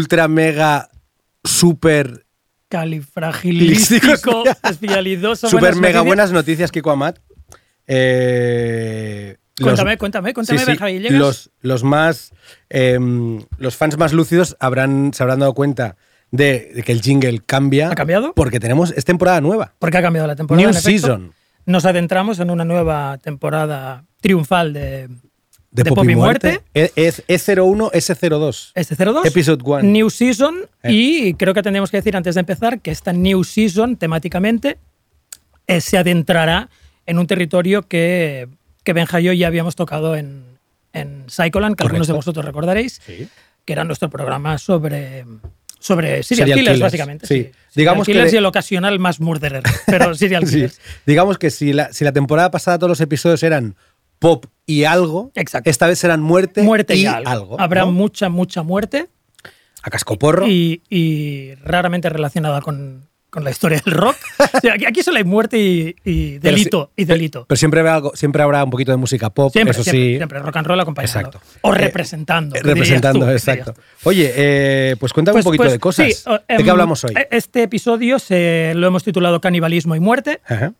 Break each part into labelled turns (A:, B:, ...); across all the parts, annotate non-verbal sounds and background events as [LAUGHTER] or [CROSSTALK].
A: Ultra mega super
B: Califragilístico, [LAUGHS] espialidoso.
A: super mega
B: noticias.
A: buenas noticias Kiko Amat. Eh, los-
B: Cuéntame, cuéntame, cuéntame,
A: Sí, sí, los, los más em, los fans más lúcidos habrán, se habrán dado cuenta de, de que el jingle cambia.
B: ¿Ha cambiado?
A: Porque tenemos, es temporada nueva.
B: Porque ha cambiado la temporada.
A: New
B: en efecto.
A: season.
B: Nos adentramos en una nueva temporada triunfal de,
A: De,
B: de
A: Pop
B: Pop
A: y
B: y
A: Muerte.
B: Muerte.
A: E- Es E01, S02.
B: este 02.
A: Episode one.
B: New Season.
A: Eh.
B: Y creo que tendríamos que decir antes de empezar que esta New Season, temáticamente, eh, se adentrará en un territorio que, que Benja y yo ya habíamos tocado en, en Psycholand, que algunos de vosotros recordaréis,
A: Sí.
B: que era nuestro programa sobre, sobre serial,
A: Serial
B: killers,
A: killers,
B: básicamente.
A: sí.
B: Serial
A: Digamos que
B: killers y el ocasional más murderer, pero [LAUGHS] serial
A: Sí.
B: killers.
A: Digamos que si la, si la temporada pasada todos los episodios eran pop y algo,
B: Exacto.
A: esta vez serán muerte,
B: Muerte y,
A: y
B: algo. Habrá
A: ¿no?
B: mucha, mucha muerte
A: A cascoporro.
B: y, y raramente relacionada con, con la historia del rock. [LAUGHS] O sea, aquí, solo hay muerte y, y
A: Pero
B: delito.
A: sí-
B: y delito.
A: Pero siempre habrá, algo, siempre habrá un poquito de música pop,
B: Siempre,
A: eso
B: siempre,
A: sí.
B: siempre, rock and roll acompañado.
A: Exacto.
B: O
A: Eh,
B: representando.
A: Eh, representando,
B: tú,
A: exacto. Oye, eh, pues cuéntame
B: Pues-
A: un poquito
B: pues
A: de cosas.
B: sí,
A: ¿De qué
B: em,
A: hablamos hoy?
B: e- Este episodio se, lo hemos titulado Canibalismo y Muerte.
A: Ajá.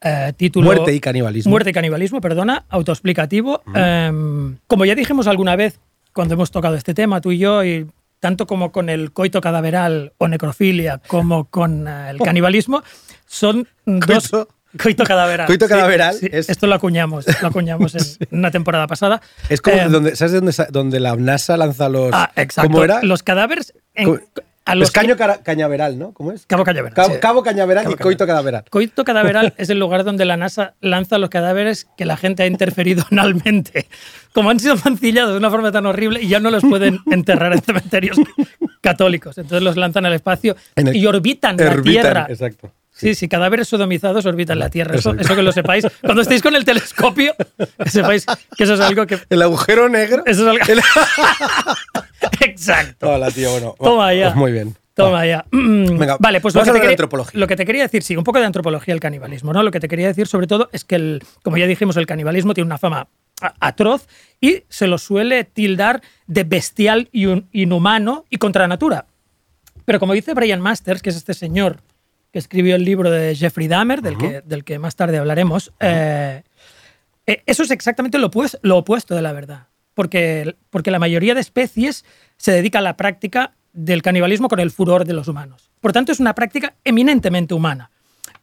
B: Eh, título,
A: Muerte y canibalismo.
B: Muerte y canibalismo, perdona, autoexplicativo. Em, como ya dijimos alguna vez cuando hemos tocado este tema, tú y yo, y tanto como con el coito cadaveral o necrofilia, como con eh, el canibalismo, son dos.
A: Coito-
B: Coito cadaveral.
A: Coito
B: sí,
A: cadaveral
B: sí.
A: es-
B: Esto lo acuñamos, lo acuñamos en [LAUGHS] una temporada pasada.
A: Es como
B: Em,
A: donde, ¿sabes de dónde, donde la NASA lanza los.
B: ah, exacto.
A: ¿Cómo era?
B: Los cadáveres. A los
A: es caño
B: que-
A: cañaveral, ¿no? ¿Cómo es?
B: Cabo Cañaveral.
A: Cabo,
B: sí.
A: Cabo cañaveral
B: Cabo
A: y coito cadaveral.
B: Coito cadaveral [LAUGHS] es el lugar donde la NASA lanza los cadáveres que la gente ha interferido [LAUGHS] analmente. Como han sido mancillados de una forma tan horrible y ya no los pueden [LAUGHS] enterrar en cementerios católicos. Entonces los lanzan al espacio
A: el-
B: y orbitan la
A: Orbitan,
B: Tierra.
A: Exacto.
B: Sí, sí, cadáveres sodomizados orbitan la Tierra. Eso, eso que lo sepáis. Cuando estéis con el telescopio, [LAUGHS] que sepáis que eso es algo que.
A: El agujero negro.
B: Eso es algo.
A: El- [LAUGHS]
B: Exacto.
A: Hola, tío. Bueno,
B: Toma ya.
A: pues muy bien.
B: Toma ya. [CLEARS THROAT]
A: Venga,
B: vale, pues
A: vamos
B: lo que, te quería,
A: antropología.
B: lo que te quería decir, sí, un poco de antropología del canibalismo, ¿no? Lo que te quería decir sobre todo es que, el, como ya dijimos, el canibalismo tiene una fama atroz y se lo suele tildar de bestial y inhumano y contra natura. Pero como dice Brian Masters, que es este señor que escribió el libro de Jeffrey Dahmer, del, que, del que más tarde hablaremos, eh, eh, eso es exactamente lo, pues- lo opuesto de la verdad. Porque, porque la mayoría de especies se dedica a la práctica del canibalismo con el furor de los humanos. Por tanto, es una práctica eminentemente humana.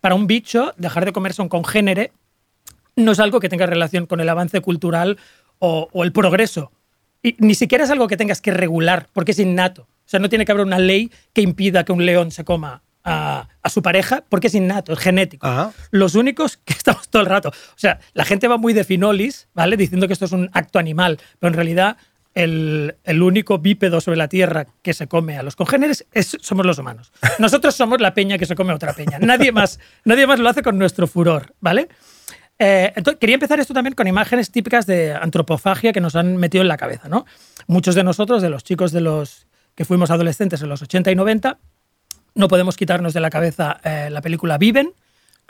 B: Para un bicho, dejar de comerse un congénere no es algo que tenga relación con el avance cultural o, o el progreso. Y ni siquiera es algo que tengas que regular, porque es innato. O sea, no tiene que haber una ley que impida que un león se coma a, a su pareja, porque es innato, es genético.
A: Ajá.
B: Los únicos [LAUGHS] que estamos todo el rato. O sea, la gente va muy de finolis, ¿vale? Diciendo que esto es un acto animal, pero en realidad el, el único bípedo sobre la Tierra que se come a los congéneres es- somos los humanos. [LAUGHS] Nosotros somos la peña que se come a otra peña. Nadie más, [LAUGHS] nadie más lo hace con nuestro furor, ¿vale? Eh, entonces, quería empezar esto también con imágenes típicas de antropofagia que nos han metido en la cabeza, ¿no? Muchos de nosotros, de los chicos de los que fuimos adolescentes en los 80 y 90, no podemos quitarnos de la cabeza eh, la película Viven,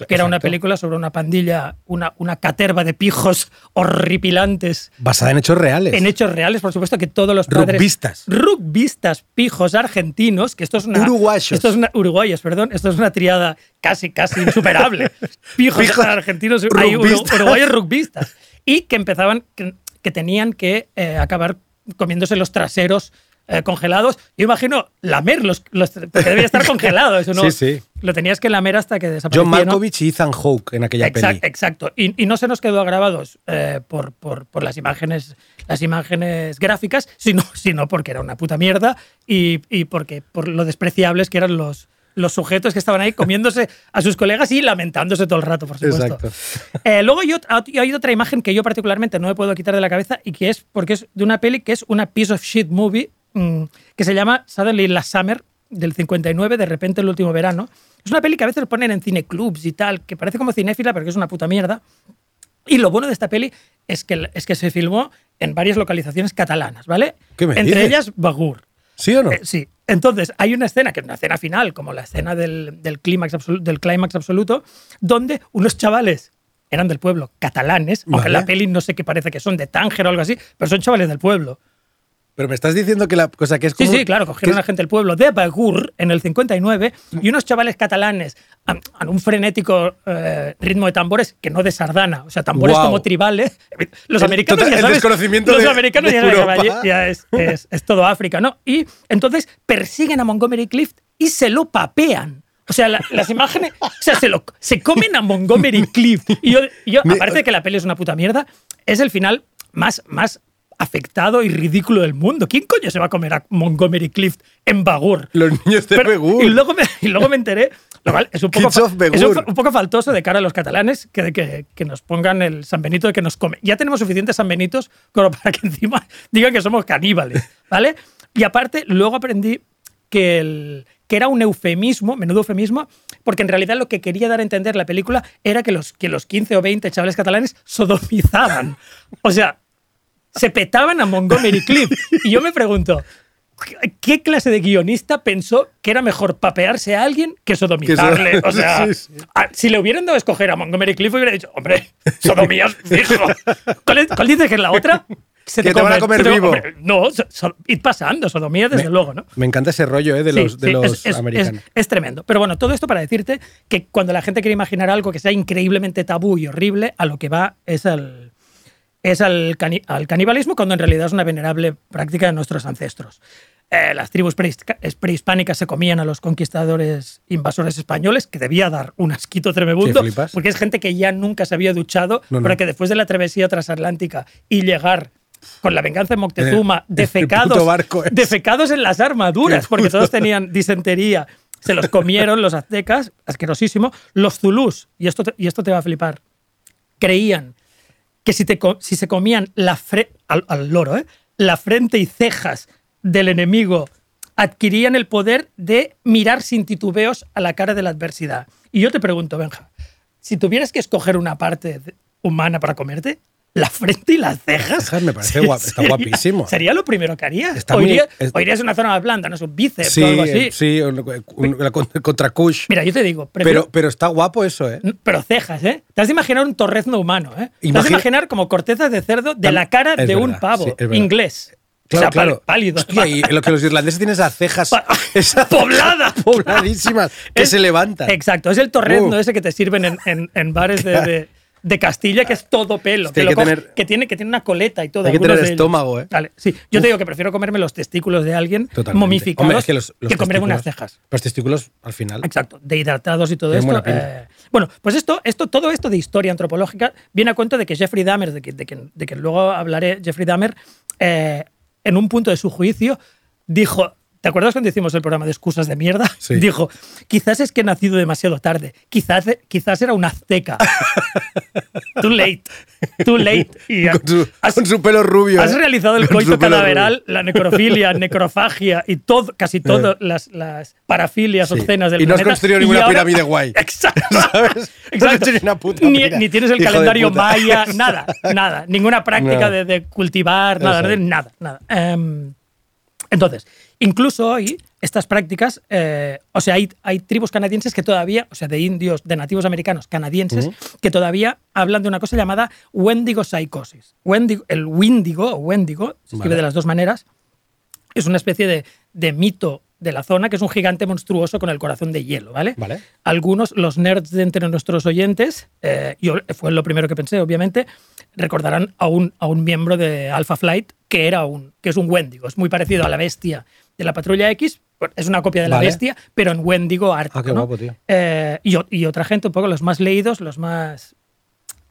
B: que era una película sobre una pandilla, una, una caterva de pijos [LAUGHS] horripilantes
A: Basada en hechos reales.
B: en hechos reales, por supuesto que todos los padres
A: Rugbistas.
B: rugbistas pijos argentinos, que esto es una
A: Uruguayos.
B: esto es una uruguayos, perdón, esto es una triada casi casi insuperable. [LAUGHS] Pijos,
A: Pijos
B: argentinos, hay uru- uruguayos rugbistas y que empezaban que, que tenían que eh, acabar comiéndose los traseros eh, congelados. Yo imagino lamer los, los porque debía estar [LAUGHS] congelado. Eso no,
A: Sí, sí.
B: Lo tenías que lamer hasta que desaparecía.
A: John
B: ¿no?
A: Malkovich y Ethan Hawke en aquella
B: Exact-
A: peli.
B: Exacto. Y, y no se nos quedó grabados eh, por, por- por las imágenes las imágenes gráficas, sino, [LAUGHS] sino porque era una puta mierda y, y porque por lo despreciables que eran los, los sujetos que estaban ahí comiéndose a sus colegas y lamentándose todo el rato, por supuesto.
A: Exacto.
B: Eh, luego ot- hay otra imagen que yo particularmente no me puedo quitar de la cabeza y que es porque es de una peli que es una piece of shit movie que se llama Suddenly Last Summer del 59, de repente el último verano. Es una peli que a veces ponen en cineclubs y tal, que parece como cinéfila, pero que es una puta mierda. Y lo bueno de esta peli es que, es que se filmó en varias localizaciones catalanas, ¿vale?
A: ¿Qué me
B: Entre
A: dices?
B: ellas, Bagur.
A: ¿Sí o no?
B: Eh, sí. Entonces, hay una escena, que es una escena final, como la escena del, del clímax absoluto, donde unos chavales eran del pueblo, catalanes, aunque en la peli no sé qué parece que son de Tánger o algo así, pero son chavales del pueblo.
A: Pero me estás diciendo que la cosa que es
B: Sí,
A: como.
B: sí, claro,
A: que
B: cogieron a gente del pueblo de Bagur en el 59 y unos chavales catalanes a, a un frenético eh, ritmo de tambores que no de sardana, o sea, tambores como tribales. Los
A: El
B: americanos
A: total-
B: ya
A: el
B: sabes,
A: desconocimiento
B: los
A: de-
B: americanos
A: de
B: ya, ya es, es- es todo África, ¿no? Y entonces persiguen a Montgomery Clift y se lo papean. O sea, la- las imágenes, o sea, se, lo, se comen a Montgomery Clift. Y yo, y yo, aparte de que la peli es una puta mierda, es el final más, más afectado y ridículo del mundo. ¿Quién coño se va a comer a Montgomery Clift en Bagur?
A: Los niños de
B: Pero-
A: Begur.
B: Y luego me, y luego me enteré, lo cual es un poco, fa- es un, un poco faltoso de cara a los catalanes que, que, que nos pongan el San Benito de que nos come. Ya tenemos suficientes San Benitos como para que [LAUGHS] encima digan que somos caníbales, ¿vale? Y aparte, luego aprendí que, el, que era un eufemismo, menudo eufemismo, porque en realidad lo que quería dar a entender la película era que los, que los 15 o 20 chavales catalanes sodomizaban. O sea, se petaban a Montgomery Clift. Y yo me pregunto, ¿qué clase de guionista pensó que era mejor papearse a alguien que sodomizarle? O sea, [LAUGHS]
A: sí, sí.
B: a- si le hubieran dado a escoger a Montgomery Clift, hubiera dicho, hombre, sodomías fijo. ¿Cuál, es- cuál dices que es la otra? Se
A: Que te van a comer
B: te-
A: vivo.
B: no, so- so- id pasando, sodomía desde
A: Me-
B: luego, ¿no?
A: Me encanta ese rollo eh, de
B: Sí,
A: los, de
B: sí,
A: los
B: es, es-
A: americanos.
B: es- es tremendo. Pero bueno, todo esto para decirte que cuando la gente quiere imaginar algo que sea increíblemente tabú y horrible, a lo que va es al, es al, cani- al canibalismo, cuando en realidad es una venerable práctica de nuestros ancestros. Eh, las tribus prehispánicas se comían a los conquistadores invasores españoles, que debía dar un asquito tremebundo,
A: Sí,
B: porque es gente que ya nunca se había duchado,
A: No, no.
B: pero que después de la travesía transatlántica y llegar con la venganza de Moctezuma, defecados en las armaduras, porque todos tenían disentería. Se los comieron los aztecas, asquerosísimo. Los zulús, y esto te, y esto te va a flipar, creían que si, te, si se comían la al, loro, ¿eh? la frente y cejas del enemigo, adquirían el poder de mirar sin titubeos a la cara de la adversidad. Y yo te pregunto, Benja, si tuvieras que escoger una parte humana para comerte, la frente y las cejas.
A: Cejas me parece guap- está [LAUGHS] guapísimo.
B: Sería lo primero que harías.
A: Está
B: o,
A: muy-
B: irías a una zona más blanda, no es un bíceps
A: Sí,
B: o algo así.
A: sí, un- contra Kush.
B: Mira, yo te digo, prefiero-
A: Pero, pero está guapo eso, ¿eh?
B: pero cejas, ¿eh? Te has de imaginar un torrezno humano, ¿eh? Te has de
A: Imagina-
B: imaginar como cortezas de cerdo de la cara
A: es
B: de un pavo
A: sí,
B: inglés.
A: Claro,
B: o sea,
A: claro.
B: pálido.
A: Hostia, y lo que los irlandeses tienen esas cejas. [LAUGHS] Esas [LAUGHS]
B: Pobladas.
A: Pobladísimas. Que
B: Es-
A: se levantan.
B: Exacto, es el torrezno
A: Uh.
B: ese que te sirven en, en- en bares de, de- de Castilla, que es todo pelo. Que,
A: hay
B: lo
A: que
B: coge-
A: tener-
B: que tiene, que tiene una coleta y todo.
A: Hay que tener estómago, ¿eh?
B: Vale, sí. Yo te digo que prefiero comerme los testículos de alguien
A: Totalmente.
B: momificados
A: Hombre, es que los, los
B: que comerme unas cejas.
A: Los testículos, al final.
B: Exacto, de hidratados y todo
A: Tienen
B: esto. eh, bueno, pues esto, esto, todo esto de historia antropológica viene a cuento de que Jeffrey Dahmer, de que, de que- de que luego hablaré, Jeffrey Dahmer, eh, en un punto de su juicio, dijo. ¿Te acuerdas cuando hicimos el programa de excusas de mierda?
A: Sí. [LAUGHS]
B: Dijo, quizás es que he nacido demasiado tarde, quizás, quizás era un azteca. [LAUGHS] too late, too late. Y
A: Con su,
B: has-
A: con su pelo rubio.
B: Has
A: ¿eh?
B: realizado el
A: Con
B: coito cadaveral, la necrofilia, [LAUGHS] necrofagia y todo, casi todas las, las parafilias
A: Sí.
B: obscenas del
A: Y no has construido ninguna
B: ahora-
A: pirámide guay.
B: Exacto. Exacto.
A: una puta
B: Ni, tienes el
A: Hijo
B: calendario maya, nada, nada. Ninguna práctica
A: No.
B: de, de cultivar, nada,
A: Eso
B: nada, nada. Em, entonces, incluso hoy, estas prácticas, eh, o sea, hay, hay tribus canadienses que todavía, o sea, de indios, de nativos americanos canadienses, que todavía hablan de una cosa llamada Wendigo Psychosis. Wendigo, el Windigo, o Wendigo, se escribe
A: Vale.
B: de las dos maneras, es una especie de, de mito de la zona que es un gigante monstruoso con el corazón de hielo, ¿vale?
A: Vale.
B: Algunos, los nerds de entre nuestros oyentes, eh, yo fue lo primero que pensé, obviamente, recordarán a un, a un miembro de Alpha Flight que, era un, que es un Wendigo. Es muy parecido a la bestia de la Patrulla X. Es una copia de la
A: Vale.
B: bestia, pero en Wendigo ártico.
A: Ah, qué
B: ¿no?
A: guapo, tío.
B: Eh, y, otra gente, un poco los más leídos, los más,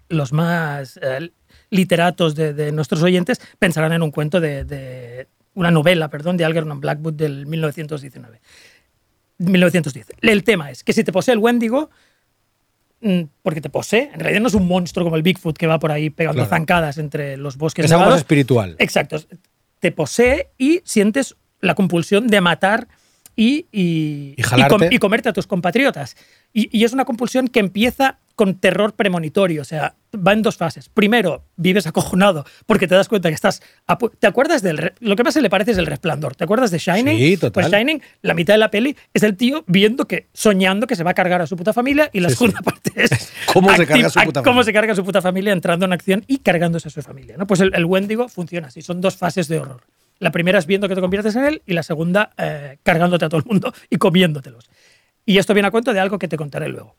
B: los más eh, literatos de, de nuestros oyentes, pensarán en un cuento de, de- una novela, perdón, de Algernon Blackwood del 1919. 1910. El tema es que si te posee el Wendigo, mm, porque te posee, en realidad no es un monstruo como el Bigfoot que va por ahí pegando
A: Claro.
B: zancadas entre los bosques
A: Es algo más espiritual.
B: Exacto. Te posee y sientes la compulsión de matar y, y,
A: Y
B: comerte a tus compatriotas. Y, es una compulsión que empieza con terror premonitorio, o sea, va en dos fases. Primero, vives acojonado porque te das cuenta que estás... a ¿Te acuerdas del... Lo que más se le parece es el resplandor. ¿Te acuerdas de Shining?
A: Sí, total.
B: Pues Shining, la mitad de la peli es el tío viendo que, soñando que se va a cargar a su puta familia y la
A: Sí, sí.
B: segunda parte es... [LAUGHS]
A: Cómo se carga a su puta
B: cómo
A: familia.
B: se carga a su puta familia entrando en acción y cargándose a su familia. ¿no? Pues el, el Wendigo funciona así, son dos fases de horror. La primera es viendo que te conviertes en él y la segunda eh, cargándote a todo el mundo [LAUGHS] y comiéndotelos. Y esto viene a cuento de algo que te contaré luego.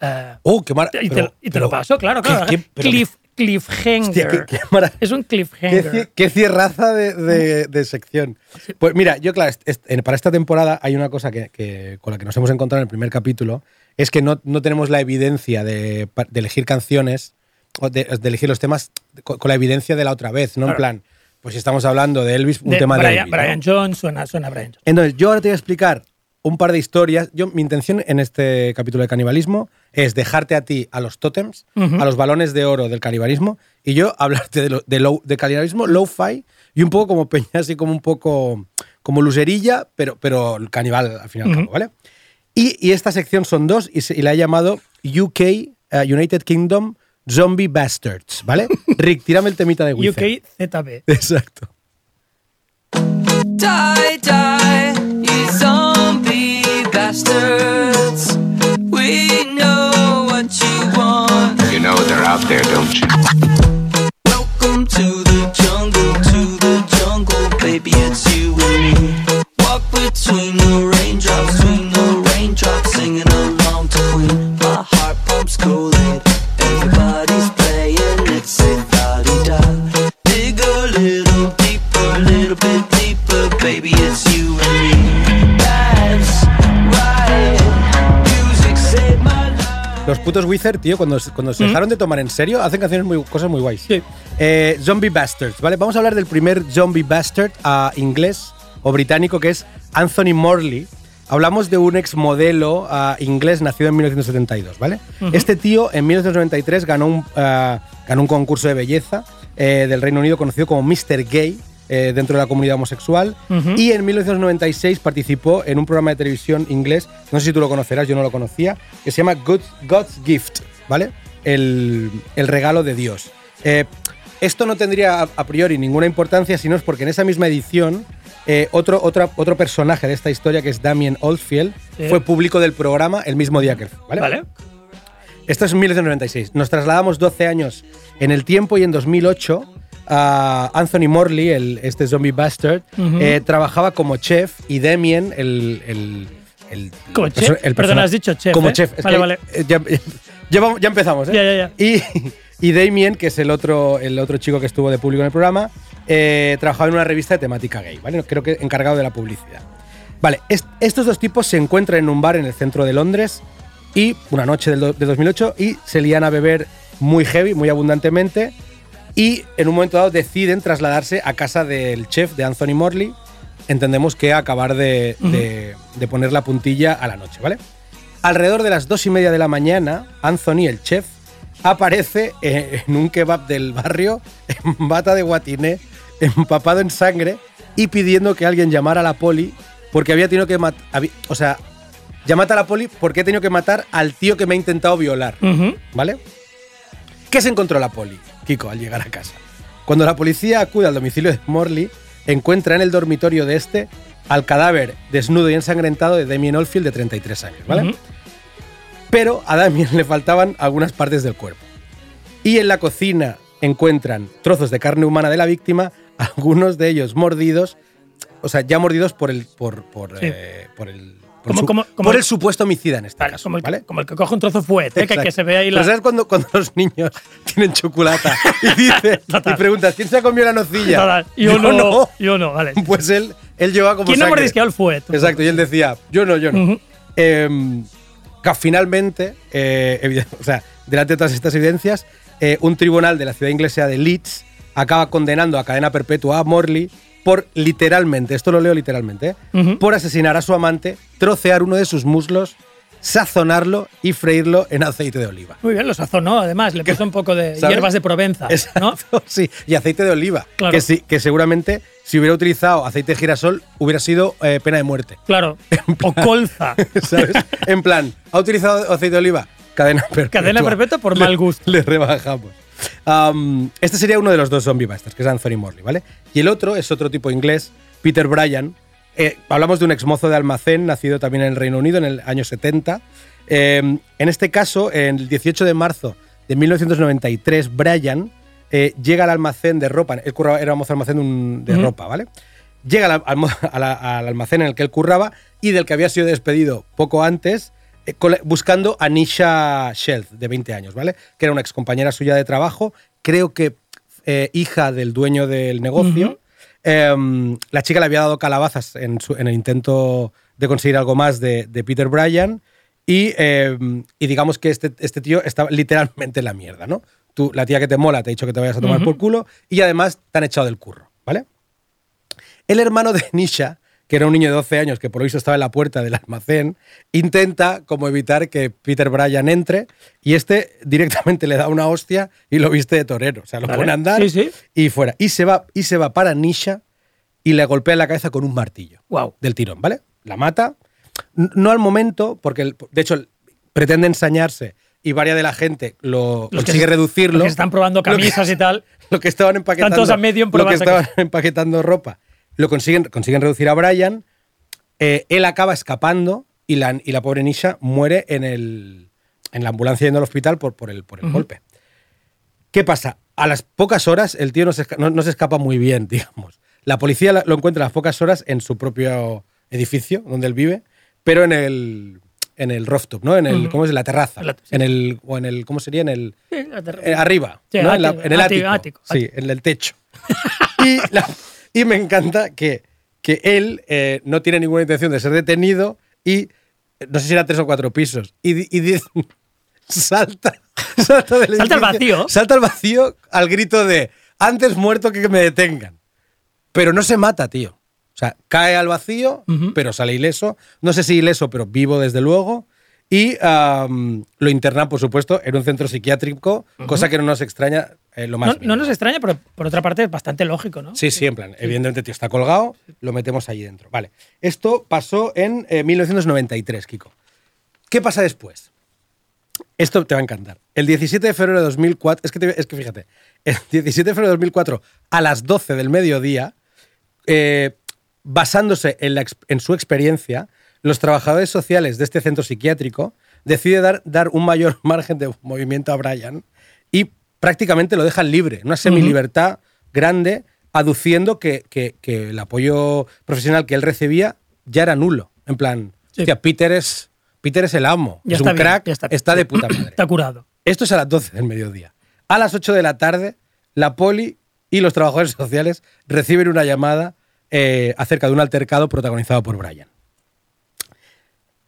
B: Eh,
A: Oh, qué mar-
B: y te,
A: pero-
B: y te
A: pero-
B: lo paso, claro,
A: ¿qué-
B: claro.
A: qué- pero-
B: Cliff, cliffhanger.
A: Hostia, qué- qué
B: es un
A: Qué,
B: cliffhanger.
A: qué cierraza de, de- de sección. Pues mira, yo, claro, en- para esta temporada hay una cosa que, que- con la que nos hemos encontrado en el primer capítulo, es que no, no tenemos la evidencia de, de elegir canciones, o de, elegir los temas con, con la evidencia de la otra vez, no en
B: Claro.
A: plan, pues si estamos hablando de Elvis, un
B: De
A: tema de
B: Brian,
A: Elvis. ¿no?
B: Brian Jones suena, suena Brian Jones.
A: Entonces, yo ahora te voy a explicar un par de historias. Yo, mi intención en este capítulo de canibalismo es dejarte a ti a los tótems, a los balones de oro del canibalismo, y yo hablarte de, lo- de, low- de canibalismo low-fi y un poco como peña, así como un poco como lucerilla, pero, pero canibal al fin y al
B: Ujú.
A: cabo, ¿vale? Y, y esta sección son dos y, se- y la he llamado UK, eh, United Kingdom Zombie Bastards, ¿vale? [LAUGHS] Rick, tírame el temita de Wizard.
B: UK ZB.
A: Exacto.
C: Die, die, you zombie bastards. We know what you want.
D: You know they're out there, don't you?
C: Welcome to the jungle, to the jungle, baby, it's you and me. Walk between the
A: Wizard, tío, cuando, cuando se dejaron de tomar en serio, hacen canciones muy, cosas muy guays.
B: Sí.
A: Eh, zombie Bastards, ¿vale? Vamos a hablar del primer Zombie Bastard a inglés o británico que es Anthony Morley. Hablamos de un ex modelo ah, inglés nacido en 1972, ¿vale? Este tío en 1993 ganó un, ah, ganó un concurso de belleza eh, del Reino Unido conocido como Mr. Gay eh, dentro de la comunidad homosexual
B: Ujú.
A: y en 1996 participó en un programa de televisión inglés, no sé si tú lo conocerás, yo no lo conocía, que se llama God's Gift, ¿vale? El, el regalo de Dios. Eh, esto no tendría a, a priori ninguna importancia si no es porque en esa misma edición eh, otro, otra- otro personaje de esta historia, que es Damien Oldfield,
B: Sí.
A: fue público del programa el mismo día que él. ¿vale?
B: ¿Vale?
A: Esto es en 1996. Nos trasladamos 12 años en el tiempo y en 2008 Anthony Morley, el, este zombie bastard, eh, trabajaba como chef y Damien, el... el, el-
B: Como chef.
A: el persona-
B: has dicho chef,
A: Como
B: ¿eh?
A: chef. Es
B: Vale, vale.
A: eh, Ya, [LAUGHS] ya vamos- ya empezamos, ¿eh?
B: Ya, ya, ya.
A: Y, y Damien, que es el otro, el otro chico que estuvo de público en el programa, eh, trabajaba en una revista de temática gay, ¿vale? Creo que encargado de la publicidad. Vale, est- estos dos tipos se encuentran en un bar en el centro de Londres y una noche de 2008 y se lían a beber muy heavy, muy abundantemente y en un momento dado deciden trasladarse a casa del chef de Anthony Morley. Entendemos que acabar de, de- de poner la puntilla a la noche, ¿vale? Alrededor de las dos y media de la mañana, Anthony, el chef, aparece en un kebab del barrio, en bata de guatiné, empapado en sangre y pidiendo que alguien llamara a la poli porque había tenido que matar. O sea, llamate a la poli porque he tenido que matar al tío que me ha intentado violar. ¿Vale? ¿Qué se encontró la poli, Kiko, al llegar a casa? Cuando la policía acude al domicilio de Morley, encuentra en el dormitorio de este al cadáver desnudo y ensangrentado de Damien Oldfield de 33 años, ¿vale? Pero a Damien le faltaban algunas partes del cuerpo. Y en la cocina encuentran trozos de carne humana de la víctima, [LAUGHS] algunos de ellos mordidos, o sea, ya mordidos por el, por, por,
B: Sí.
A: eh, por el, Por,
B: Como-
A: su-
B: como- como-
A: por el supuesto homicida en este
B: Vale,
A: caso.
B: como, el, que-
A: ¿vale?
B: como el que coge un trozo fuerte, ¿eh? que, que se ve ahí
A: Pero
B: la.
A: ¿Sabes cuando, cuando los niños [LAUGHS] tienen chocolate y dice [LAUGHS]
B: Total.
A: y preguntas quién se ha comido la nocilla?
B: Total, Yo, no,
A: no.
B: Yo no, vale.
A: Pues él, él llevaba como
B: ¿Quién no
A: sangre.
B: mordisqueó el fuet?
A: Exacto, y él decía, yo no, yo no.
B: Ujú.
A: Eh, que finalmente, eh, o sea, delante de todas estas evidencias, eh, un tribunal de la ciudad inglesa de Leeds acaba condenando a cadena perpetua a Morley por literalmente, esto lo leo literalmente, ¿eh? Por asesinar a su amante, trocear uno de sus muslos, sazonarlo y freírlo en aceite de oliva.
B: Muy bien, lo sazonó, además. Le puso un poco de
A: ¿Sabes?
B: hierbas de Provenza. ¿no? [LAUGHS]
A: Sí, y aceite de oliva,
B: Claro.
A: que, sí, que seguramente si hubiera utilizado aceite de girasol hubiera sido eh, pena de muerte.
B: Claro. [LAUGHS] O colza. [LAUGHS]
A: ¿Sabes? En plan, ¿ha utilizado aceite de oliva? Cadena perpetua.
B: Cadena perpetua por mal gusto.
A: Le, rebajamos. Este sería uno de los dos zombie busters, que es Anthony Morley, ¿vale? Y el otro es otro tipo inglés, Peter Bryan. Eh, hablamos de un exmozo de almacén, nacido también en el Reino Unido en el año 70. Eh, en este caso, el 18 de marzo de 1993, Bryan eh, llega al almacén de ropa. Él curraba, era mozo de almacén de, un- ropa, ¿vale? Llega al, [LAUGHS] al almacén en el que él curraba y del que había sido despedido poco antes, buscando a Nisha Shelf, de 20 años, ¿vale? Que era una excompañera suya de trabajo, creo que eh, hija del dueño del negocio. Em, la chica le había dado calabazas en, su- en el intento de conseguir algo más de, de Peter Bryan. Y, em, y digamos que este, este tío estaba literalmente en la mierda, ¿no? Tú, la tía que te mola te ha dicho que te vayas a tomar por culo y además te han echado del curro, ¿vale? El hermano de Nisha, que era un niño de 12 años que por lo visto estaba en la puerta del almacén, intenta como evitar que Peter Bryan entre y este directamente [LAUGHS] le da una hostia y lo viste de torero. O sea, lo
B: Vale.
A: pone a andar
B: Sí, sí.
A: y fuera. Y se, va, y se va para Nisha y le golpea la cabeza con un martillo
B: Wow.
A: del tirón, ¿vale? La mata. No al momento, porque el- de hecho pretende ensañarse y varias de la gente lo
B: Los que
A: consigue
B: se-
A: reducirlo.
B: los que están probando
A: que-
B: camisas y tal. [LAUGHS]
A: lo que estaban empaquetando.
B: Tantos a medio en
A: lo que estaban [LAUGHS] empaquetando ropa. Lo consiguen, consiguen reducir a Brian. eh, él acaba escapando y la, y la pobre Nisha muere en, el, en la ambulancia yendo al hospital por, por el, por el golpe. ¿Qué pasa? A las pocas horas el tío no se, no- no se escapa muy bien, [LAUGHS] digamos. La policía lo encuentra a las pocas horas en su propio edificio donde él vive, pero en el, en el rooftop, ¿no? En el. ¿cómo es? La terraza.
B: En la- sí.
A: En el, o en el, ¿cómo sería? En el,
B: Sí, la ter-
A: eh, arriba,
B: Sí,
A: ¿no? en, la-
B: ático,
A: en el
B: ático,
A: ático.
B: ático,
A: Sí, en el techo. [LAUGHS] y, la- y me encanta que, que él eh, no tiene ninguna intención de ser detenido y eh, no sé si era tres o cuatro pisos. Y, di- y di- [LAUGHS] salta, salta del
B: Salta al vacío.
A: Salta al vacío al grito de antes muerto que que me detengan. Pero no se mata, tío. O sea, cae al vacío, pero sale ileso. No sé si ileso, pero vivo desde luego. Y lo internan, por supuesto, en un centro psiquiátrico, cosa que no nos extraña eh, lo más.
B: No, nos extraña, pero por otra parte es bastante lógico, ¿no?
A: Sí, sí, en plan, evidentemente tío está colgado, lo metemos ahí dentro. Vale. Esto pasó en eh, 1993, Kiko. ¿Qué pasa después? Esto te va a encantar. El 17 de febrero de 2004, es que, te- es que fíjate, el [LAUGHS] 17 de febrero de 2004 a las 12 del mediodía, eh, basándose en, la ex- en su experiencia, los trabajadores sociales de este centro psiquiátrico deciden dar, dar un mayor [LAUGHS] margen de movimiento a Brian y prácticamente lo dejan libre, una semilibertad grande, aduciendo que, que- que el apoyo profesional que él recibía ya era nulo. En plan,
B: Sí.
A: hostia, Peter es, Peter es el amo,
B: Ya
A: es
B: está
A: un
B: bien,
A: crack,
B: ya está
A: de puta [COUGHS] madre.
B: Está curado.
A: Esto es a las 12 del mediodía. A las 8 de la tarde, la poli y los trabajadores [LAUGHS] sociales reciben una llamada eh, acerca de un altercado protagonizado por Brian.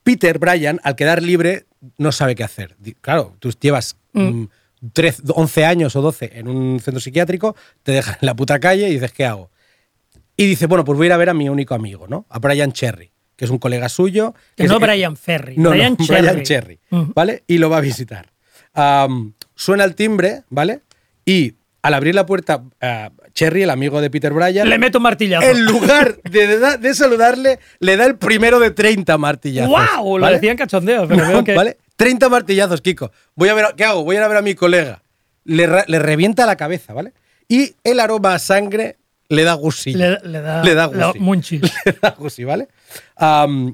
A: Peter Bryan, al quedar libre, no sabe qué hacer. Claro, tú llevas mm, 13 11 años o 12 en un centro psiquiátrico, te dejan en la puta calle y dices, ¿qué hago? Y dice, bueno, pues voy a ir a ver a mi único amigo, ¿no? A Brian Cherry, que es un colega suyo.
B: Que no Brian Ferry,
A: no,
B: Brian
A: no, [LAUGHS]
B: Cherry.
A: Brian Cherry,
B: Ujú.
A: ¿vale? Y lo va a visitar. Am, suena el timbre, ¿vale? Y al abrir la puerta, ah, Cherry, el amigo de Peter Bryan,
B: Le meto un martillazo.
A: en lugar de, de- de saludarle, le da el primero de 30 martillazos.
B: ¡Wow! Lo decían cachondeo, pero veo [LAUGHS] que.
A: ¿Vale? 30 martillazos, Kiko. Voy a ver, ¿qué hago? Voy a ir a ver a mi colega. Le, revienta la cabeza, ¿vale? Y el aroma a sangre le da gusilla.
B: Le, le da,
A: Le da [LAUGHS]
B: le da
A: gusi.
B: munchis.
A: Le da gusi, ¿vale?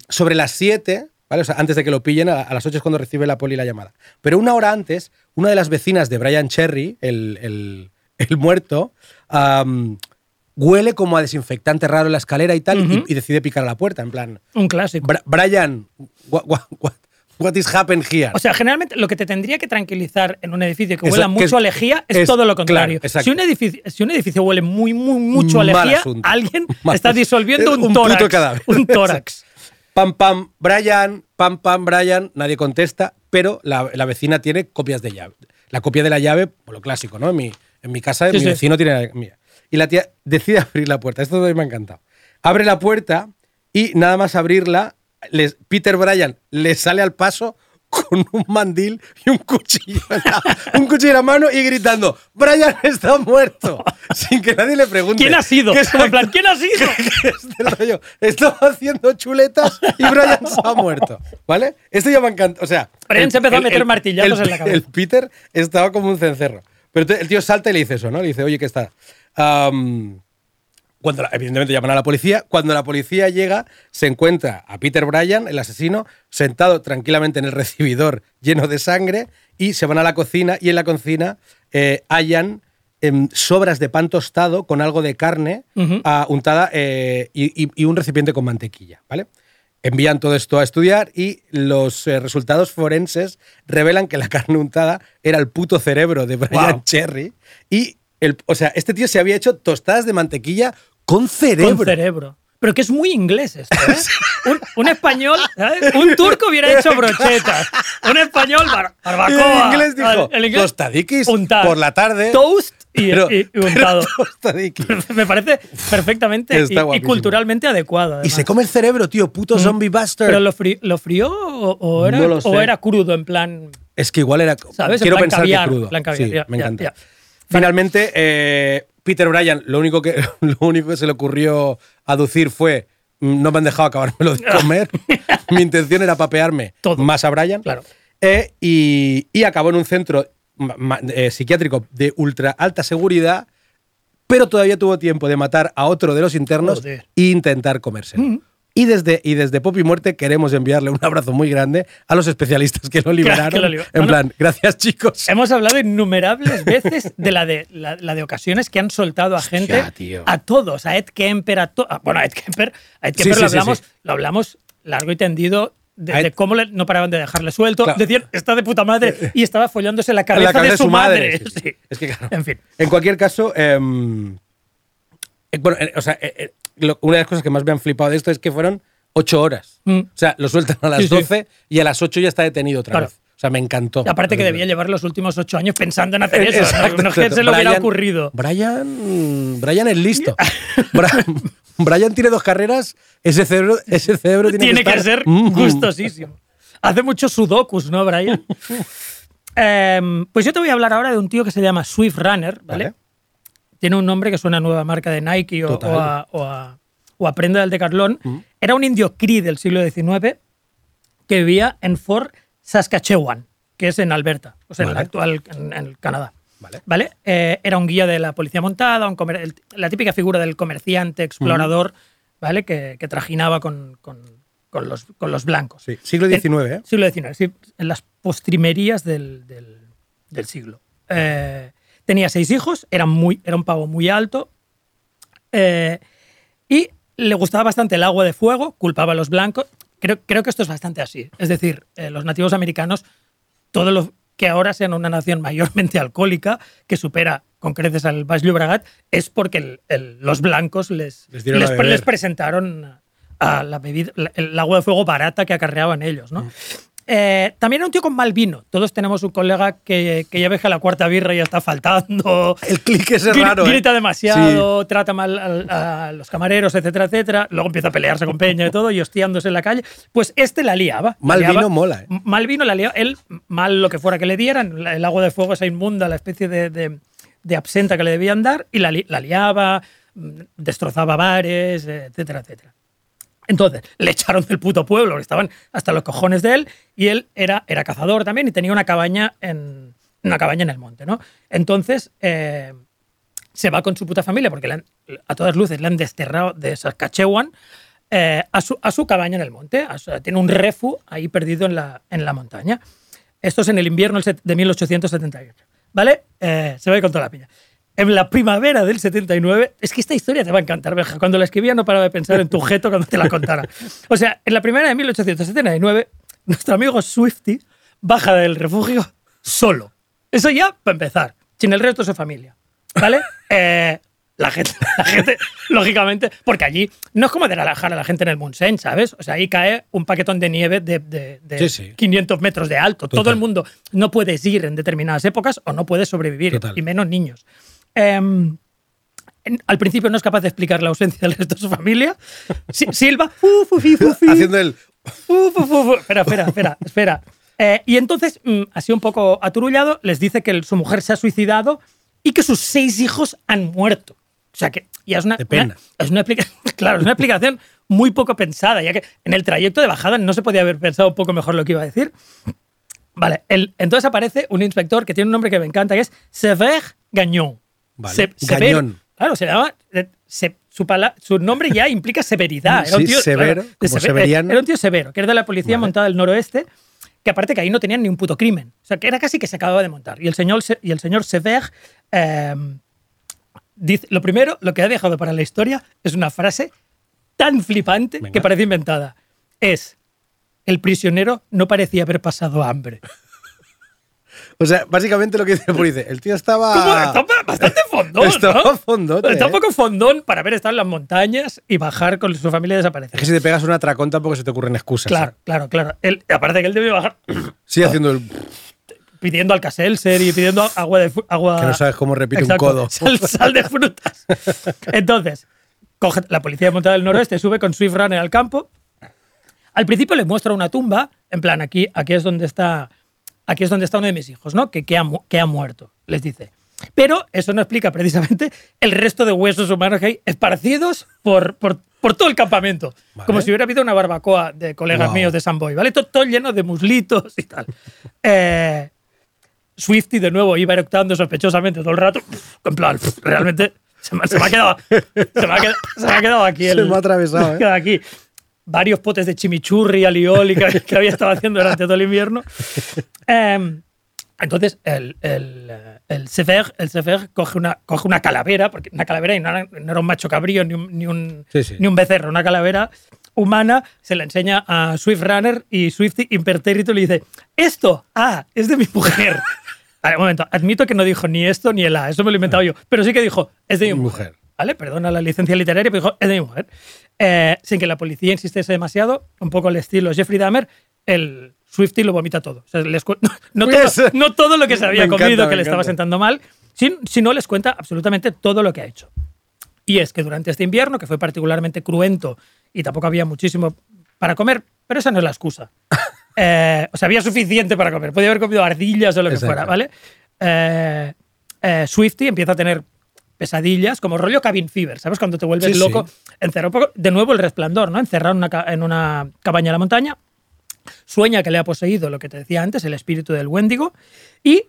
A: Sobre las 7, ¿vale? O sea, antes de que lo pillen, a, a las 8 es cuando recibe la poli la llamada. Pero una hora antes, una de las vecinas de Brian Cherry, el, el- el muerto, huele como a desinfectante raro en la escalera y tal, y- decide picar a la puerta, en plan,
B: Un clásico.
A: "Bra- Brian, what, what, what, what is happened here?
B: O sea, generalmente lo que te tendría que tranquilizar en un edificio que
A: Eso,
B: huela
A: que
B: mucho
A: es-
B: a lejía es,
A: es-
B: todo lo contrario.
A: claro,
B: si, un edificio, si un edificio huele muy, muy, mucho a
A: Mal
B: lejía,
A: asunto.
B: alguien [LAUGHS]
A: Mal
B: está
A: asunto.
B: disolviendo un,
A: Un
B: tórax. Un [LAUGHS] tórax.
A: Pam, pam, Brian, pam, pam, Brian, nadie contesta, pero la, la vecina tiene copias de llave. La copia de la llave, por lo clásico, ¿no? En mi, en mi casa,
B: Sí,
A: mi
B: sí.
A: vecino tiene la mía. Y la tía [LAUGHS] decide abrir la puerta. Esto me ha encantado. Abre la puerta y nada más abrirla, les- Peter Bryan le sale al paso con un mandil y un cuchillo, en la, un cuchillo en la mano y gritando, Brian está muerto, [LAUGHS] sin que nadie le pregunte.
B: ¿Quién ha sido?
A: ¿Qué
B: En plan, ¿quién ha sido? [LAUGHS]
A: este rollo. Estaba haciendo chuletas y Brian se ha muerto. ¿Vale? Esto ya me encanta. O sea.
B: Brian se empezó a meter martillazos
A: el-
B: en la cabeza.
A: El Peter estaba como un cencerro. Pero el tío salta y le dice eso, ¿no? Le dice, oye, ¿qué está? Am, cuando la- evidentemente llaman a la policía. Cuando la policía llega, se encuentra a Peter Bryan, el asesino, sentado tranquilamente en el recibidor lleno de sangre y se van a la cocina y en la cocina eh, hallan em, sobras de pan tostado con algo de carne ah, untada eh, y, y- y un recipiente con mantequilla, ¿vale? Envían todo esto a estudiar y los eh, resultados forenses revelan que la [LAUGHS] carne untada era el puto cerebro de Brian
B: Wow.
A: Cherry y el, o sea, este tío se había hecho tostadas de mantequilla con cerebro.
B: Con cerebro. Pero que es muy inglés esto, ¿eh? [LAUGHS] Un, un español, ¿sabes? Un turco hubiera hecho brochetas. Un español, bar-
A: Y
B: barbacoa.
A: el inglés dijo,
B: El inglés,
A: tostadiquis
B: untar.
A: por la tarde.
B: Toast y,
A: pero-
B: y- untado. [LAUGHS] [LAUGHS] Me parece perfectamente y- culturalmente adecuado.
A: Y se come el cerebro, tío, puto zombie bastard.
B: ¿Pero lo, fri- lo frió o, o era,
A: No lo
B: o
A: sé.
B: era crudo en plan...
A: Es que igual era.
B: ¿Sabes?
A: Quiero pensar
B: caviar,
A: que crudo.
B: caviar,
A: Sí,
B: ya,
A: me
B: ya,
A: encanta.
B: ya.
A: Finalmente, eh, Peter Bryan, lo único, que, [LAUGHS] lo único que se le ocurrió aducir fue: "Mm, no me han dejado acabármelo de [LAUGHS] comer. Mi intención era papearme
B: Todo.
A: más a Bryan.
B: Claro.
A: Eh, y, y acabó en un centro eh, psiquiátrico de ultra alta seguridad, pero todavía tuvo tiempo de matar a otro de los internos
B: Joder.
A: e intentar comérselo. Y desde, y desde Pop y Muerte queremos enviarle un abrazo muy grande a los especialistas que lo liberaron.
B: que lo
A: en
B: Bueno,
A: plan, gracias chicos.
B: Hemos hablado innumerables veces de la de, la, la de ocasiones que han soltado a gente, a todos, a Ed Kemper, a to- a- bueno, a Ed Kemper, a Ed Kemper
A: sí,
B: lo,
A: sí,
B: hablamos,
A: sí.
B: lo hablamos largo y tendido de,
A: A Ed-
B: de cómo le- no paraban de dejarle suelto.
A: Claro.
B: Decían, está de puta madre [LAUGHS] y estaba follándose la cabeza,
A: la cabeza
B: de su madre.
A: sí, sí.
B: Sí.
A: Es que claro.
B: En fin.
A: En cualquier caso, em, eh, bueno, eh, o sea, eh, lo- una de las cosas que más me han flipado de esto es que fueron ocho horas.
B: Mm.
A: O sea, lo sueltan a las
B: Sí, sí.
A: 12 y a las 8 ya está detenido otra
B: Claro.
A: vez. O sea, me encantó.
B: Y aparte que debía llevar los últimos ocho años pensando en hacer eso.
A: exacto,
B: no es que se le hubiera ocurrido.
A: Brian, Brian es listo. [LAUGHS] Brian tiene dos carreras. Ese cerebro, ese cerebro tiene,
B: Tiene que,
A: estar-
B: ser
A: Mm.
B: gustosísimo. Hace muchos sudokus, ¿no, Brian? [LAUGHS] Em, pues yo te voy a hablar ahora de un tío que se llama Swift Runner, ¿vale?
A: Vale.
B: Tiene un nombre que suena a nueva marca de Nike o, o a, o a- o a prenda del Decathlon. Era un indio Cree del siglo XIX que vivía en Fort Saskatchewan, que es en Alberta, o sea, en el
A: Vale.
B: actual en, en Canadá.
A: Vale.
B: Eh, era un guía de la policía montada, un comer- el- la típica figura del comerciante, explorador, ¿vale? Que, que trajinaba con, con- con los, con los blancos.
A: Sí, siglo
B: En-
A: XIX, ¿eh?
B: Siglo XIX, sí, en las postrimerías del, del- del siglo. Eh, tenía seis hijos, era, muy, era un pavo muy alto eh, y le gustaba bastante el agua de fuego, culpaba a los blancos. Creo, creo que esto es bastante así. Es decir, eh, los nativos americanos, todos los que ahora sean una nación mayormente alcohólica, que supera con creces al Baix Llobregat, es porque el- el- los blancos les,
A: Les
B: presentaron a la bebida, la- el agua de fuego barata que acarreaban ellos,
A: Mm.
B: Eh, también era un tío con mal vino. Todos tenemos un colega que, que ya ve que la cuarta birra ya está faltando. [LAUGHS]
A: El clic es raro, ¿eh?
B: Grita demasiado, trata mal al- a, los camareros, etcétera, etcétera. Luego empieza a pelearse con Peña y todo y hostiándose en la calle. Pues este la liaba. la
A: Mal
B: liaba.
A: vino mola, ¿eh?
B: Mal vino la liaba. Él, mal lo que fuera que le dieran, el agua de fuego esa inmunda, la especie de, de- de absenta que le debían dar, y la, li- la liaba, mm, destrozaba bares, etcétera, etcétera. Entonces, le echaron del puto pueblo, porque estaban hasta los cojones de él, y él era, era cazador también y tenía una cabaña en, una cabaña en el monte, ¿no? Entonces, eh, se va con su puta familia, porque han- a todas luces le han desterrado de Saskatchewan eh, a, su, a su cabaña en el monte. a tiene un refu ahí perdido en la, en la montaña. Esto es en el invierno de 1878. ¿Vale? Eh, se va con toda la piña. En la primavera del 79, es que esta historia te va a encantar, Benja. Cuando la escribía no paraba de pensar en tu objeto cuando te la contara. O sea, en la primavera de 1879, nuestro amigo Swifty baja del refugio solo. Eso ya para empezar, sin el resto de su familia. ¿Vale? [LAUGHS] Eh, la gente, la gente, lógicamente, porque allí no es como de relajar a la gente en el Montseny, ¿sabes? O sea, ahí cae un paquetón de nieve de, de- de
A: Sí, sí.
B: 500 metros de alto. Todo
A: Total.
B: el mundo no puedes ir en determinadas épocas o no puedes sobrevivir,
A: Total.
B: y menos niños. Em, al principio no es capaz de explicar la ausencia del resto de su familia. Si- Silva.
A: Haciendo el.
B: Espera, espera, espera, espera. Eh, y entonces, mm, así un poco aturullado, les dice que su mujer se ha suicidado y que sus seis hijos han muerto. O sea que ya es una,
A: De pena.
B: una- es una [LAUGHS] claro, es una explicación muy poco pensada, ya que en el trayecto de bajada no se podía haber pensado un poco mejor lo que iba a decir. Vale, el- entonces aparece un inspector que tiene un nombre que me encanta, que es Sever Gagnon.
A: Vale,
B: Se- severo. Claro, se llama. eh, se- su, pala- su nombre ya implica [LAUGHS] severidad. Era un
A: Sí,
B: tío,
A: severo,
B: de
A: como
B: seve-
A: severiano.
B: Era un tío severo, que era de la policía montada del noroeste, que aparte que ahí no tenían ni un puto crimen. O sea, que era casi que se acababa de montar. Y el señor, Se- y el señor Sever eh, dice, lo primero, lo que ha dejado para la historia es una frase tan flipante
A: Venga.
B: que parece inventada. Es, el prisionero no parecía haber pasado hambre.
A: O sea, básicamente lo que dice el policía. El tío estaba.
B: Como- está bastante [LAUGHS] fondón,
A: Estaba
B: ¿no?
A: fondote,
B: Está un
A: ¿eh?
B: poco fondón para haber estado en las montañas y bajar con su familia desaparecida.
A: Es que si te pegas un atracón tampoco se te ocurren excusas.
B: Claro, claro, claro. Él- aparte que él debe bajar. [COUGHS]
A: Sí, haciendo el. [COUGHS]
B: pidiendo Alka-Seltzer y pidiendo agua de agua.
A: Que no sabes cómo repite un codo. [LAUGHS]
B: Sal, sal de frutas. [LAUGHS] Entonces, coge la policía montada del noroeste, sube con Swift Runner al campo. Al principio le muestra una tumba, en plan, aquí, aquí es donde está. Aquí es donde está uno de mis hijos, ¿no? Que, que, ha, que ha muerto, les dice. Pero eso no explica precisamente el resto de huesos humanos que hay esparcidos por, por, por todo el campamento.
A: Vale.
B: Como si hubiera habido una barbacoa de colegas
A: Wow.
B: míos de San Boy, ¿vale? Todo, todo lleno de muslitos y tal. Eh, Swifty de nuevo iba eructando sospechosamente todo el rato. En plan, realmente se me, se me ha quedado. Se me ha quedado, se me ha quedado aquí. [LAUGHS]
A: Se
B: el-
A: me ha atravesado,
B: se me ha
A: ¿eh?
B: quedado aquí. Varios potes de chimichurri, alioli que, que había estado haciendo durante todo el invierno. Em, entonces, el, el, eh, el Sefer, el Sefer coge, una, coge una calavera, porque una calavera y no era, no era un macho cabrío ni un, ni, un,
A: Sí, sí.
B: ni un becerro, una calavera humana, se la enseña a Swift Runner y Swifty impertérrito le dice, esto, ah, es de mi mujer. [LAUGHS] Vale, un momento, admito que no dijo ni esto ni el A, eso me lo he inventado yo, pero sí que dijo, es de mi
A: Mi
B: mujer.
A: mujer.
B: ¿Vale? Perdona la licencia literaria, pero dijo, es de mi mujer. Eh, sin que la policía insistiese demasiado, un poco al estilo Jeffrey Dahmer, el Swifty lo vomita todo. O sea, les [LAUGHS] no, todo,
A: Pues,
B: no todo lo que se había
A: encanta,
B: comido que le estaba sentando mal, sin- sino les cuenta absolutamente todo lo que ha hecho. Y es que durante este invierno, que fue particularmente cruento y tampoco había muchísimo para comer, pero esa no es la excusa. [LAUGHS] Eh, o sea, había suficiente para comer. Podía haber comido ardillas o lo que
A: Exacto.
B: fuera, ¿vale? Eh, eh, Swifty empieza a tener pesadillas, como rollo cabin fever, ¿sabes? Cuando te vuelves
A: Sí, sí.
B: loco. Encerrado poco, de nuevo el resplandor, ¿no? Encerrado en una, ca- en una cabaña en la montaña. Sueña que le ha poseído lo que te decía antes, el espíritu del Wendigo, y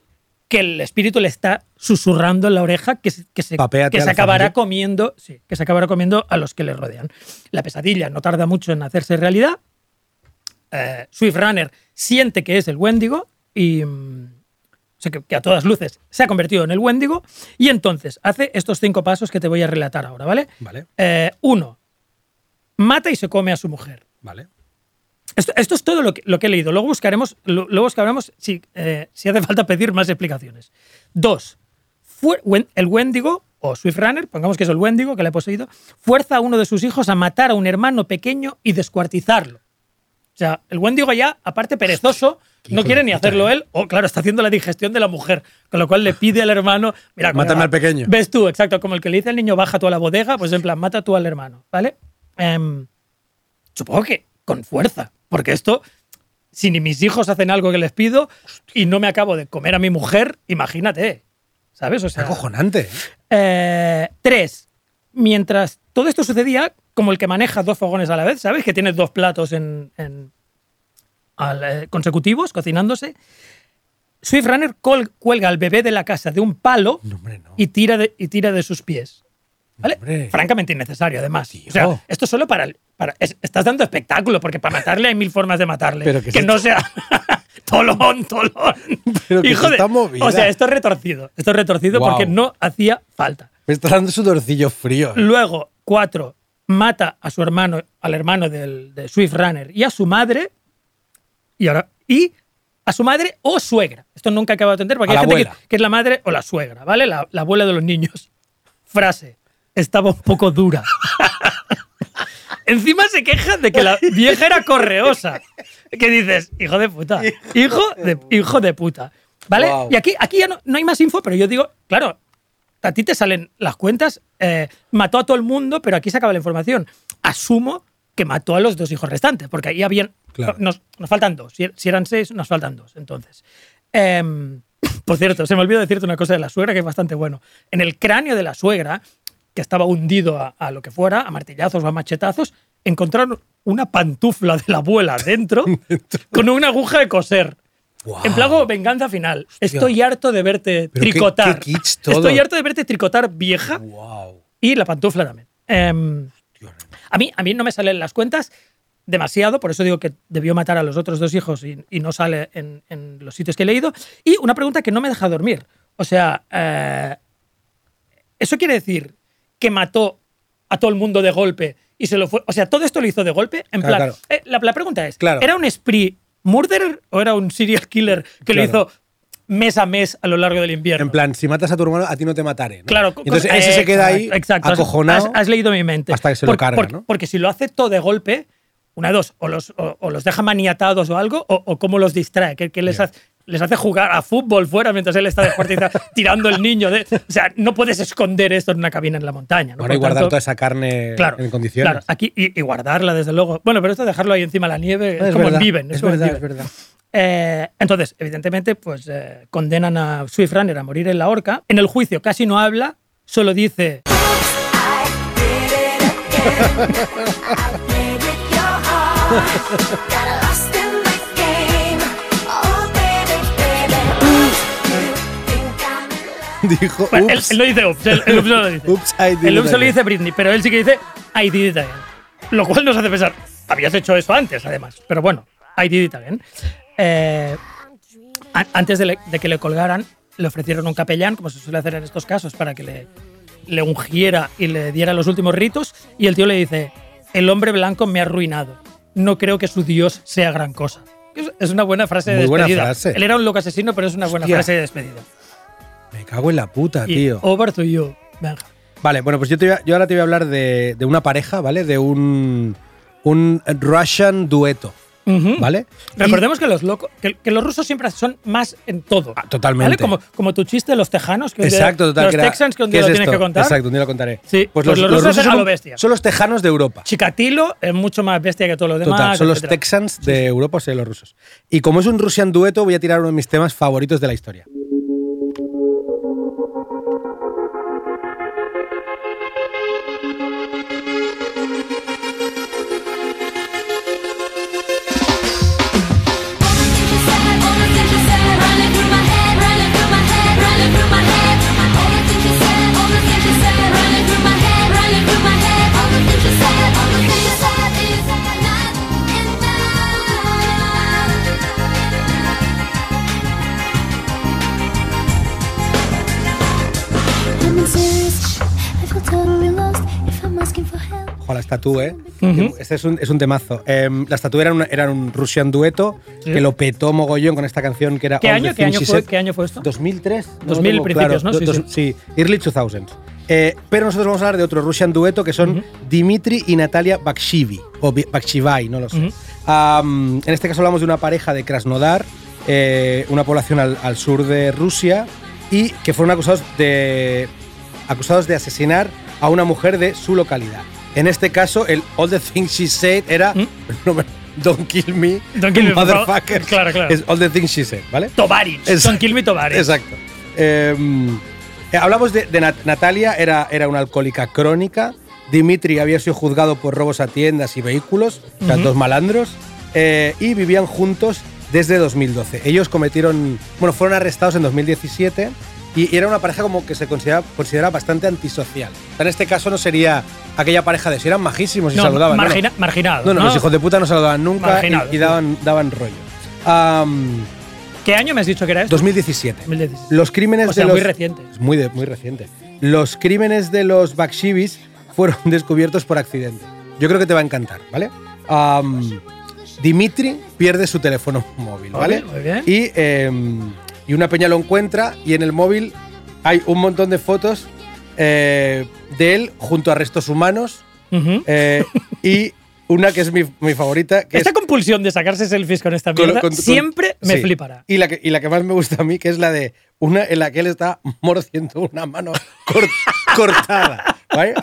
B: que el espíritu le está susurrando en la oreja que se, que se, que se acabará comiendo, sí, que se acabará comiendo a los que le rodean. La pesadilla no tarda mucho en hacerse realidad. Eh, Swift Runner siente que es el Wendigo y mm, sea, que, que a todas luces se ha convertido en el Wendigo y entonces hace estos cinco pasos que te voy a relatar ahora, ¿vale?
A: Vale,
B: Eh, uno, mata y se come a su mujer.
A: vale.
B: Esto, esto es todo lo que, lo que he leído. Luego buscaremos, lo- luego buscaremos si, eh, si hace falta pedir más explicaciones. Dos, fue- el Wendigo, o Swift Runner, pongamos que es el Wendigo que le ha poseído, fuerza a uno de sus hijos a matar a un hermano pequeño y descuartizarlo. O sea, el Wendigo ya, aparte perezoso, no quiere ni hacerlo él, o claro, está haciendo la digestión de la mujer, con lo cual le pide al hermano, mira,
A: Mátame al pequeño.
B: Ves tú, exacto, como el que le dice al niño, baja tú a la bodega, pues en plan, mata tú al hermano, ¿vale? Em, supongo que con fuerza, porque esto, si ni mis hijos hacen algo que les pido y no me acabo de comer a mi mujer, imagínate, ¿sabes? O
A: Es
B: sea,
A: acojonante. ¿eh?
B: eh, tres, mientras todo esto sucedía, como el que maneja dos fogones a la vez, ¿sabes? Que tiene dos platos en, en- al- eh, consecutivos cocinándose. Swift Runner col- cuelga al bebé de la casa de un palo
A: No, hombre, no.
B: y tira de, y tira de sus pies. ¿Vale?
A: Hombre.
B: Francamente innecesario, además.
A: Tío.
B: O sea, esto solo para. el- para es- estás dando espectáculo, porque para matarle hay mil formas de matarle.
A: Pero que
B: que
A: se-
B: no sea. [LAUGHS] Tolón, tolón.
A: Pero que
B: Hijo de.
A: está movida.
B: O sea, esto es retorcido. Esto es retorcido porque no hacía falta.
A: Me está dando sudorcillo frío. ¿eh?
B: Luego, cuatro, mata a su hermano, al hermano del, de Swift Runner y a su madre. Y ahora. Y a su madre o suegra. Esto nunca acabo de entender porque
A: A
B: hay
A: la
B: gente que,
A: abuela.
B: que es la madre o la suegra, ¿vale? La, la abuela de los niños. [LAUGHS] Frase. Estaba un poco dura. [LAUGHS] Encima se queja de que la vieja era correosa. Que dices, hijo de puta. Hijo de, hijo de puta. ¿Vale? Y aquí, aquí ya no, no hay más info, pero yo digo, claro, a ti te salen las cuentas, eh, mató a todo el mundo, pero aquí se acaba la información. Asumo que mató a los dos hijos restantes, porque ahí habían.
A: Claro.
B: Nos, nos faltan dos. Si, eran seis, nos faltan dos. Entonces. Em, [LAUGHS] por cierto, se me olvidó decirte una cosa de la suegra que es bastante bueno. En el cráneo de la suegra, que estaba hundido a, a lo que fuera, a martillazos o a machetazos, encontraron una pantufla de la abuela dentro [LAUGHS] con una aguja de coser. En plan como venganza final. Estoy harto de verte
A: Pero qué-
B: tricotar.
A: qué todo.
B: Estoy harto de verte tricotar vieja
A: Wow.
B: y la pantufla también. Em, a, mí, a mí no me salen las cuentas demasiado, por eso digo que debió matar a los otros dos hijos y, y no sale en, en los sitios que he leído. Y una pregunta que no me deja dormir. O sea, eh, ¿eso quiere decir que mató a todo el mundo de golpe y se lo fue? O sea, ¿todo esto lo hizo de golpe? En
A: Claro,
B: plan,
A: claro.
B: eh, la, la pregunta es,
A: Claro.
B: ¿era un spree murderer o era un serial killer que lo hizo mes a mes a lo largo del invierno?
A: En plan, si matas a tu hermano, a ti no te mataré. ¿no?
B: Claro,
A: entonces ese se queda ahí
B: exacto, exacto.
A: Acojonado.
B: Has, has leído mi mente.
A: hasta que se lo carga,
B: porque,
A: ¿no?
B: Porque si lo hace todo de golpe, una de dos, o los, o, o los deja maniatados o algo, o, o cómo los distrae, que, que les, hace, les hace jugar a fútbol fuera mientras él está descuartizado, [LAUGHS] tirando el niño. De, o sea, no puedes esconder esto en una cabina en la montaña. ¿no?
A: Bueno, y
B: Por
A: guardar
B: tanto,
A: toda esa carne
B: Claro,
A: en condiciones.
B: claro, aquí, y, y guardarla, desde luego. Bueno, pero esto de dejarlo ahí encima de la nieve
A: Ah,
B: es,
A: es
B: como
A: verdad,
B: en Viven.
A: es
B: en
A: verdad,
B: Viven.
A: es verdad.
B: Eh, entonces, evidentemente, pues eh, condenan a Swift Runner a morir en la horca. En el juicio casi no habla, solo dice
A: Dijo,
B: Bueno, él, él no dice ups, él, el ups no lo dice. [LAUGHS]
A: Ups, I did
B: el ups solo dice Britney, pero él sí que dice I did it again. Lo cual nos hace pensar, habías hecho eso antes, además. Pero bueno, I did it again. Eh, a- antes de, le- de que le colgaran, le ofrecieron un capellán, como se suele hacer en estos casos, para que le, le ungiera y le diera los últimos ritos. Y el tío le dice, el hombre blanco me ha arruinado. No creo que su Dios sea gran cosa. Es- una buena frase de
A: buena
B: despedida.
A: frase.
B: Él era un loco asesino, pero es una buena
A: Hostia.
B: frase de despedida.
A: Me cago en la puta,
B: Y
A: tío.
B: over to you, Benja.
A: Vale, bueno, pues yo, te voy a- yo ahora te voy a hablar de, de una pareja, ¿vale? De un, un Russian dueto, ¿vale? Y-
B: Recordemos que los locos, que, que los rusos siempre son más en todo.
A: Ah, totalmente.
B: ¿Vale? Como, como tu chiste de los tejanos, que un día-
A: Exacto, total.
B: los
A: que era-
B: Texans que un
A: ¿qué
B: día
A: es
B: lo tienes
A: esto?
B: que contar.
A: Exacto, un día lo contaré.
B: Sí, pues los rusos a
A: son,
B: lo bestia.
A: son los tejanos de Europa.
B: Chikatilo es mucho más bestia que todos los demás.
A: Total, son los. Texans de Europa, o sea, los rusos. Y como es un Russian dueto, voy a tirar uno de mis temas favoritos de la historia. Ojo, la estatua, ¿eh? Este es un, es un temazo. Em, la estatua era un, era un Russian dueto
B: Sí.
A: que lo petó mogollón con esta canción que era
B: ¿Qué
A: All
B: año,
A: the
B: qué,
A: Things
B: año
A: She
B: fue,
A: Said.
B: ¿Qué año fue esto?
A: 2003. no lo
B: 2000
A: tengo
B: principios,
A: claro.
B: ¿no? Sí,
A: early 2000s. Eh, pero nosotros vamos a hablar de otro Russian dueto que son Dimitri y Natalia Bakshivi, o Bakshivai, no lo sé. En este caso hablamos de una pareja de Krasnodar, eh, una población al, al sur de Rusia, y que fueron acusados de, acusados de asesinar a una mujer de su localidad. En este caso, el All the Things She Said era
B: ¿Mm?
A: Don't Kill Me,
B: Don't kill me,
A: motherfucker.
B: Claro, claro.
A: Es All the Things She Said, ¿vale?
B: Tovarich. Son Kill Me Tovarich.
A: Exacto. Eh, eh, hablamos de, de Nat- Natalia, era, era una alcohólica crónica. Dimitri había sido juzgado por robos a tiendas y vehículos, o sea, dos malandros, eh, y vivían juntos desde 2012. Ellos cometieron, bueno, fueron arrestados en 2017 y, era una pareja como que se considera, considera bastante antisocial. En este caso no sería aquella pareja de si eran majísimos y
B: No,
A: saludaban. no, no.
B: margina- marginado.
A: No, no, los hijos de puta no saludaban nunca
B: Marginados,
A: y, y daban, daban rollo.
B: ¿Qué año me has dicho que era esto?
A: 2017.
B: 2017.
A: Los crímenes
B: O sea,
A: de los
B: muy reciente.
A: Muy, de- muy reciente. Los crímenes de los Bakshibis fueron [LAUGHS] descubiertos por accidente. Yo creo que te va a encantar, ¿vale? Dimitri pierde su teléfono móvil, ¿vale?
B: Muy bien.
A: Y, em, y una peña lo encuentra y en el móvil hay un montón de fotos eh, de él junto a restos humanos
B: Ujú.
A: eh, y una que es mi, mi favorita, que
B: Esta
A: es
B: compulsión de sacarse selfies con esta
A: con-
B: mierda
A: con- con-
B: siempre me
A: sí.
B: flipará.
A: Y la, que, y la que más me gusta a mí, que es la de una en la que él está mordiendo una mano cor- [LAUGHS] cortada. ¿vale?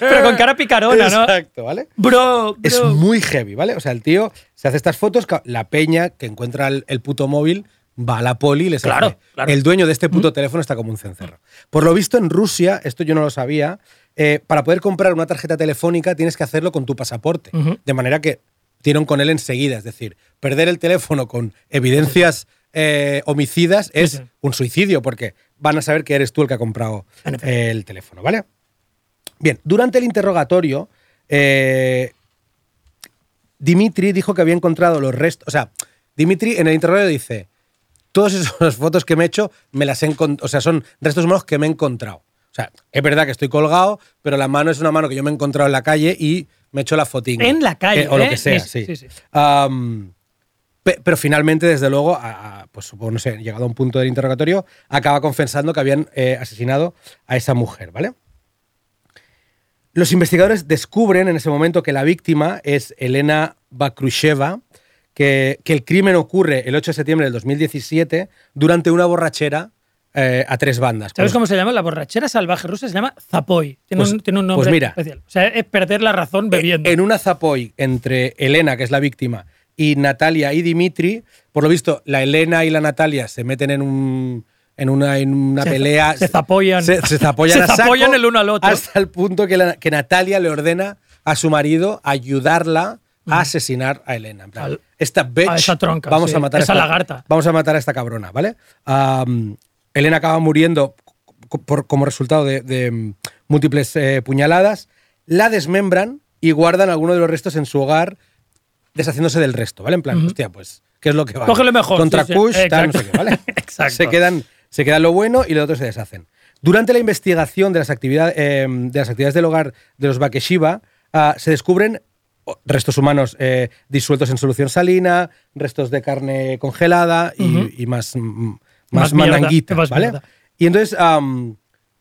B: Pero con cara picarona, ¿no?
A: Exacto, ¿vale?
B: Bro, bro.
A: Es muy heavy, ¿vale? O sea, el tío se hace estas fotos, la peña que encuentra el, el puto móvil va a la poli y les
B: Claro,
A: hace.
B: claro.
A: El dueño de este puto teléfono está como un cencerro. Por lo visto, en Rusia, esto yo no lo sabía, eh, para poder comprar una tarjeta telefónica tienes que hacerlo con tu pasaporte. De manera que dieron con él enseguida. Es decir, perder el teléfono con evidencias eh, homicidas es un suicidio, porque van a saber que eres tú el que ha comprado eh, el teléfono, ¿vale? Bien, durante el interrogatorio, Dimitri dijo que había encontrado los restos. O sea, Dimitri en el interrogatorio dice: Todas esas [LAUGHS] fotos que me he hecho, me las he O sea, son restos humanos que me he encontrado. O sea, es verdad que estoy colgado, pero la mano es una mano que yo me he encontrado en la calle y me he hecho la fotín.
B: En la calle,
A: o lo
B: ¿eh?
A: que sea,
B: Sí,
A: sí.
B: sí,
A: pero finalmente, desde luego, a- a- pues supongo, no sé, llegado a un punto del interrogatorio, acaba confesando que habían eh, asesinado a esa mujer, ¿vale? Los investigadores descubren en ese momento que la víctima es Elena Bakrusheva, que, que el crimen ocurre el 8 de septiembre del 2017 durante una borrachera eh, a tres bandas.
B: ¿Sabes cómo se llama? La borrachera salvaje rusa se llama zapoy. Tiene,
A: Pues-
B: un, tiene un nombre
A: pues mira.
B: especial. O sea, es perder la razón bebiendo.
A: En una zapoy entre Elena, que es la víctima, y Natalia y Dimitri, por lo visto, la Elena y la Natalia se meten en un. En una, en una
B: Se-
A: pelea.
B: se zapollan.
A: Se, se zapollan [LAUGHS]
B: Se
A: a saco
B: el uno al otro.
A: Hasta el punto que, la- que Natalia le ordena a su marido ayudarla a asesinar a Elena. En plan,
B: Al-
A: esta bitch.
B: a esa tronca,
A: Vamos
B: sí,
A: a matar a esta,
B: lagarta.
A: Vamos a matar a esta cabrona, ¿vale? Elena acaba muriendo por- como resultado de, de, mm, múltiples eh, puñaladas. La desmembran y guardan algunos de los restos en su hogar, deshaciéndose del resto, ¿vale? En plan, hostia, pues, ¿qué es lo que va?
B: Cógelo mejor,
A: Contra
B: sí, sí.
A: Kush, tal, no sé qué, ¿vale? [LAUGHS]
B: Exacto.
A: Se quedan, se quedan lo bueno y lo otro se deshacen. Durante la investigación de las, actividades de las actividades del hogar de los Bakeshiva, ah, se descubren restos humanos eh, disueltos en solución salina, restos de carne congelada y, más,
B: Más
A: más,
B: mierda,
A: mananguita,
B: más
A: ¿vale? Y entonces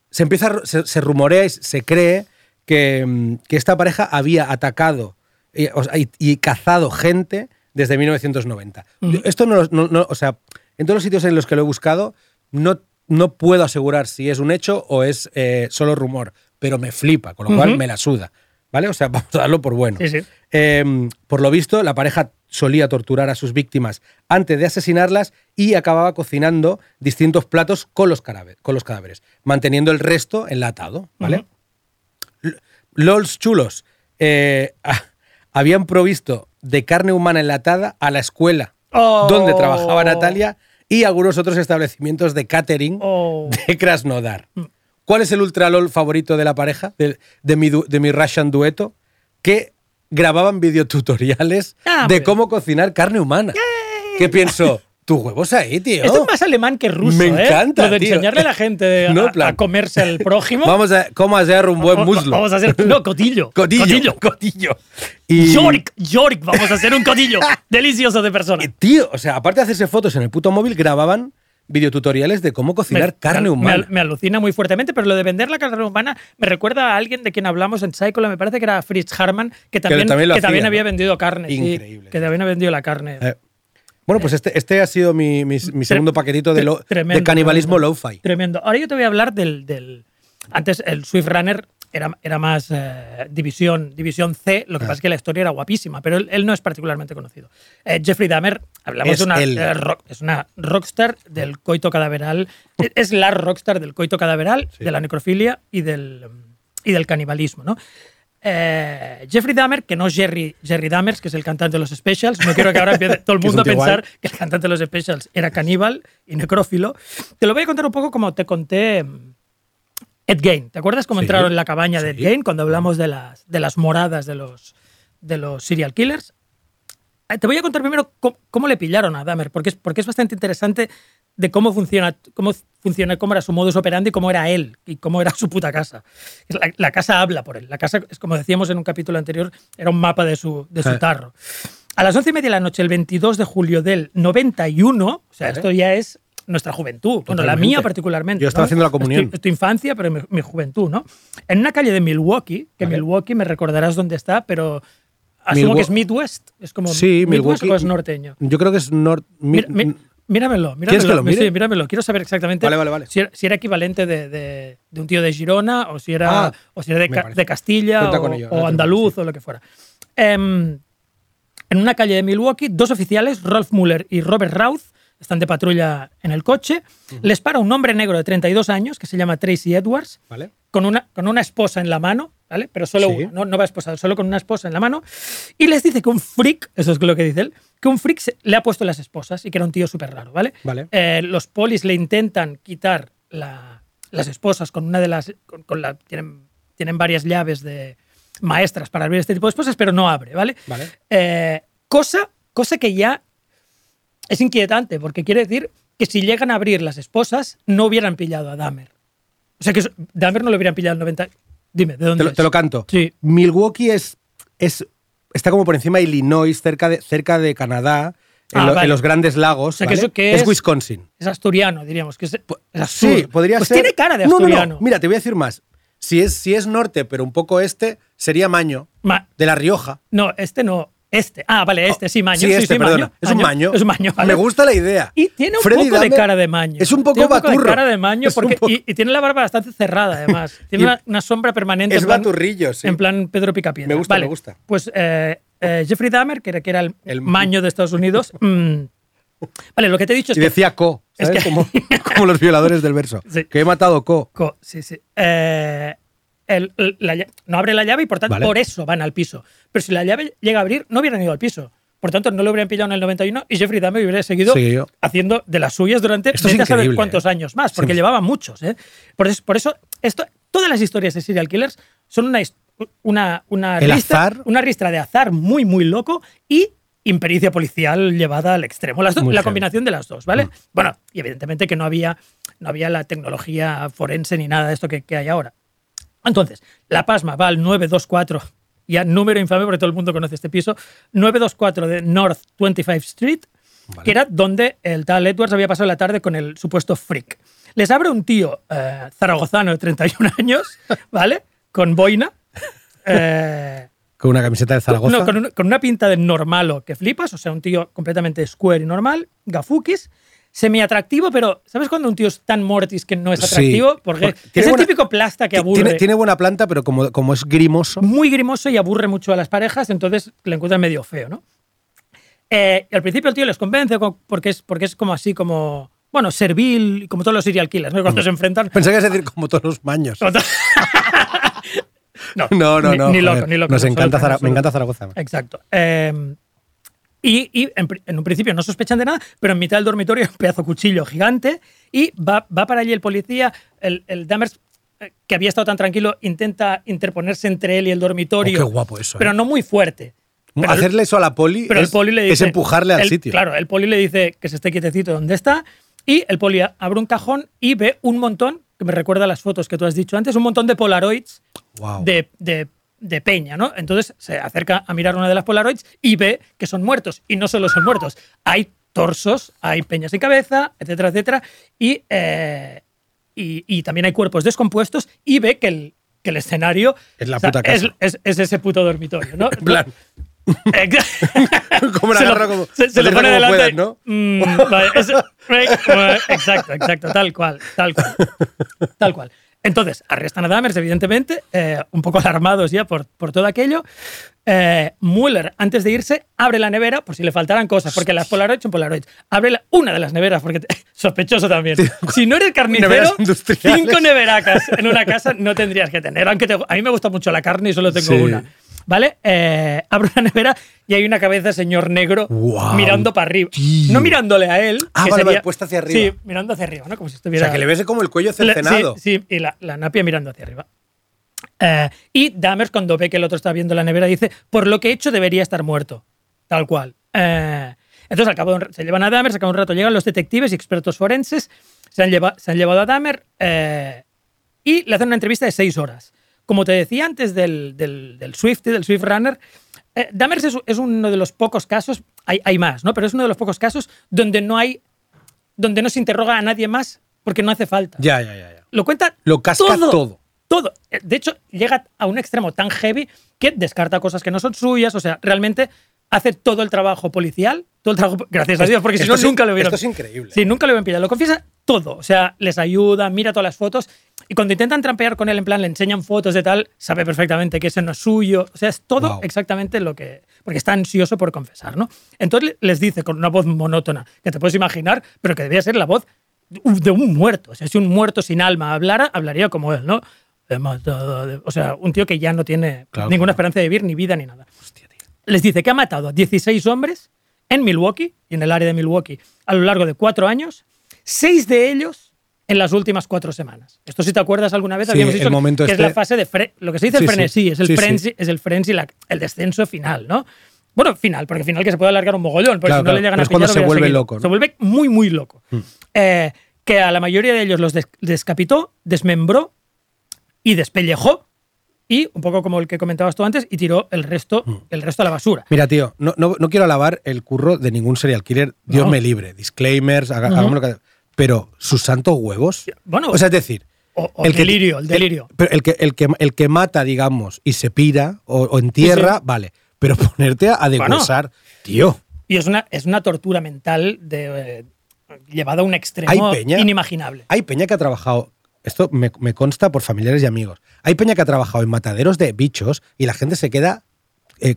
A: se empieza, se, se rumorea y se cree que, mm, que esta pareja había atacado y, sea, y- cazado gente desde 1990.
B: Ujú.
A: Esto no, no- no- o sea, en todos los sitios en los que lo he buscado, no, no puedo asegurar si es un hecho o es eh, solo rumor, pero me flipa, con lo cual me la suda. ¿Vale? O sea, [LAUGHS] vamos a darlo por bueno.
B: Sí, sí.
A: Eh, por lo visto, la pareja solía torturar a sus víctimas antes de asesinarlas y acababa cocinando distintos platos con los, con los cadáveres, manteniendo el resto enlatado. ¿vale? LOLs chulos eh, ah, habían provisto de carne humana enlatada a la escuela
B: Oh.
A: donde trabajaba Natalia y algunos otros establecimientos de catering
B: Oh.
A: de Krasnodar. ¿Cuál es el ultra LOL favorito de la pareja, de, de mi, de mi Russian dueto? Que grababan videotutoriales
B: Ah,
A: de cómo cocinar carne humana. ¿Qué pienso? Tus huevos ahí, tío.
B: Esto es más alemán que ruso,
A: Me
B: ¿eh?
A: encanta,
B: Lo de
A: tío.
B: enseñarle a la gente de-
A: No,
B: a, comerse al prójimo.
A: Vamos a cómo hacer un buen muslo.
B: Vamos a hacer. No, cotillo.
A: Cotillo. Cotillo. Y,
B: Yorick, Yorick, vamos a hacer un cotillo [LAUGHS] delicioso de persona.
A: tío, o sea, aparte de hacerse fotos en el puto móvil, grababan videotutoriales de cómo cocinar carne humana.
B: Me, me alucina muy fuertemente, pero lo de vender la carne humana me recuerda a alguien de quien hablamos en Cycle, me parece que era Fritz Harman, que también, que también había vendido carne. sí,
A: Increíble.
B: que también ha vendido la carne.
A: Eh, bueno, pues este, este ha sido mi, mi- mi segundo paquetito de, lo- de canibalismo low-fi.
B: Tremendo. Ahora yo te voy a hablar del. del- antes el Swift Runner era, era más eh, división, división C, lo que
A: Ah.
B: pasa es que la historia era guapísima, pero él, él no es particularmente conocido. Eh, Jeffrey Dahmer, hablamos
A: Es
B: de una, eh, rock- es una rockstar del coito cadaveral, es- es la rockstar del coito cadaveral,
A: Sí.
B: de la necrofilia y del, y del canibalismo, ¿no? Eh, Jeffrey Dahmer, que no es Jerry, Jerry Dahmer, que es el cantante de los Specials. No quiero que ahora empiece [LAUGHS] todo el mundo a pensar que el cantante de los Specials era caníbal y necrófilo. Te lo voy a contar un poco como te conté Ed Gein. ¿Te acuerdas cómo
A: Sí,
B: entraron en la cabaña de Ed
A: sí.
B: Gein cuando hablamos de las, de las moradas de los, de los serial killers? eh, te voy a contar primero cómo, cómo le pillaron a Dahmer, porque es, porque es bastante interesante de cómo funciona, cómo funciona, cómo era su modus operandi, cómo era él y cómo era su puta casa. La, la casa habla por él. La casa, es como decíamos en un capítulo anterior, era un mapa de su, de su tarro. A las once y media de la noche, el 22 de julio del 91, o sea, esto ya es nuestra juventud, bueno, la
A: Totalmente.
B: mía particularmente.
A: Yo estaba
B: ¿no?
A: haciendo la comunión.
B: Es tu, infancia, pero mi, mi juventud, ¿no? En una calle de Milwaukee, que
A: Vale.
B: Milwaukee me recordarás dónde está, pero asumo
A: Milwa-
B: que es Midwest, es como
A: Sí,
B: Midwest
A: Milwaukee.
B: o es norteño.
A: Yo creo que es North.
B: Mira- mi- míramelo, míramelo.
A: ¿Quieres que lo mire?
B: Sí, míramelo. Quiero saber exactamente
A: Vale, vale, vale.
B: Si, era, si era equivalente de, de- de un tío de Girona o si era,
A: Ah,
B: o si era de, Ca-
A: parece.
B: de Castilla
A: Cuenta
B: o,
A: ello,
B: o andaluz
A: digo,
B: o lo que fuera. Em, en una calle de Milwaukee, dos oficiales, Rolf Muller y Robert Routh, están de patrulla en el coche. Les para un hombre negro de 32 años que se llama Tracy Edwards
A: ¿Vale?
B: con una, con una esposa en la mano, ¿vale? Pero solo
A: Sí.
B: una, no, no va esposado, solo con una esposa en la mano. Y les dice que un freak, eso es lo que dice él, que un freak se- le ha puesto las esposas y que era un tío súper raro, ¿vale?
A: Vale.
B: Eh, los polis le intentan quitar la- las esposas con una de las. Con, con la, tienen, tienen varias llaves de maestras para abrir este tipo de esposas, pero no abre, ¿vale?
A: Vale.
B: Eh, cosa, cosa que ya es inquietante, porque quiere decir que si llegan a abrir las esposas, no hubieran pillado a Dahmer. O sea que Dahmer no lo hubieran pillado en 90. Dime, ¿de dónde
A: Te lo,
B: es?
A: te lo canto.
B: Sí.
A: Milwaukee es, es, está como por encima de Illinois, cerca de, cerca de Canadá, en,
B: Ah,
A: lo-
B: vale.
A: en los grandes lagos.
B: O sea, que
A: ¿vale?
B: eso que
A: es
B: es-
A: Wisconsin.
B: Es asturiano, diríamos. Que es, es
A: Sí, podría
B: Pues
A: ser.
B: tiene cara de
A: No, no, no.
B: asturiano.
A: Mira, te voy a decir más. Si es, si es norte, pero un poco este, sería Maño,
B: Ma-
A: de La Rioja.
B: no, este no. Este. Ah, vale, este, sí, Maño.
A: Sí, este, perdona. Es un maño.
B: Es un maño, vale.
A: Me gusta la idea.
B: Y tiene un
A: Freddy
B: poco de cara de maño.
A: Es un poco
B: tiene un poco
A: baturro.
B: de cara de maño [LAUGHS] porque,
A: poco-
B: y, y tiene la barba bastante cerrada, además. [LAUGHS] Tiene una, una sombra permanente.
A: es
B: en plan-
A: baturrillo, sí.
B: En plan Pedro Picapiedra.
A: Me gusta,
B: Vale,
A: me gusta.
B: Pues eh, eh, Jeffrey Dahmer, que era, que era el,
A: El-
B: maño de Estados Unidos. [LAUGHS] mm, vale, lo que te he dicho es
A: Y
B: que.
A: decía co,
B: es que-
A: como, como los violadores del verso.
B: Sí.
A: Que he matado co.
B: Co- sí, sí. Eh, el- el- la lla- no abre la llave y por tanto
A: Vale.
B: por eso van al piso. Pero si la llave llega a abrir, no hubieran ido al piso. Por tanto, no lo hubieran pillado en el 91 y Jeffrey Dahmer hubiera seguido haciendo de las suyas durante
A: Esto es
B: saber cuántos
A: ¿eh?
B: años más, porque
A: Sí.
B: llevaba muchos. ¿eh? Por eso, por eso esto, todas las historias de serial killers son una, una, una, ristra,
A: azar.
B: una ristra de azar muy, muy loco y impericia policial llevada al extremo. Las la combinación de las dos, ¿vale?
A: Mm.
B: Bueno, y evidentemente que no había, no había la tecnología forense ni nada de esto que, que hay ahora. Entonces, la pasma va al 924, ya número infame porque todo el mundo conoce este piso, 924 de North 25 Street,
A: Vale.
B: que era donde el tal Edwards había pasado la tarde con el supuesto freak. Les abre un tío eh, zaragozano de 31 [LAUGHS] años, ¿vale? Con boina. eh,
A: Con una camiseta de Zaragoza.
B: no, con, una, con una pinta de normalo que flipas, o sea, un tío completamente square y normal, gafukis, semi-atractivo, pero ¿sabes cuando un tío es tan mortis que no es atractivo? Porque
A: Porque
B: es
A: tiene
B: el
A: buena-
B: típico plasta que aburre.
A: Tiene, tiene buena planta, pero como, como es grimoso.
B: muy grimoso y aburre mucho a las parejas, entonces le encuentran medio feo, ¿no? Eh, y al principio el tío les convence co- porque es, porque es como así, como, bueno, servil, como todos los serial killers, ¿no? Cuando se enfrentan...
A: Pensé que ibas a decir como todos los maños. [LAUGHS]
B: no,
A: No, no,
B: ni-
A: no.
B: Ni, loco, ni loco.
A: Nos
B: en
A: encanta, Zara- me encanta Zaragoza.
B: Exacto. Eh, y y en, un principio no sospechan de nada, pero en mitad del dormitorio hay un pedazo de cuchillo gigante y va, va para allí el policía, el, el Dammers, eh, que había estado tan tranquilo, intenta interponerse entre él y el dormitorio.
A: Oh, qué guapo eso,
B: Pero
A: ¿eh?
B: no muy fuerte. Pero el-
A: Hacerle eso a la poli,
B: pero
A: es,
B: el poli le dice.
A: es empujarle al
B: el-
A: sitio.
B: Claro, el poli le dice que se esté quietecito donde está. Y el poli abre un cajón y ve un montón, que me recuerda a las fotos que tú has dicho antes, un montón de Polaroids
A: Wow.
B: de, de- de peña, ¿no? Entonces se acerca a mirar una de las Polaroids y ve que son muertos. Y no solo son muertos, hay torsos, hay peñas sin cabeza, etcétera, etcétera. Y, eh, y, y también hay cuerpos descompuestos y ve que el, que el escenario
A: Es la
B: o sea,
A: puta casa.
B: Es, es- es ese puto dormitorio, ¿no? [LAUGHS]
A: En plan, [LAUGHS] como
B: Se lo-
A: como,
B: se, se lo pone delante.
A: puedas, ¿no?
B: Mm, vale, eso- [LAUGHS] exacto, exacto, tal cual, tal cual. Tal cual. Entonces, arrestan a Dammers, evidentemente, eh, un poco alarmados ya por, por todo aquello. Eh, Mueller, antes de irse, abre la nevera por si le faltaran cosas, porque las Polaroids son Polaroids. Abre la- una de las neveras, porque te- [LAUGHS] sospechoso también. Si no eres carnicero, cinco neveracas en una casa no tendrías que tener. Aunque te- a mí me gusta mucho la carne y solo tengo
A: Sí.
B: una. ¿Vale? Eh, abro la nevera y hay una cabeza de señor negro
A: Guau,
B: mirando para arriba.
A: tío.
B: No mirándole a él.
A: Ah,
B: que
A: vale,
B: sería-
A: vale, puesta hacia arriba.
B: Sí, mirando hacia arriba, ¿no? Como si
A: O
B: estuviera.
A: sea, que le ves como el cuello cercenado.
B: Sí, sí, y la, la napia mirando hacia arriba. Eh, y Dammers, cuando ve que el otro está viendo la nevera, dice: Por lo que he hecho, debería estar muerto. Tal cual. Eh, entonces, al cabo de un se llevan a Dahmer, se acaba un rato, llegan los detectives y expertos forenses, se han, lleva- se han llevado a Dahmer eh, y le hacen una entrevista de seis horas. Como te decía antes del, del, del Swift, del Swift Runner, eh, Dahmer es, es uno de los pocos casos, hay, hay más, ¿no? Pero es uno de los pocos casos donde no hay, donde no se interroga a nadie más porque no hace falta.
A: Ya, ya, ya. ya.
B: Lo cuenta
A: Lo casca todo.
B: Todo. Eh, De hecho, llega a un extremo tan heavy que descarta cosas que no son suyas. O sea, realmente hace todo el trabajo policial. Todo el trabajo. Gracias a Dios, porque si no,
A: es-
B: nunca lo hubieran.
A: esto es increíble.
B: Sí, nunca lo hubieran pillado. Lo confiesa todo. O sea, les ayuda, mira todas las fotos. Y cuando intentan trampear con él, en plan, le enseñan fotos de tal, sabe perfectamente que ese no es suyo. O sea, es todo
A: Wow.
B: exactamente lo que. Porque está ansioso por confesar, ¿no? Entonces les dice con una voz monótona, que te puedes imaginar, pero que debía ser la voz de un muerto. O sea, si un muerto sin alma hablara, hablaría como él, ¿no? O sea, un tío que ya no tiene
A: Claro,
B: ninguna
A: claro.
B: esperanza de vivir, ni vida, ni nada. Les dice que ha matado a 16 hombres en Milwaukee y en el área de Milwaukee a lo largo de cuatro años, seis de ellos en las últimas cuatro semanas. Esto si te acuerdas alguna vez,
A: Sí,
B: habíamos
A: el
B: dicho
A: momento
B: que es
A: este-
B: la fase de fre- lo que se dice
A: Sí,
B: el
A: sí.
B: frenesí, es el frenzy, es el frenzy, la- el descenso final, ¿no? Bueno, final, porque final que se puede alargar un mogollón, porque
A: Claro,
B: si no le llegan a
A: es cuando
B: pillar,
A: se vuelve loco, ¿no?
B: Se vuelve muy, muy loco. Eh, que a la mayoría de ellos los des- descapitó, desmembró y despellejó y un poco como el que comentabas tú antes y tiró el resto el resto a la basura.
A: Mira, tío, no, no, no quiero alabar el curro de ningún serial killer. Dios
B: No.
A: me libre. Disclaimers, haga-
B: Ujú.
A: hagamos lo que. Pero sus santos huevos.
B: Bueno,
A: o sea, es decir.
B: o- o el delirio, el delirio.
A: pero el que, el, que, el que mata, digamos, y se pira o, o entierra,
B: Sí, sí.
A: vale. Pero [LAUGHS] ponerte a, a deshuesar, tío.
B: Y es una, es una tortura mental de, eh, llevada a un extremo
A: Hay peña.
B: inimaginable.
A: Hay peña que ha trabajado. Esto me, me consta por familiares y amigos. Hay peña que ha trabajado en mataderos de bichos y la gente se queda eh,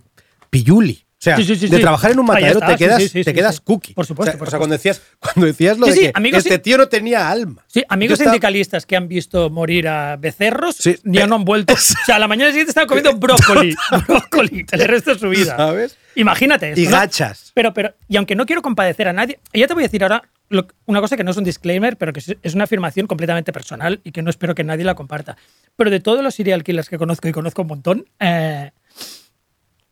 A: pilluli. O sea,
B: Sí, sí, sí,
A: de trabajar en un matadero
B: está,
A: te quedas, te quedas cookie.
B: Por supuesto,
A: O sea,
B: por
A: o sea, cuando decías, cuando decías lo de que
B: amigos,
A: este tío no tenía alma.
B: Sí, amigos
A: estaba-
B: sindicalistas que han visto morir a becerros ya no han vuelto. O sea, a la mañana siguiente estaban comiendo [LAUGHS] brócoli. brócoli el resto de su vida.
A: ¿Sabes?
B: Imagínate esto.
A: Y
B: ¿no?
A: gachas.
B: Pero, pero, y aunque no quiero compadecer a nadie, ya te voy a decir ahora lo- una cosa que no es un disclaimer, pero que es- una afirmación completamente personal y que no espero que nadie la comparta. Pero de todos los serial killers que conozco, y conozco un montón, eh,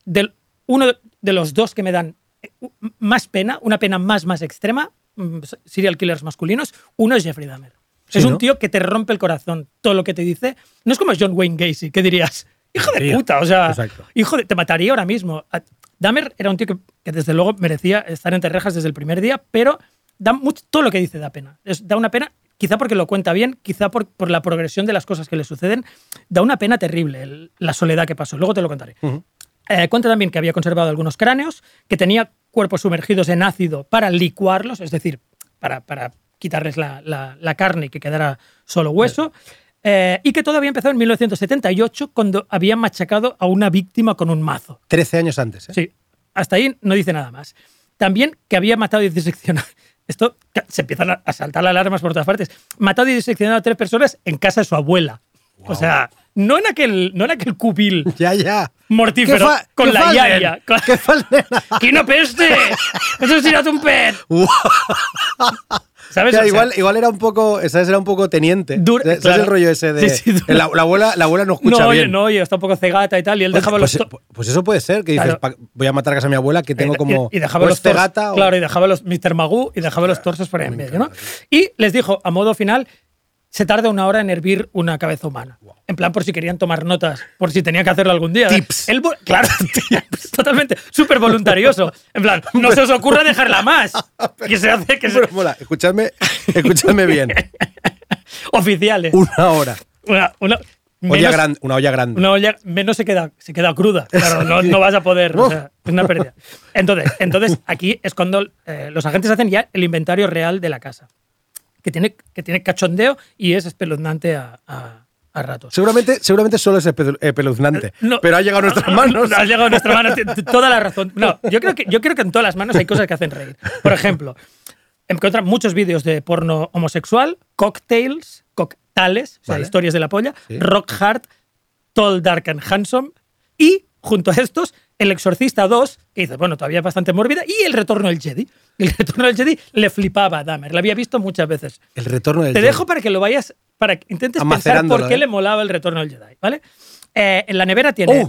B: del, uno de los dos que me dan eh, más pena, una pena más, más extrema, mm, serial killers masculinos, uno es Jeffrey Dahmer.
A: Sí,
B: es un
A: ¿no?
B: tío que te rompe el corazón todo lo que te dice. No es como John Wayne Gacy, que dirías, hijo de puta, o sea,
A: Exacto.
B: hijo de, te mataría ahora mismo. Dahmer era un tío que, que desde luego merecía estar entre rejas desde el primer día, pero da mucho, todo lo que dice da pena. Es- da una pena, quizá porque lo cuenta bien, quizá por, por la progresión de las cosas que le suceden, da una pena terrible el- la soledad que pasó. Luego te lo contaré. Eh, cuenta también que había conservado algunos cráneos, que tenía cuerpos sumergidos en ácido para licuarlos, es decir, para, para quitarles la, la- la carne y que quedara solo hueso. Eh, y que todo había empezado en 1978 cuando había machacado a una víctima con un mazo.
A: 13 años antes, ¿eh?
B: Sí, hasta ahí no dice nada más. También que había matado y diseccionado. [LAUGHS] Esto se empiezan a- saltar las alarmas por todas partes. Matado y diseccionado a tres personas en casa de su abuela. O sea, no en aquel, no en aquel cubil [LAUGHS]
A: Ya, ya.
B: mortífero
A: ¿Qué fa-
B: con la
A: falten?
B: yaya. Con-
A: ¿Qué falten? [LAUGHS]
B: ¡Quina peste! ¡Eso es tirate un pet! ¿Sabes?
A: O sea,
B: O sea,
A: igual, igual era un poco, ¿sabes? Era un poco teniente.
B: Dur-
A: ¿Sabes
B: claro.
A: el rollo ese de
B: Sí, sí, dur-
A: la, la abuela, la abuela no escucha
B: no, oye, no, oye, está un poco cegata y tal, y él
A: Pues-
B: dejaba
A: pues,
B: los... to-
A: pues eso puede ser, que dices,
B: Claro.
A: voy a matar a mi abuela que tengo
B: y-
A: como
B: y, dejaba los torsos,
A: cegata o-
B: claro y dejaba los Mr. Magoo y dejaba los torsos por ahí en
A: Me
B: medio ¿no? y les dijo a modo final se tarda una hora en hervir una cabeza humana en plan por si querían tomar notas por si tenía que hacerlo algún día
A: Tips.
B: Él claro [LAUGHS] tips, totalmente súper voluntarioso en plan [LAUGHS] no se os ocurra dejarla más [LAUGHS] que se hace que se-
A: Pero mola, escuchadme, escuchadme bien.
B: oficiales
A: Una hora.
B: una, una-
A: Olla grande, una olla grande.
B: Una olla menos se queda, se queda cruda. Claro, no, no vas a poder. o sea, es una pérdida. Entonces, entonces aquí es cuando eh, los agentes hacen ya el inventario real de la casa. Que tiene, que tiene cachondeo y es espeluznante a, a- a ratos.
A: Seguramente, seguramente solo es espe- espeluznante.
B: No.
A: pero ha llegado a nuestras [LAUGHS] manos.
B: Ha llegado a nuestras manos. Toda la razón. No, yo creo, que, yo creo que en todas las manos hay cosas que hacen reír. Por ejemplo, encuentran muchos vídeos de porno homosexual, cocktails, coctales, o sea,
A: Vale.
B: historias de la polla,
A: Sí.
B: rock hard, tall, dark and handsome, y junto a estos, El Exorcista 2, que dice, bueno, todavía es bastante mórbida, y El Retorno del Jedi. El Retorno del Jedi le flipaba a Dahmer, la había visto muchas veces.
A: El retorno del
B: Te
A: Jedi.
B: dejo para que lo vayas, para que intentes pensar por qué
A: ¿eh?
B: le molaba el Retorno del Jedi, ¿vale? Eh, en la nevera tiene
A: ¡Oh!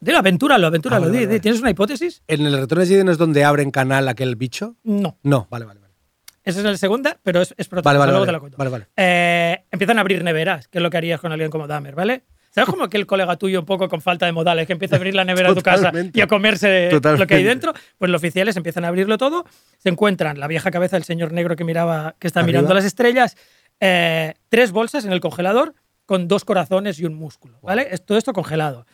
B: Dilo, aventúralo, aventúralo.
A: Ah, vale,
B: di,
A: vale,
B: di.
A: vale.
B: ¿Tienes una hipótesis?
A: ¿En el retorno de Jedi no es donde abren canal aquel bicho?
B: No.
A: No, vale, vale. vale.
B: Esa es la segunda, pero es, es
A: Vale,
B: protagonista,
A: vale,
B: luego
A: vale.
B: te la cuento.
A: Vale, vale.
B: Eh, empiezan a abrir neveras, que es lo que harías con alguien como Dahmer, ¿vale? ¿Sabes como aquel colega tuyo un poco con falta de modales que empieza a abrir la nevera de tu casa y a comerse lo que hay dentro? Pues los oficiales empiezan a abrirlo todo, se encuentran la vieja cabeza del señor negro que miraba, que está
A: Arriba.
B: mirando las estrellas, eh, tres bolsas en el congelador con dos corazones y un músculo, ¿vale? Es todo esto congelado.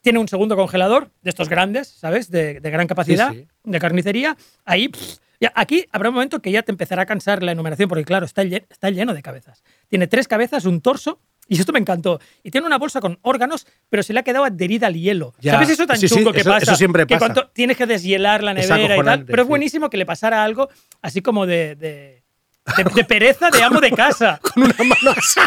B: Tiene un segundo congelador de estos grandes, ¿sabes? De, de gran capacidad,
A: sí.
B: de carnicería. Ahí, pff, ya, aquí habrá un momento que ya te empezará a cansar la enumeración, porque claro, está, lle- está lleno de cabezas. Tiene tres cabezas, un torso, y esto me encantó. Y tiene una bolsa con órganos, pero se le ha quedado adherida al hielo.
A: Ya.
B: ¿Sabes eso tan
A: Sí, sí,
B: chungo que
A: eso-
B: pasa?
A: eso siempre
B: que
A: pasa.
B: cuando tienes que deshielar la nevera y tal. Pero es
A: sí.
B: buenísimo que le pasara algo así como de, de, de- de pereza de amo de casa. [LAUGHS]
A: Una mano así.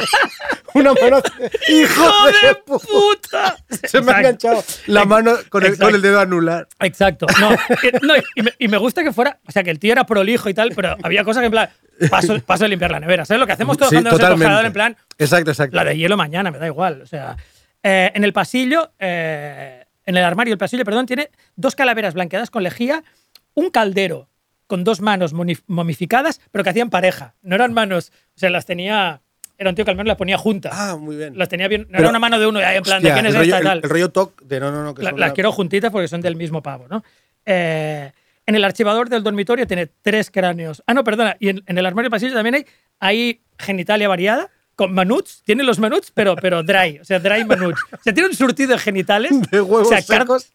A: Una mano así. [LAUGHS] ¡Hijo de puta! Se me ha enganchado la mano con el, con el dedo anular.
B: Exacto. No, que- no, y, me, y me gusta que fuera, o sea, que el tío era prolijo y tal, pero había cosas que en plan, paso, paso de limpiar la nevera. ¿Sabes lo que hacemos todos
A: Sí,
B: cuando nos el en plan,
A: Exacto, exacto.
B: la de hielo mañana, me da igual. O sea, eh, en el pasillo, eh, en el armario del pasillo, perdón, tiene dos calaveras blanqueadas con lejía, un caldero con dos manos momificadas, pero que hacían pareja. No eran manos, o sea, las tenía. Era un tío que al menos las ponía juntas.
A: Ah, muy bien.
B: Las tenía bien. No
A: Pero-
B: era una mano de uno, en plan,
A: Hostia,
B: ¿de quién es
A: el rollo,
B: esta
A: el-
B: tal?
A: el rollo TOC de no, no, no. Que
B: La-
A: son
B: las
A: una-
B: quiero juntitas porque son del mismo pavo, ¿no? Eh, en el archivador del dormitorio tiene tres cráneos. Ah, no, perdona. Y en, en el armario pasillo también hay, hay genitalia variada con manuts. Tiene los manuts, pero, pero dry. O sea, dry manuts. O sea, tiene un surtido de genitales.
A: De huevos
B: o sea,
A: secos.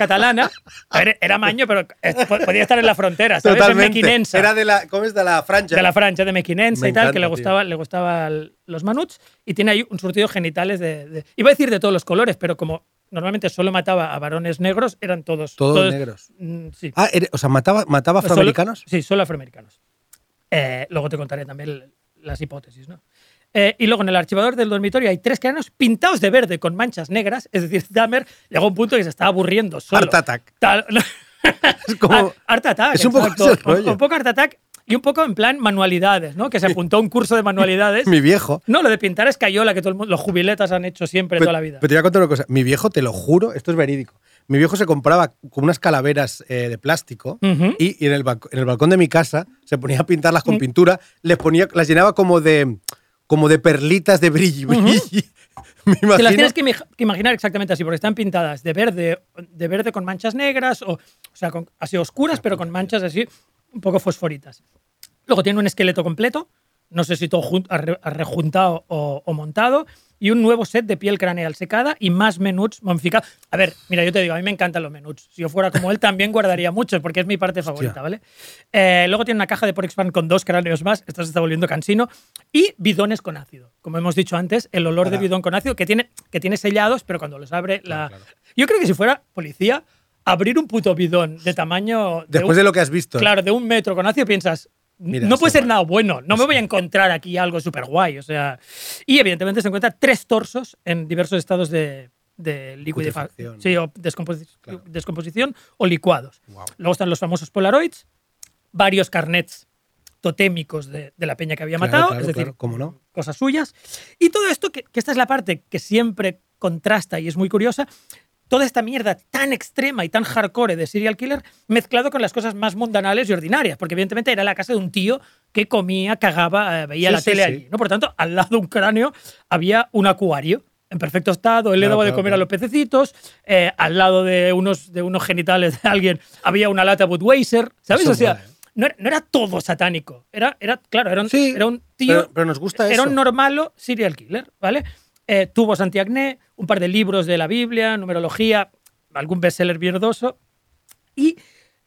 B: catalana. A ver, era maño, pero eh, po- podía estar en la frontera, ¿sabes? En
A: Totalmente.
B: Mequinensa.
A: Era de la, ¿cómo es? De la franja.
B: de la franja de Mequinensa
A: Me
B: y tal, que le
A: encanta,
B: gustaba, le gustaban los manuts y tiene ahí un surtido genitales de, de- Iba a decir de todos los colores, pero como normalmente solo mataba a varones negros, eran todos.
A: Todos negros.
B: mm, sí.
A: Ah, era- o sea, mataba, mataba
B: Solo-
A: afroamericanos.
B: sí, solo afroamericanos. Eh, luego te contaré también las hipótesis, ¿no? Eh, y luego en el archivador del dormitorio hay tres cráneos pintados de verde con manchas negras. Es decir, Dahmer llegó a un punto que se estaba aburriendo solo.
A: Art Attack.
B: Tal- [LAUGHS]
A: Es como-
B: Ar- Art Attack.
A: es un poco.
B: Un, un poco Art Attack y un poco en plan manualidades, ¿no? Que se apuntó a un curso de manualidades. [LAUGHS]
A: Mi viejo.
B: No, lo de pintar escayola, que todo el mundo, los jubiletas han hecho siempre
A: Pero-
B: toda la vida.
A: Pero te voy a contar una cosa. Mi viejo, te lo juro, esto es verídico. Mi viejo se compraba con unas calaveras eh, de plástico y, y en, el en el balcón de mi casa se ponía a pintarlas con
B: Mm.
A: pintura, les ponía, las llenaba como de, como de perlitas de brillo. Me
B: Te las
A: imagino.
B: tienes que, que imaginar exactamente así, porque están pintadas de verde, de verde con manchas negras, o, o sea, con- así oscuras, pero con manchas así un poco fosforitas. Luego tiene un esqueleto completo, no sé si todo rejuntado o, o montado, y un nuevo set de piel craneal secada y más menuts momificados. A ver, mira, yo te digo, a mí me encantan los menuts. Si yo fuera como él, también guardaría muchos, porque es mi parte favorita, ¿vale? Eh, luego tiene una caja de Porexpan con dos cráneos más, esto se está volviendo cansino, y bidones con ácido. Como hemos dicho antes, el olor de bidón con ácido, que tiene, que tiene sellados, pero cuando los abre la... Yo creo que si fuera policía, abrir un puto bidón de tamaño... de
A: Después
B: un-
A: de lo que has visto.
B: Claro, de un metro con ácido piensas,
A: Mira,
B: no puede ser nada bueno, no me voy a encontrar aquí algo súper guay. O sea, y evidentemente se encuentran tres torsos en diversos estados de, de
A: Putrefacción.
B: sí, o descomposi-
A: Claro.
B: descomposición o licuados.
A: Guau.
B: Luego están los famosos Polaroids, varios carnets totémicos de, de la peña que había
A: Claro,
B: matado,
A: claro,
B: es decir,
A: cómo no.
B: cosas suyas. Y todo esto, que, que esta es la parte que siempre contrasta y es muy curiosa, toda esta mierda tan extrema y tan hardcore de serial killer mezclado con las cosas más mundanales y ordinarias, porque evidentemente era la casa de un tío que comía, cagaba, eh, veía
A: Sí,
B: la
A: sí,
B: tele
A: sí.
B: allí. ¿no? Por tanto, al lado de un cráneo había un acuario en perfecto estado, él le
A: Claro,
B: daba de
A: claro,
B: comer
A: claro.
B: a los pececitos, eh, al lado de unos, de unos genitales de alguien había una lata Budweiser, ¿sabes?
A: Eso
B: o sea,
A: ¿eh?
B: no, era, no era todo satánico, era, era claro, era un,
A: Sí,
B: era un tío
A: Pero, pero nos gusta
B: era
A: eso.
B: un normalo serial killer, ¿vale? Eh, tubos antiacné, un par de libros de la Biblia, numerología, algún bestseller mierdoso y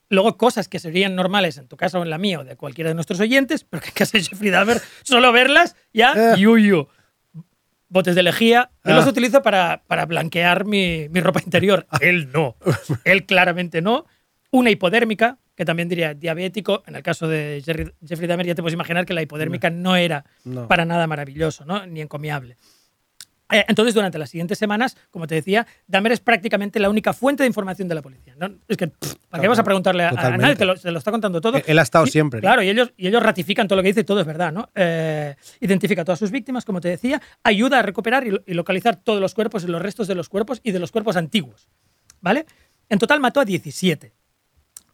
B: luego cosas que serían normales en tu casa o en la mía o de cualquiera de nuestros oyentes, pero que en casa de Jeffrey Dahmer, solo verlas ya,
A: Eh.
B: yuyu. Botes de lejía. Yo
A: Ah.
B: los utilizo para, para blanquear mi, mi ropa interior. Él no. [LAUGHS] Él claramente no. Una hipodérmica, que también diría diabético. En el caso de Jerry- Jeffrey Dahmer ya te puedes imaginar que la hipodérmica no era
A: No.
B: para nada maravilloso, ¿no? ni encomiable. Eh, Entonces, durante las siguientes semanas, como te decía, Dahmer es prácticamente la única fuente de información de la policía. ¿no? Es que, pff, ¿para qué vas a preguntarle a- a, nadie? Te lo, te lo está contando todo.
A: Él- él ha estado
B: Y-
A: siempre.
B: Claro, y ellos, y ellos ratifican todo lo que dice todo es verdad. ¿no? Eh, identifica a todas sus víctimas, como te decía, ayuda a recuperar y, lo- y localizar todos los cuerpos y los restos de los cuerpos y de los cuerpos antiguos. ¿vale? En total mató a 17.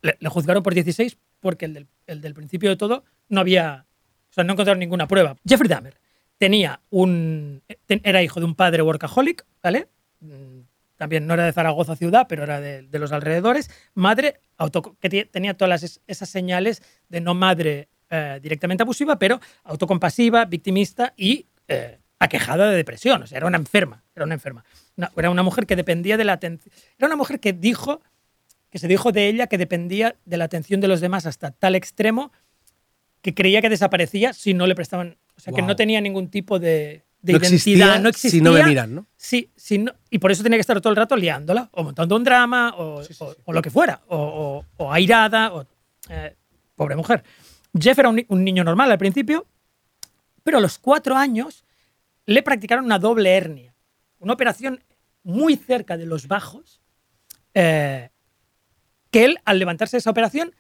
B: Le, le juzgaron por 16 porque el del, el del principio de todo no había, o sea, no encontraron ninguna prueba. Jeffrey Dahmer tenía un, era hijo de un padre workaholic, ¿vale? Mm, También no era de Zaragoza ciudad, pero era de, de los alrededores. Madre auto, que tenía todas las es- esas señales de no madre eh, directamente abusiva, pero autocompasiva, victimista y eh, aquejada de depresión. O sea, era una enferma. Era una enferma. Era una mujer que dependía de la atención. Era una mujer que dijo que se dijo de ella que dependía de la atención de los demás hasta tal extremo que creía que desaparecía si no le prestaban, o sea, que no tenía ningún tipo de, de
A: No
B: identidad,
A: existía
B: no existía.
A: si no me miran, ¿no?
B: Sí, no- y por eso tenía que estar todo el rato liándola, o montando un drama, o, o- o lo que fuera, o, airada, o, eh, pobre mujer. Jeff era un niño normal al principio, pero a los cuatro años le practicaron una doble hernia, una operación muy cerca de los bajos, eh, que él, al levantarse de esa operación,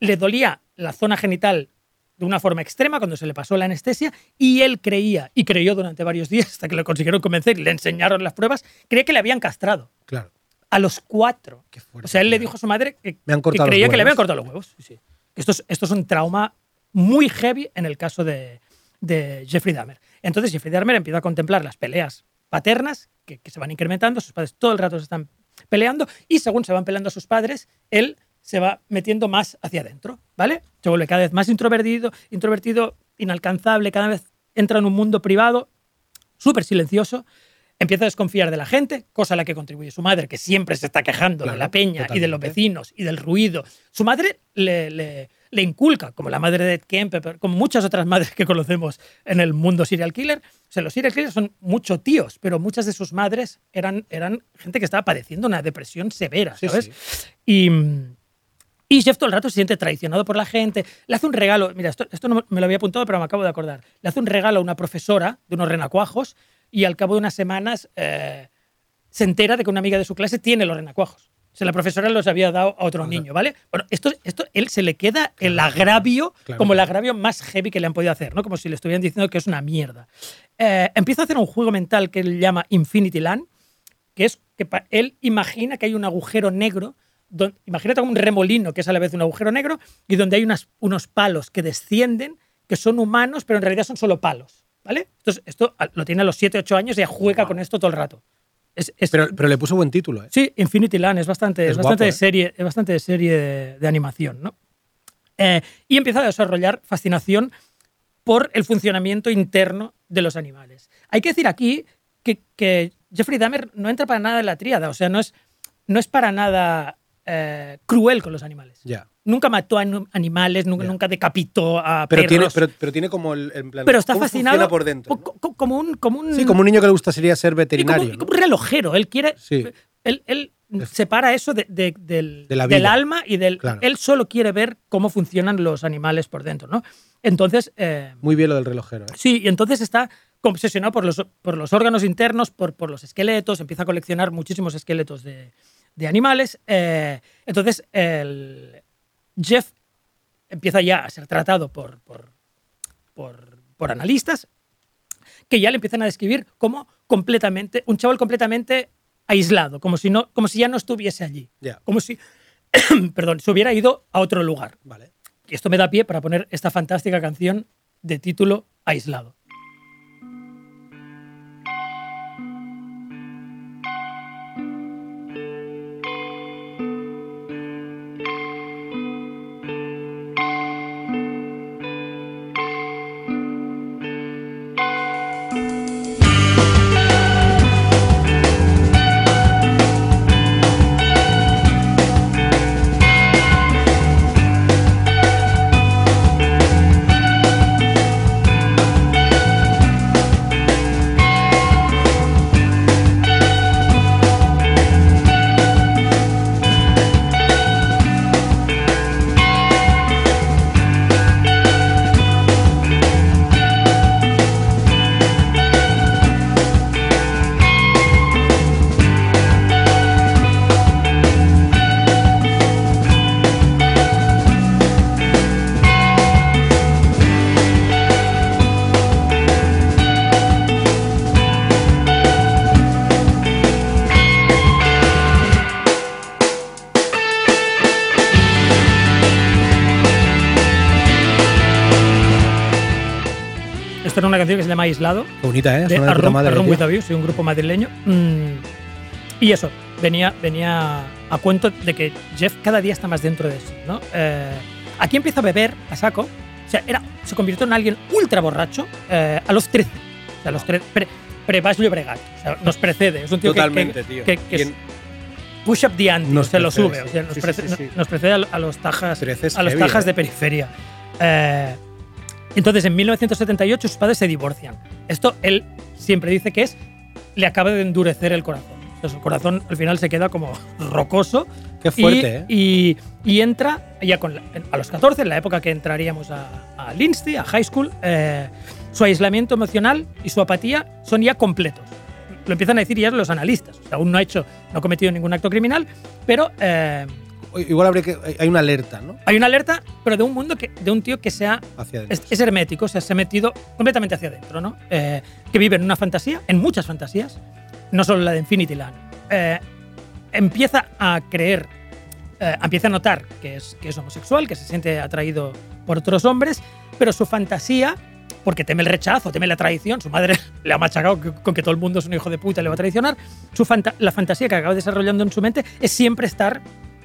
B: le dolía la zona genital de una forma extrema cuando se le pasó la anestesia y él creía, y creyó durante varios días hasta que lo consiguieron convencer y le enseñaron las pruebas, creía que le habían castrado
A: Claro.
B: a los cuatro.
A: Qué fuerte,
B: o sea, él le dijo a su madre que,
A: Me han
B: que creía que le habían cortado los huevos. Sí, sí. Esto, es, esto es un trauma muy heavy en el caso de, de Jeffrey Dahmer. Entonces Jeffrey Dahmer empieza a contemplar las peleas paternas que, que se van incrementando, sus padres todo el rato se están peleando y según se van peleando sus padres, él se va metiendo más hacia adentro, ¿vale? Se vuelve cada vez más introvertido, introvertido, inalcanzable, cada vez entra en un mundo privado súper silencioso, empieza a desconfiar de la gente, cosa a la que contribuye su madre, que siempre se está quejando
A: Claro,
B: de la peña y de los vecinos y del ruido. Su madre le, le- le inculca, como la madre de Ed Kemp, como muchas otras madres que conocemos en el mundo serial killer. O sea, los serial killers son mucho tíos, pero muchas de sus madres eran, eran gente que estaba padeciendo una depresión severa, ¿sabes?
A: sí.
B: Y, y Jeff todo el rato se siente traicionado por la gente. Le hace un regalo, mira, esto, esto no me lo había apuntado, pero me acabo de acordar. Le hace un regalo a una profesora de unos renacuajos y al cabo de unas semanas eh, se entera de que una amiga de su clase tiene los renacuajos. O sea, la profesora los había dado a otro niño, ¿vale? Bueno, esto, esto él se le queda el agravio
A: Claro.
B: como el agravio más heavy que le han podido hacer, ¿no? Como si le estuvieran diciendo que es una mierda. Eh, empieza a hacer un juego mental que él llama Infinity Land, que es que él imagina que hay un agujero negro, don- imagínate como un remolino que es a la vez un agujero negro, y donde hay unas, unos palos que descienden, que son humanos, pero en realidad son solo palos, ¿vale? Entonces, esto lo tiene a los 7, 8 años y juega con esto todo el rato. Es, es-
A: Pero, pero le puso buen título, ¿eh?
B: Sí, Infinity Land es bastante,
A: Es
B: es bastante
A: guapo,
B: de
A: ¿eh?
B: serie, es bastante de serie de, de animación, ¿no? Eh, y empieza a desarrollar fascinación por el funcionamiento interno de los animales. Hay que decir aquí que, que Jeffrey Dahmer no entra para nada en la tríada, o sea, no es, no es para nada eh, cruel con los animales.
A: Ya.
B: Nunca mató a animales, nunca, nunca decapitó a
A: Pero tiene, pero, pero tiene como el, plan.
B: pero está
A: ¿cómo
B: fascinado
A: por dentro.
B: co- co- como, un, como un
A: Sí, como un niño que le gusta sería ser
B: como,
A: veterinario.
B: como un relojero. Él quiere.
A: Sí.
B: Él, él separa eso de- de- del,
A: De
B: del alma y del.
A: Claro.
B: Él solo quiere ver cómo funcionan los animales por dentro, ¿no? Entonces. eh,
A: Muy bien lo del relojero. ¿eh?
B: Sí, y entonces está obsesionado por los, por los órganos internos, por, por los esqueletos, empieza a coleccionar muchísimos esqueletos de, de animales. eh, entonces, el Jeff empieza ya a ser tratado por, por, por, por analistas que ya le empiezan a describir como completamente, un chaval completamente aislado, como si, no, como si ya no estuviese allí, como si, [COUGHS] perdón, se hubiera ido a otro lugar.
A: Vale.
B: Y esto me da pie para poner esta fantástica canción de título. Aislado canción que se llama Aislado,
A: Qué bonita, ¿eh?
B: de
A: Suena de puta madre,
B: Room with a View, sí, un grupo madrileño. Mm, y eso, venía, venía a cuento de que Jeff cada día está más dentro de sí. ¿no? Eh, aquí empieza a beber a saco. O sea, era, se convirtió en alguien ultra borracho eh, a los 13. O sea, a los 13. Pre, pre Llobregat. O sea, nos precede. Es un tío que-
A: Totalmente,
B: que,
A: tío.
B: que- que es- push up the ante,
A: Nos
B: se lo sube.
A: sí.
B: O sea, nos,
A: Sí,
B: precede,
A: sí, sí.
B: nos precede a, los tajas,
A: 13 es
B: a los
A: heavy,
B: tajas
A: ¿eh?
B: de periferia. Eh, entonces, en 1978 sus padres se divorcian. Esto él siempre dice que es le acaba de endurecer el corazón. Entonces, el corazón al final se queda como [LAUGHS] rocoso.
A: Qué fuerte,
B: y,
A: ¿eh?
B: y, y entra ya con la- a los 14, en la época que entraríamos a, a Lindsay, a high school, eh, su aislamiento emocional y su apatía son ya completos. Lo empiezan a decir ya los analistas. O sea, aún no ha hecho, no ha cometido ningún acto criminal, pero eh,
A: Igual habría que. Hay una alerta, ¿no?
B: hay una alerta, pero de un mundo que, de un tío que sea
A: Hacia
B: es, es hermético, o sea, se ha metido completamente hacia adentro, ¿no? Eh, que vive en una fantasía, en muchas fantasías, no solo la de Infinity-Land. Eh, empieza a creer, eh, empieza a notar que es, que es homosexual, que se siente atraído por otros hombres, pero su fantasía, porque teme el rechazo, teme la traición, su madre [LAUGHS] le ha machacado con que todo el mundo es un hijo de puta y le va a traicionar, su fanta- la fantasía que acaba desarrollando en su mente es siempre estar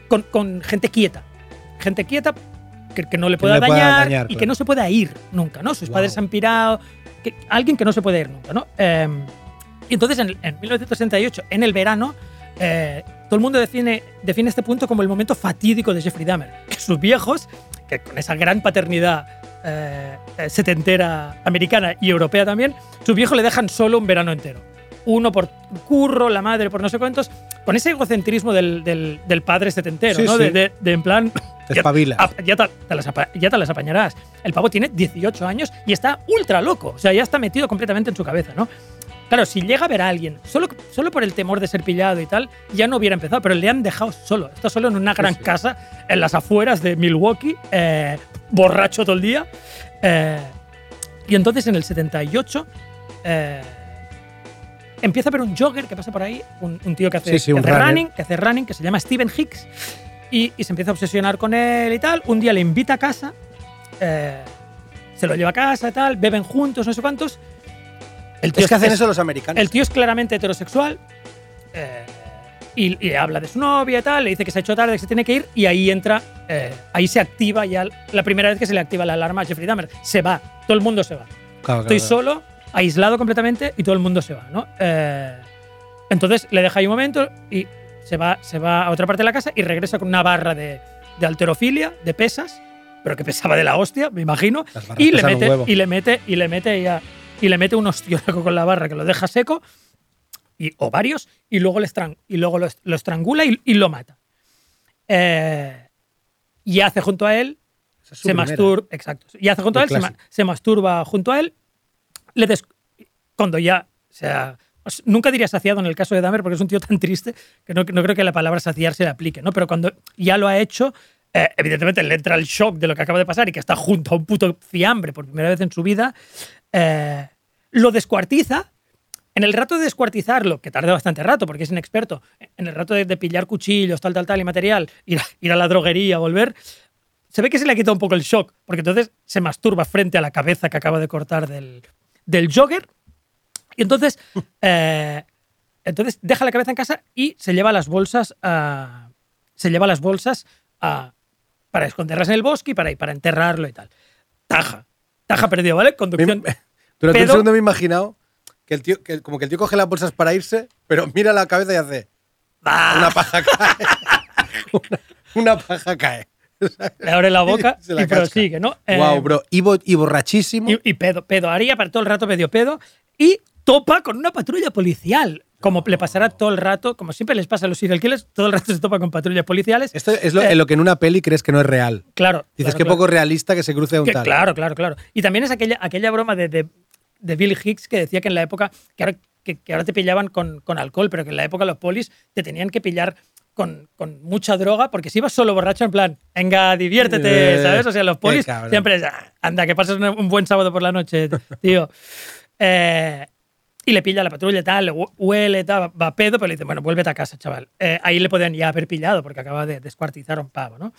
B: con, con gente quieta. Gente quieta que, que no le pueda,
A: no le pueda
B: dañar, y que no se pueda ir nunca, ¿no? Sus
A: Wow.
B: padres han pirado, que, alguien que no se puede ir nunca, ¿no? Eh, y entonces en, en 1968, en el verano, eh, todo el mundo define, define este punto como el momento fatídico de Jeffrey Dahmer. Que sus viejos, que con esa gran paternidad eh, eh, setentera americana y europea también, sus viejos le dejan solo un verano entero. Uno por curro, la madre por no sé cuántos, con ese egocentrismo del, del- del padre setentero,
A: Sí,
B: ¿no?
A: sí.
B: De, de- de en plan,
A: Te espabilas.
B: Ah, ya, te, te las, apa- ya te las apañarás. El pavo tiene 18 años y está ultra loco. O sea, ya está metido completamente en su cabeza, ¿no? Claro, si llega a ver a alguien, solo, solo por el temor de ser pillado y tal, ya no hubiera empezado, pero le han dejado solo. Está solo en una gran
A: sí.
B: casa en las afueras de Milwaukee, eh, borracho todo el día. eh, y entonces en el 78 eh, empieza a ver un jogger que pasa por ahí, un, un tío que hace,
A: Sí, sí,
B: que
A: un
B: hace
A: runner.
B: running, que hace running, que se llama Steven Hicks, y, y se empieza a obsesionar con él y tal. Un día le invita a casa, eh, se lo lleva a casa y tal, beben juntos, no sé cuántos. El
A: Es que hacen
B: es-
A: eso los americanos.
B: el tío es claramente heterosexual eh, y, y habla de su novia y tal, le dice que se ha hecho tarde, que se tiene que ir y ahí entra, eh, ahí se activa ya la primera vez que se le activa la alarma a Jeffrey Dahmer. Se va, todo el mundo se va.
A: Claro,
B: Estoy
A: claro.
B: solo, aislado completamente y todo el mundo se va, ¿no? Eh, entonces le deja ahí un momento y se va, se va a otra parte de la casa y regresa con una barra de, de alterofilia, de pesas, pero que pesaba de la hostia, me imagino, y le mete y le mete y le mete y le mete un ostiolaco con la barra que lo deja seco y, o varios y luego, le y luego lo, est- lo estrangula y, y lo mata. Eh, y hace junto a él se masturba, exacto. Y hace junto a él, se masturba junto a él, le des- cuando ya, o sea, nunca diría saciado en el caso de Dahmer porque es un tío tan triste que no, no creo que la palabra saciar se le aplique, ¿no? Pero cuando ya lo ha hecho, eh, evidentemente le entra el shock de lo que acaba de pasar y que está junto a un puto fiambre por primera vez en su vida, eh, lo descuartiza. En el rato de descuartizarlo, que tarda bastante rato porque es inexperto, en el rato de, de pillar cuchillos, tal, tal, tal y material, ir a, ir a la droguería, volver, se ve que se le ha quitado un poco el shock, porque entonces se masturba frente a la cabeza que acaba de cortar del, del jogger. Y entonces, eh, entonces deja la cabeza en casa y se lleva las bolsas a- se lleva las bolsas a- para esconderlas en el bosque y para, para enterrarlo y tal. Taja. Taja perdido, ¿vale? Conducción.
A: Me- Durante un
B: Pedo.
A: segundo me he imaginado que el tío, que como que el tío coge las bolsas para irse, pero mira la cabeza y hace.
B: Ah.
A: Una paja cae. [LAUGHS] una, una paja cae. [LAUGHS]
B: Le abre la boca
A: la
B: y
A: casca.
B: prosigue, ¿no? Eh,
A: wow, bro. Y, bo- y borrachísimo.
B: Y, y pedo, pedo. Haría para todo el rato medio pedo. Y topa con una patrulla policial. Como le pasará todo el rato, como siempre les pasa a los serial killers, todo el rato se topa con patrullas policiales.
A: Esto es lo,
B: Eh,
A: en lo que en una peli crees que no es real.
B: Claro.
A: Dices
B: claro,
A: que
B: claro.
A: poco realista que se cruce un
B: Que-
A: tal.
B: claro, claro, claro. Y también es aquella, aquella broma de, de, de Bill Hicks que decía que en la época, que ahora, que, que ahora te pillaban con, con alcohol, pero que en la época los polis te tenían que pillar con, con mucha droga, porque si ibas solo borracho, en plan, venga, diviértete,
A: Eh,
B: ¿sabes? O sea, los polis siempre es, "Ah, anda, que pases un, buen sábado por la noche, [LAUGHS] tío. Eh, y le pilla la patrulla, tal, le hu- huele, tal, va- pedo, pero le dice, bueno, vuélvete a casa, chaval. Eh, ahí le podían ya haber pillado porque acaba de descuartizar a un pavo, ¿no?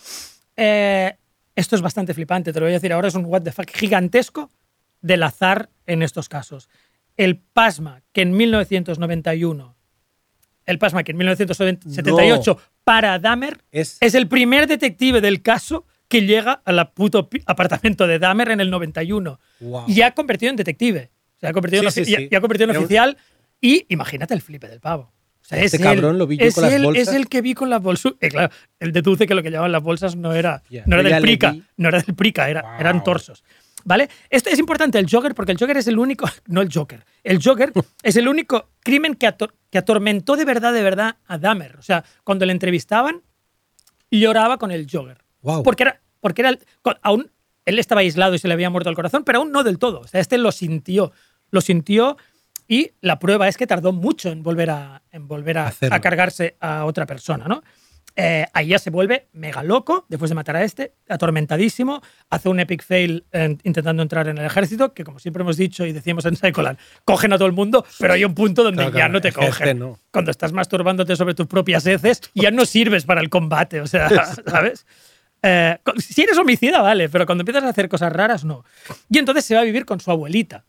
B: Eh, esto es bastante flipante, te lo voy a decir ahora, es un what the fuck gigantesco del azar en estos casos. El pasma que en 1991, el en 1978 para Dahmer
A: Es-
B: es el primer detective del caso que llega al puto apartamento de Dahmer en el 91.
A: Wow.
B: Y ha convertido en detective. Se ha convertido, en,
A: Sí,
B: ofi-
A: sí, sí.
B: y ha convertido en oficial. Y imagínate el flipe del pavo. O sea,
A: Este
B: es
A: cabrón
B: él,
A: lo vi yo con las
B: él,
A: bolsas.
B: Es el que vi con las bolsas. Eh, claro, él deduce que lo que llevaban las bolsas no era,
A: Ya,
B: no era del prica. No era del prica, era,
A: Wow.
B: eran torsos. ¿Vale? Esto es importante, el Joker, porque el Joker es el único. [LAUGHS] No el Joker. El Joker [LAUGHS] es el único crimen que, ator- que atormentó de verdad, de verdad a Dahmer. O sea, cuando le entrevistaban, lloraba con el Joker.
A: Wow.
B: Porque era. Porque era aún, él estaba aislado y se le había muerto el corazón, pero aún no del todo. O sea, este lo sintió. Lo sintió y la prueba es que tardó mucho en volver a, en volver a, a cargarse a otra persona, ¿no? Eh, ahí ya se vuelve mega loco después de matar a este, atormentadísimo, hace un epic fail en- intentando entrar en el ejército, que como siempre hemos dicho y decíamos en Psycholand, cogen a todo el mundo, pero hay un punto donde
A: Claro,
B: ya
A: claro,
B: no te
A: este
B: cogen.
A: no.
B: Cuando estás masturbándote sobre tus propias heces, ya no sirves para el combate, o sea, [LAUGHS] ¿sabes? Eh, si eres homicida, vale, pero cuando empiezas a hacer cosas raras, no. Y entonces se va a vivir con su abuelita,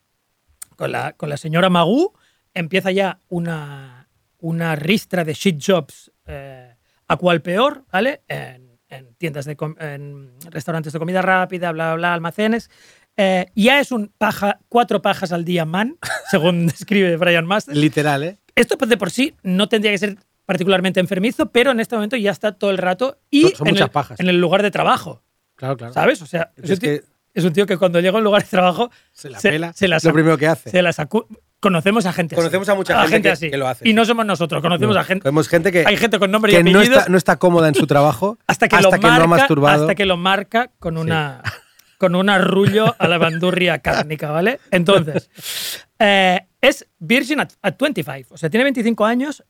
B: con la, con la señora Magoo, empieza ya una, una ristra de shit jobs eh, a cual peor, ¿vale? En, en tiendas de en restaurantes de comida rápida, bla, bla, bla, almacenes. Eh, ya es un paja, cuatro pajas al día man, [LAUGHS] según [LAUGHS] describe Brian Masters.
A: Literal, ¿eh?
B: Esto de por sí no tendría que ser particularmente enfermizo, pero en este momento ya está todo el rato y
A: Son-
B: en,
A: muchas
B: el,
A: pajas.
B: en el lugar de trabajo,
A: Claro, claro.
B: ¿sabes? O sea, es,
A: Es
B: un tío,
A: que-
B: es un tío que cuando llega a un lugar de trabajo
A: Se la pela.
B: se la
A: Lo primero que hace.
B: se la sacu- Conocemos a gente
A: Conocemos
B: así.
A: a mucha gente que- que lo hace.
B: Y no somos nosotros, conocemos a gente.
A: Vemos gente que,
B: Hay gente con nombre y
A: que no está, no está cómoda en su trabajo [LAUGHS]
B: hasta que, lo,
A: no
B: marca,
A: ha masturbado.
B: hasta que lo marca con una con un arrullo a la bandurria [LAUGHS] cárnica, ¿vale? Entonces, eh, es virgin at, at 25, o sea, tiene 25 años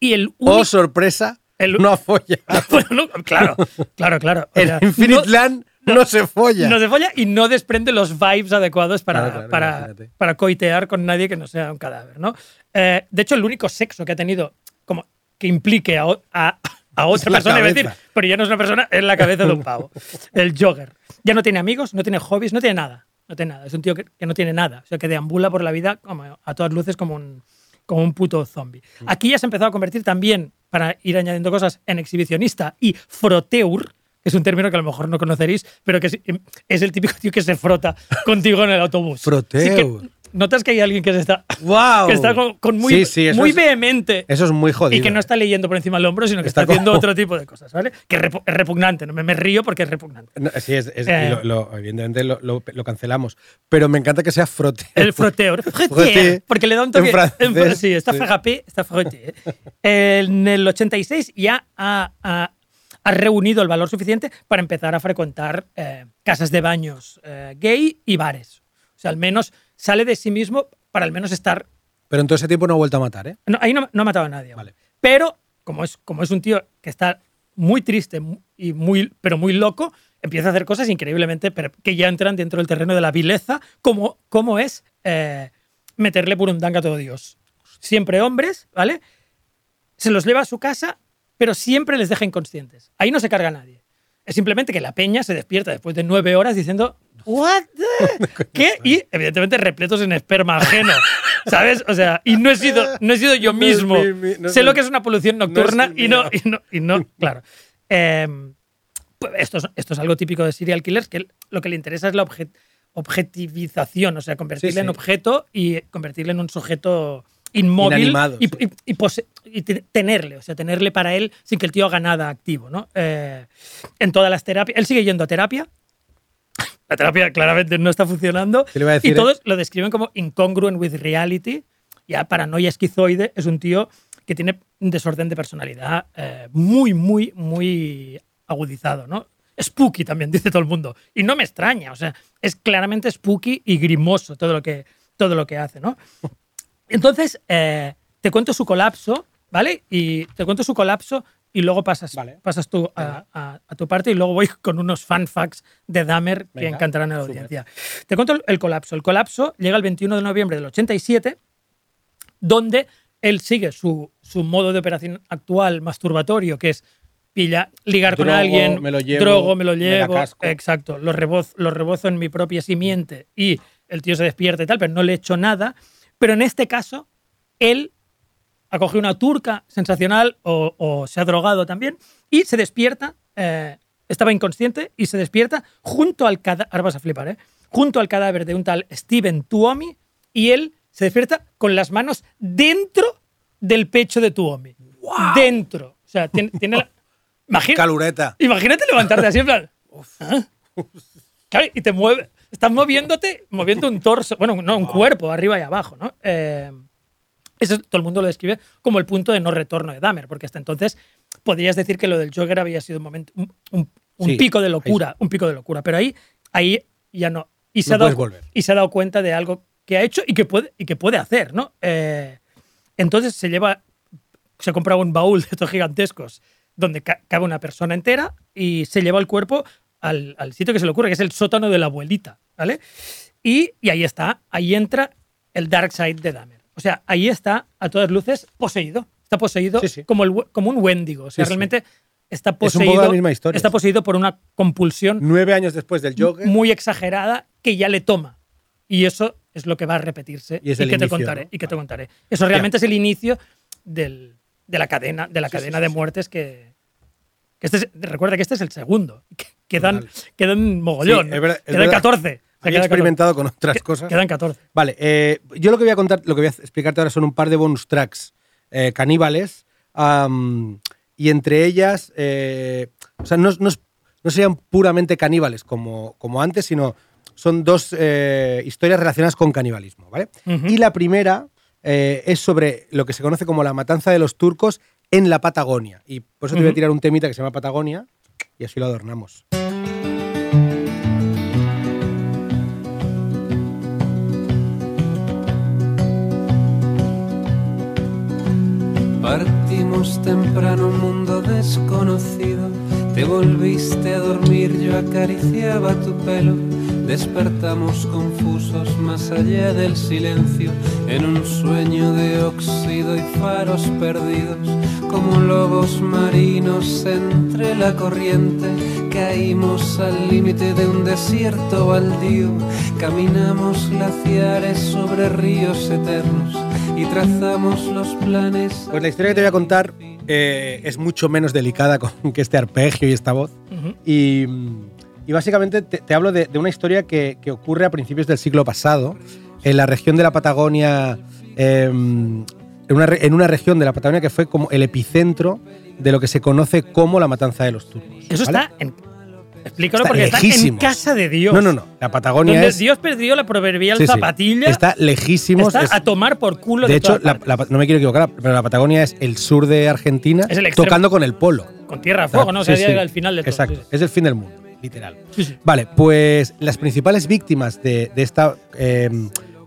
B: y el
A: Oh,
B: único...
A: sorpresa,
B: el-
A: no ha follado. [LAUGHS]
B: Bueno, claro, claro, claro. O sea,
A: Infinite
B: no-
A: Land no, se folla.
B: no se folla y no desprende los vibes adecuados para,
A: Claro, claro,
B: para,
A: imagínate.
B: para coitear con nadie que no sea un cadáver, ¿no? Eh, de hecho, el único sexo que ha tenido como que implique a, a- a [LAUGHS] otra persona, iba a decir, pero ya no es una persona, es la cabeza de un pavo. [LAUGHS] El jogger. Ya no tiene amigos, no tiene hobbies, no tiene nada. No tiene nada. Es un tío que, que no tiene nada. O sea, que deambula por la vida como a todas luces como un, como un puto zombie.
A: Mm.
B: Aquí ya se ha empezado a convertir también, para ir añadiendo cosas, en exhibicionista y froteur, es un término que a lo mejor no conoceréis, pero que es, es el típico tío que se frota [LAUGHS] contigo en el autobús. Que notas que hay alguien que se está,
A: ¡Wow!
B: que está con, con muy,
A: Sí, sí, eso
B: muy
A: es-
B: vehemente
A: Eso es muy jodido.
B: y que no está leyendo por encima del hombro, sino que está,
A: Está
B: haciendo
A: como-
B: otro tipo de cosas, ¿vale? Que es repu- es repugnante. ¿no? Me, me río porque es repugnante.
A: No, sí, es, es-
B: Eh.
A: y lo- lo- evidentemente lo, cancelamos. Pero me encanta que sea frote.
B: El. Frotteur. [LAUGHS]
A: Frotteur,
B: Porque le da un toque.
A: En francés,
B: fr- sí, está
A: sí.
B: frappé, está frotté. En el 86 ya ha- ha reunido el valor suficiente para empezar a frecuentar eh, casas de baños eh, gay y bares. O sea, al menos sale de sí mismo para al menos estar
A: Pero en todo ese tiempo no ha vuelto a matar, ¿eh?
B: No, ahí no, no ha matado a nadie.
A: Vale.
B: Pero, como es, como es un tío que está muy triste y muy, pero muy loco, empieza a hacer cosas increíblemente pero que ya entran dentro del terreno de la vileza, como, como es eh, meterle burundanga a todo Dios. Siempre hombres, ¿vale? Se los lleva a su casa, pero siempre les deja inconscientes. Ahí no se carga nadie. Es simplemente que la peña se despierta después de nueve horas diciendo, ¿What? the-?" [LAUGHS] ¿Qué? Y evidentemente repletos en esperma ajeno. ¿Sabes? O sea, y no he sido, no he sido yo [LAUGHS]
A: No
B: mismo.
A: mi- mi- no es
B: sé
A: mi-
B: lo que es una polución nocturna y, no, y no, y no, claro. Em, pues esto, es, esto es algo típico de serial killers, que lo que le interesa es la obje- objetivización, o sea, convertirle
A: Sí, sí.
B: en objeto y convertirle en un sujeto inmóvil y, y- y pose- y te- tenerle, o sea, tenerle para él sin que el tío haga nada activo, ¿no? Eh, en todas las terapias. Él sigue yendo a terapia. La terapia claramente no está funcionando.
A: ¿Qué le iba a decir,
B: y
A: eh?
B: todos lo describen como incongruent with reality. Ya paranoia esquizoide es un tío que tiene un desorden de personalidad eh, muy, muy, muy agudizado, ¿no? Spooky también, [LAUGHS] dice todo el mundo. Y no me extraña, o sea, es claramente spooky y grimoso todo lo que, todo lo que hace, ¿no? Entonces, eh, te cuento su colapso, ¿vale? Y te cuento su colapso y luego pasas,
A: Vale.
B: pasas tú a, a- a tu parte y luego voy [LAUGHS] con unos fan facts de Dahmer que
A: Venga,
B: encantarán a la audiencia. Te cuento el, colapso. El colapso llega el 21 de noviembre del 87, donde él sigue su, su modo de operación actual masturbatorio, que es pilla, ligar con alguien,
A: me lo llevo,
B: drogo, me lo llevo, exacto, lo rebozo, lo rebozo en mi propia simiente y el tío se despierta y tal, pero no le he hecho nada. Pero en este caso, él ha cogido una turca sensacional o, o se ha drogado también y se despierta, eh, estaba inconsciente y se despierta junto al cadáver, ahora vas a flipar, ¿eh? junto al cadáver de un tal Steven Tuomi y él se despierta con las manos dentro del pecho de Tuomi. Dentro. O sea, tiene, tiene la- Imagina-
A: Calureta.
B: Imagínate levantarte así en plan. ¿ah? Claro, y te mueve. Estás moviéndote, moviendo un torso, bueno, no, un cuerpo arriba y abajo, ¿no? Eh, eso todo el mundo lo describe como el punto de no retorno de Dahmer, porque hasta entonces podrías decir que lo del Joker había sido un momento, un, un- un
A: Sí,
B: pico de
A: ahí
B: locura, un pico de locura. Pero ahí, ahí ya no. Y se,
A: No
B: ha dado, y se ha dado cuenta de algo que ha hecho y que puede, y que puede hacer, ¿no? Eh, entonces se lleva, se compraba un baúl de estos gigantescos donde ca- cabe una persona entera y se lleva el cuerpo al, al sitio que se le ocurre, que es el sótano de la abuelita, ¿vale? Y, y ahí está, ahí entra el dark side de Dahmer. O sea, ahí está a todas luces poseído. Está poseído
A: Sí, sí.
B: Como, el, como un Wendigo. O sea,
A: Sí,
B: realmente está
A: Es un
B: poseído.
A: la misma historia,
B: Está poseído por una compulsión
A: Nueve años después del Joker.
B: muy exagerada que ya le toma. Y eso es lo que va a repetirse
A: Y es
B: y,
A: el
B: que te
A: inicio,
B: contaré.
A: ¿no?
B: Y que te contaré. Eso realmente es el inicio del- de la cadena, de la cadena de muertes que. que este es- recuerda que este es el segundo. [LAUGHS] Que- Quedan, quedan mogollón.
A: Sí, es verdad- es
B: quedan
A: verdad.
B: 14. O sea,
A: Había
B: quedan
A: experimentado con otras
B: 14.
A: cosas.
B: Quedan 14.
A: Vale, eh, yo lo que voy a contar, lo que voy a explicarte ahora son un par de bonus tracks eh, caníbales. am, y entre ellas, eh, o sea, no, no no serían puramente caníbales como, como antes, sino son dos historias relacionadas con canibalismo, ¿vale?
B: Ujú.
A: Y la primera es sobre lo que se conoce como la matanza de los turcos en la Patagonia. Y por eso te voy a tirar un temita que se llama Patagonia y así lo adornamos.
E: Partimos temprano un mundo desconocido. Te volviste a dormir, yo acariciaba tu pelo. Despertamos confusos más allá del silencio, en un sueño de óxido y faros perdidos, como lobos marinos entre la corriente. Caímos al límite de un desierto baldío, caminamos glaciares sobre ríos eternos y trazamos los planes.
A: Pues la historia que te voy a contar eh, es mucho menos delicada con que este arpegio y esta voz. Y, y básicamente te, te hablo de, de una historia que, que ocurre a principios del siglo pasado en la región de la Patagonia, eh, en, una, re- en una región de la Patagonia que fue como el epicentro de lo que se conoce como la matanza de los turcos.
B: Eso
A: ¿vale?
B: está en. Explícalo
A: Está
B: porque está en casa de Dios.
A: No, no, no. La Patagonia
B: Donde
A: es.
B: Dios perdió la proverbial
A: sí, sí.
B: zapatilla.
A: Está lejísimos.
B: está
A: es-
B: a tomar por culo
A: de
B: de,
A: hecho, la- la- no me quiero equivocar, pero la Patagonia es el sur de Argentina,
B: Es el
A: tocando con el polo.
B: con tierra a fuego, ¿no? O sea,
A: Sí,
B: al final de todo.
A: Exacto, es el fin del mundo, literal.
B: Sí, sí.
A: Vale, pues las principales víctimas de, de esta eh,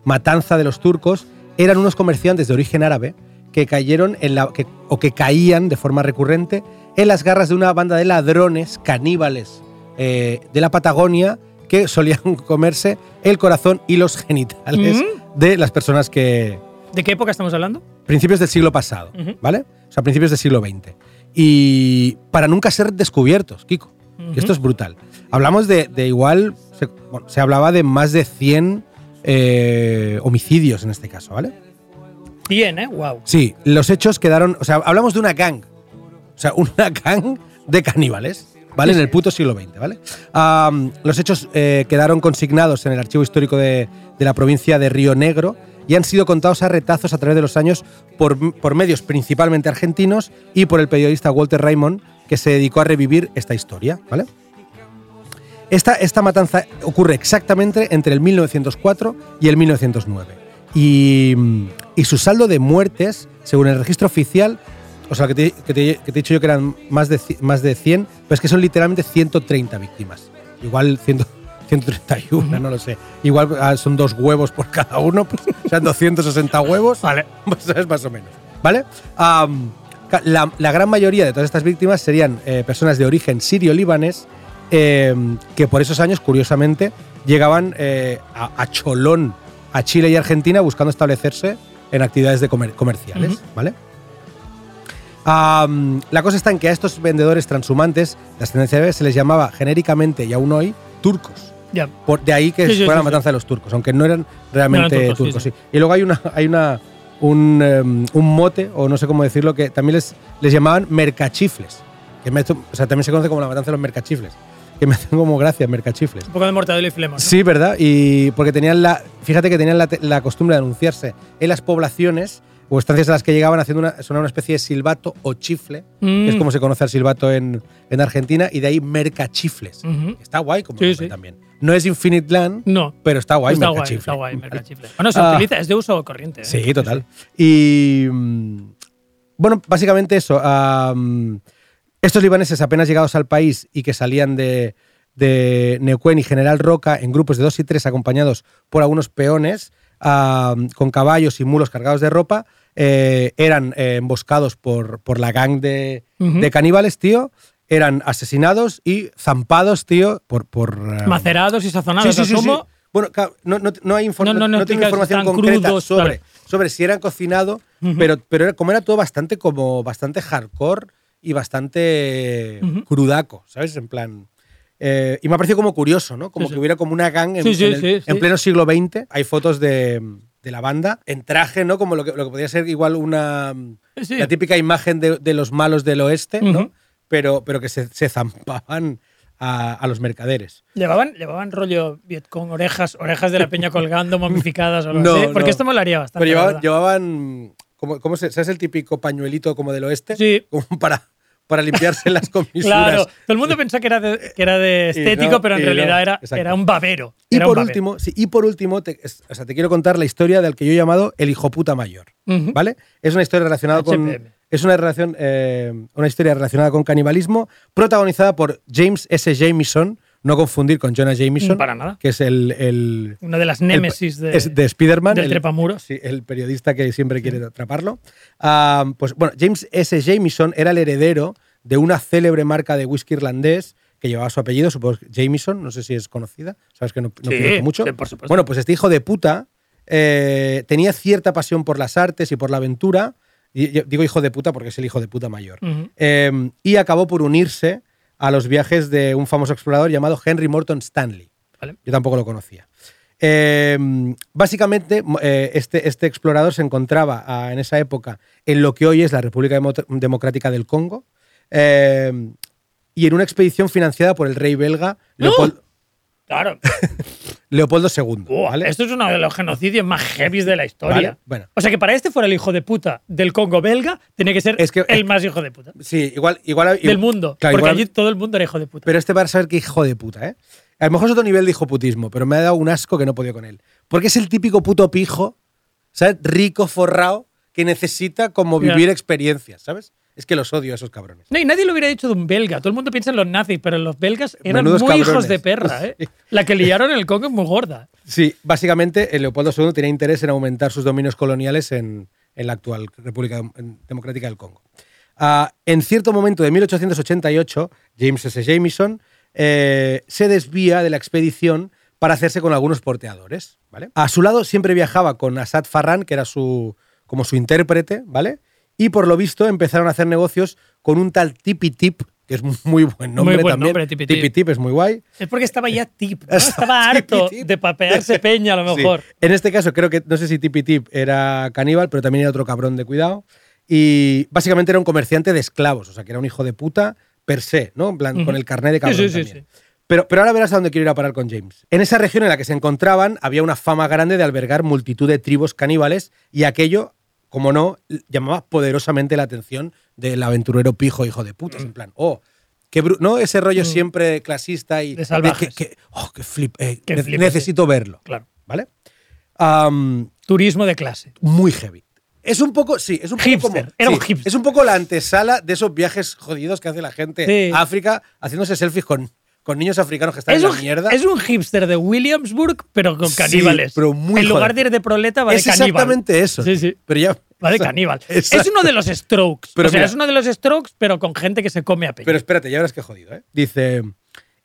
A: matanza de los turcos eran unos comerciantes de origen árabe que cayeron en la, que- o que caían de forma recurrente en las garras de una banda de ladrones caníbales eh, de la Patagonia que solían [LAUGHS] comerse el corazón y los genitales de las personas que,
B: ¿De qué época estamos hablando?
A: principios del siglo pasado. ¿vale? O sea, principios del siglo XX. Y para nunca ser descubiertos, Kiko. Que esto es brutal. Hablamos de, de igual, se, bueno, se hablaba de más de 100 eh, homicidios en este caso, ¿vale?
B: 100, ¿eh? Wow.
A: Sí, los hechos quedaron, o sea, hablamos de una gang. O sea, [LAUGHS] una gang de caníbales, ¿vale? En el puto siglo XX, ¿vale? Am, los hechos eh, quedaron consignados en el archivo histórico de, de la provincia de Río Negro y han sido contados a retazos a través de los años por, por medios principalmente argentinos y por el periodista Walter Raymond, que se dedicó a revivir esta historia, ¿vale? Esta, esta matanza ocurre exactamente entre el 1904 y el 1909. Y, y su saldo de muertes, según el registro oficial, o sea, que te, que te- que te he dicho yo que eran más de, más de 100, pero es que son literalmente 130 víctimas. Igual 100 131, no lo sé. Igual ah, son dos huevos por cada uno, pues, sean 260 huevos. [LAUGHS]
B: Vale. [LAUGHS]
A: Pues es más o menos. ¿Vale? Ca- la, la gran mayoría de todas estas víctimas serían eh, personas de origen sirio-libanés eh, que por esos años, curiosamente, llegaban eh, a, a Cholón, a Chile y Argentina, buscando establecerse en actividades de comer- comerciales. ¿Vale? La cosa está en que a estos vendedores transhumantes, la ascendencia se les llamaba genéricamente y aún hoy turcos. Por, de ahí que
B: Sí, sí,
A: fuera
B: sí,
A: la matanza de los turcos, aunque no eran realmente
B: No eran turcos.
A: Y luego hay una, hay una un, em, un mote, o no sé cómo decirlo, que también les, les llamaban mercachifles. Que me, o sea, también se conoce como la matanza de los mercachifles. Que me [LAUGHS] hacen como gracia, mercachifles.
B: Un poco de mortadelo y flema. ¿no?
A: Sí, ¿verdad? Y porque tenían la. Fíjate que tenían la, te- la costumbre de anunciarse en las poblaciones o estancias a las que llegaban haciendo una, sonar una especie de silbato o chifle, que es
B: Mm.
A: como se conoce el silbato en, en Argentina, y de ahí mercachifles. Está guay como
B: Sí, sí.
A: también. No es Infinite Land,
B: No.
A: pero está guay,
B: está guay, está guay, mercachifle. Bueno, se
A: Ah.
B: utiliza, es de uso corriente. ¿eh?
A: Sí, total. Y. mm, Bueno, básicamente eso. estos libaneses apenas llegados al país y que salían de, de Neuquén y General Roca en grupos de dos y tres acompañados por algunos peones con caballos y mulos cargados de ropa, eh, eran eh, emboscados por, por la gang de,
B: Ujú.
A: de caníbales, tío. Eran asesinados y zampados, tío, por. por am,
B: Macerados y sazonados.
A: Sí. Bueno, no, no, no hay inform-
B: No, no, no
A: no tengo información concreta
B: crudos,
A: sobre, sobre si eran cocinado,
B: Ujú.
A: pero, pero era, como era todo bastante como bastante hardcore y bastante
B: Ujú.
A: crudaco, ¿sabes? En plan. eh, y me ha parecido como curioso, ¿no? Como
B: Sí,
A: que
B: sí.
A: hubiera como una gang en, en el- en pleno siglo XX. Hay fotos de, de la banda en traje, ¿no? Como lo que, lo que podría ser igual una.
B: Sí.
A: La típica imagen de, de los malos del oeste, ¿no? Pero, pero que se, se zampaban a, a los mercaderes.
B: Llevaban, llevaban rollo Vietcong, orejas, orejas de la peña colgando, [LAUGHS] momificadas o algo
A: No,
B: así. Porque
A: no.
B: esto molaría bastante.
A: Pero llevaban, llevaban como, ¿cómo se, ¿sabes el típico pañuelito como del oeste?
B: Sí.
A: Como para, para limpiarse las [LAUGHS] comisuras.
B: Claro, todo el mundo pensaba que era de, que era de [LAUGHS] estético,
A: no,
B: pero en realidad
A: no,
B: era, era un babero.
A: Y
B: Era
A: por
B: babero.
A: último, sí, y por último, te, es- o sea, te quiero contar la historia del que yo he llamado el hijo puta mayor. ¿Vale? Es una historia relacionada con. Es una, relación, eh, una historia relacionada con canibalismo, protagonizada por James S. Jameson, no confundir con Jonah Jameson,
B: Para nada.
A: que es el, el,
B: Una de las némesis de,
A: es de Spider-Man.
B: del
A: el-
B: trepamuros.
A: Sí, el periodista que siempre quiere atraparlo. Ah, pues bueno, James S. Jameson era el heredero de una célebre marca de whisky irlandés que llevaba su apellido, supongo Jameson, no sé si es conocida, sabes que no, no
B: Sí,
A: conozco mucho.
B: sí, por supuesto.
A: Bueno, pues este hijo de puta eh, tenía cierta pasión por las artes y por la aventura. Y yo digo hijo de puta porque es el hijo de puta mayor. Eh, y acabó por unirse a los viajes de un famoso explorador llamado Henry Morton Stanley.
B: Vale.
A: Yo tampoco lo conocía. Eh, básicamente, eh, este, este explorador se encontraba ah, en esa época en lo que hoy es la República Demo- Democrática del Congo eh, y en una expedición financiada por el rey belga Leopol-
B: Claro. [LAUGHS]
A: Leopoldo II.
B: Esto es uno de los genocidios más heavy de la historia.
A: Vale, bueno.
B: O sea que para este fuera el hijo de puta del Congo belga, tenía que ser
A: Es que-
B: el más hijo de puta
A: Sí, igual. igual
B: del mundo.
A: Claro,
B: porque
A: igual-
B: allí todo el mundo era hijo de puta.
A: Pero este para saber qué hijo de puta, ¿eh? A lo mejor es otro nivel de hijoputismo, pero me ha dado un asco que no he podido con él. Porque es el típico puto pijo, ¿sabes? Rico, forrado, que necesita como vivir experiencias, ¿sabes? Es que los odio a esos cabrones.
B: No, y nadie lo hubiera dicho de un belga. Todo el mundo piensa en los nazis, pero los belgas eran
A: Menudos
B: muy hijos de perra. [LAUGHS] ¿eh? La que liaron en el Congo es muy gorda.
A: Sí, básicamente el Leopoldo II tenía interés en aumentar sus dominios coloniales en, en la actual República Dem- Democrática del Congo. Ah, en cierto momento de 1888, James S. Jameson eh, se desvía de la expedición para hacerse con algunos porteadores. ¿vale? A su lado siempre viajaba con Asad Farran, que era su, como su intérprete, ¿vale? Y por lo visto empezaron a hacer negocios con un tal Tipi Tip, que es muy buen nombre
B: buen
A: también.
B: nombre, Tipi Tip.
A: Tipi Tip es muy guay.
B: Es porque estaba ya tip. ¿no? [LAUGHS]
A: Estaba
B: harto
A: tipi tip.
B: de papearse peña, a lo [LAUGHS]
A: Sí.
B: mejor.
A: En este caso, creo que, no sé si Tipi Tip era caníbal, pero también era otro cabrón de cuidado. Y básicamente era un comerciante de esclavos, o sea, que era un hijo de puta per se, ¿no? En plan,
B: Ujú.
A: con el carnet de cabrón
B: sí, sí,
A: también.
B: sí.
A: Pero, pero ahora verás a dónde quiero ir a parar con James. En esa región en la que se encontraban había una fama grande de albergar multitud de tribus caníbales y aquello, como no, llamaba poderosamente la atención del aventurero pijo hijo de putas. En plan, oh, bru- ¿no? Ese rollo siempre clasista y
B: Mm. De salvajes.
A: que- que- oh, qué flip, eh, ne-
B: flipe,
A: necesito verlo.
B: Claro.
A: ¿Vale? Am,
B: Turismo de clase.
A: muy heavy. Es un poco, sí, es un poco
B: Hipster,
A: como-
B: era un hipster.
A: Es un poco la antesala de esos viajes jodidos que hace la gente
B: Sí.
A: a África haciéndose selfies con, con niños africanos que están
B: Es
A: en
B: un,
A: la mierda.
B: es un hipster de Williamsburg, pero con
A: Sí,
B: caníbales.
A: pero muy
B: en lugar
A: de-
B: ir de proleta, va
A: es
B: de caníbal.
A: exactamente eso.
B: Sí, sí.
A: Pero ya.
B: Va de
A: o [LAUGHS] sea,
B: caníbal.
A: exacto.
B: Es uno de los strokes.
A: Pero
B: o sea,
A: mira-
B: es uno de los strokes, pero con gente que se come a peña.
A: Pero espérate, ya verás qué jodido, ¿eh? Dice.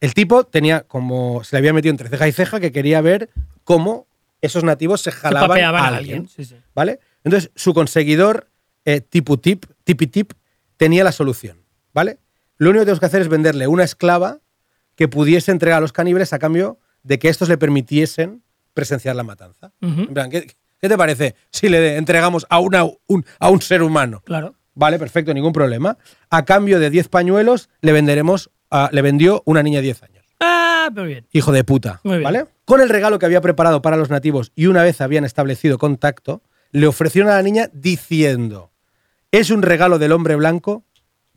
A: El tipo tenía como. Se le había metido entre ceja y ceja que quería ver cómo esos nativos se
B: se
A: jalaban
B: papeaban
A: a
B: a
A: alguien.
B: alguien. Sí, sí.
A: ¿Vale? Entonces, su conseguidor, eh, tipo tip, tipi tip, tenía la solución. ¿Vale? Lo único que tenemos que hacer es venderle una esclava que pudiese entregar a los caníbales a cambio de que estos le permitiesen presenciar la matanza. En plan, ¿qué, qué te parece si le entregamos a, una, un, a un ser humano?
B: Claro.
A: Vale, perfecto, ningún problema. A cambio de 10 pañuelos, le venderemos, a- le vendió una niña de 10 años.
B: Ah, muy bien.
A: Hijo de puta.
B: Muy bien.
A: ¿Vale? Con el regalo que había preparado para los nativos y una vez habían establecido contacto, le ofrecieron a la niña diciendo: Es un regalo del hombre blanco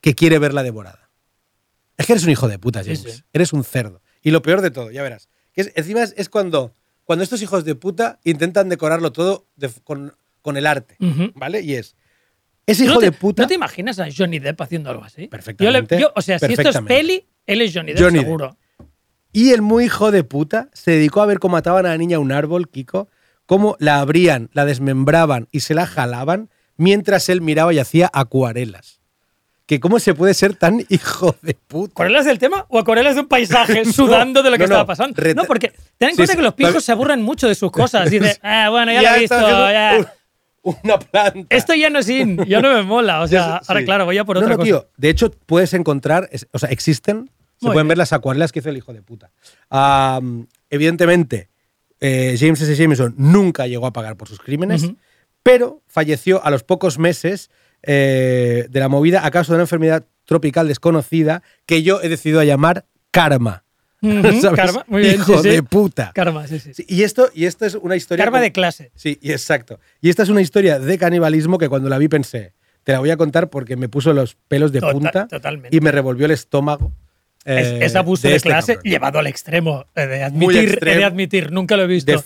A: que quiere verla devorada. Es que eres un hijo de puta, James.
B: sí.
A: Eres un cerdo. Y lo peor de todo, ya verás. Que es- encima es, es cuando, cuando estos hijos de puta intentan decorarlo todo de- con, con el arte. ¿Vale? Y es. Ese hijo
B: ¿No te,
A: de puta.
B: ¿No te imaginas a Johnny Depp haciendo algo así?
A: Perfectamente,
B: Yo le- yo- o sea, si esto es peli, él es Johnny Depp,
A: Johnny Depp.
B: seguro.
A: Y el muy hijo de puta se dedicó a ver cómo ataban a la niña a un árbol, Kiko, cómo la abrían, la desmembraban y se la jalaban mientras él miraba y hacía acuarelas. Que cómo se puede ser tan [LAUGHS] hijo de puta.
B: ¿Acuarelas del tema o acuarelas de un paisaje [LAUGHS]
A: No,
B: sudando de lo que
A: no, no.
B: estaba pasando? No, porque ten en
A: Sí,
B: cuenta
A: sí,
B: que los pijos se aburren mucho de sus cosas. [LAUGHS] Dice, ah, bueno, ya, lo he visto. ya.
A: Una planta.
B: Esto ya no es in, ya no me mola. O sea,
A: Sí.
B: ahora claro, voy a por otra cosa.
A: tío. De hecho, puedes encontrar, o sea, existen, se pueden
B: bien.
A: ver las acuarelas que hizo el hijo de puta. Evidentemente, eh, James S. Jameson nunca llegó a pagar por sus crímenes, pero falleció a los pocos meses eh, de la movida a causa de una enfermedad tropical desconocida que yo he decidido llamar karma. [LAUGHS]
B: Karma, muy bien,
A: Hijo
B: sí, sí.
A: de puta.
B: Karma, sí, sí.
A: Y, esto, y esto es una historia.
B: Karma
A: con-
B: de clase.
A: Sí, y exacto. Y esta es una historia de canibalismo que cuando la vi pensé, te la voy a contar porque me puso los pelos de
B: Total-
A: punta
B: totalmente.
A: y me revolvió el estómago.
B: Es,
A: eh,
B: es abuso de,
A: este
B: clase
A: cabrón.
B: llevado al extremo. He de admitir, he de admitir, nunca lo he visto
A: De-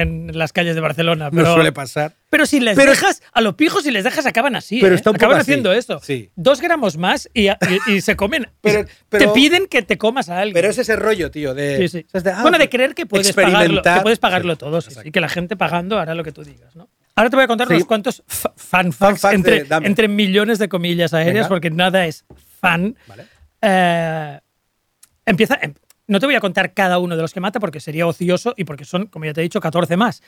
B: en las calles de Barcelona.
A: No
B: Pero,
A: suele pasar.
B: pero si les
A: Pero-
B: dejas, a los pijos si les dejas acaban así.
A: Pero
B: ¿eh?
A: está un poco
B: acaban
A: así,
B: haciendo esto.
A: sí.
B: Dos gramos más y, y- y se comen. [LAUGHS]
A: Pero-
B: te piden que te comas a alguien.
A: Pero es ese rollo, tío, de.
B: Sí, sí.
A: ¿sabes? De, ah,
B: bueno, de creer que puedes pagarlo, que puedes pagarlo todo, sí, que la gente pagando hará lo que tú digas, ¿no? Ahora te voy a contar unos cuantos fa- fan facts entre,
A: de Dahmer.
B: entre millones de comillas aéreas,
A: Venga.
B: porque nada es fan.
A: Vale.
B: Eh, empieza. em- no te voy a contar cada uno de los que mata porque sería ocioso y porque son, como ya te he dicho, 14 más.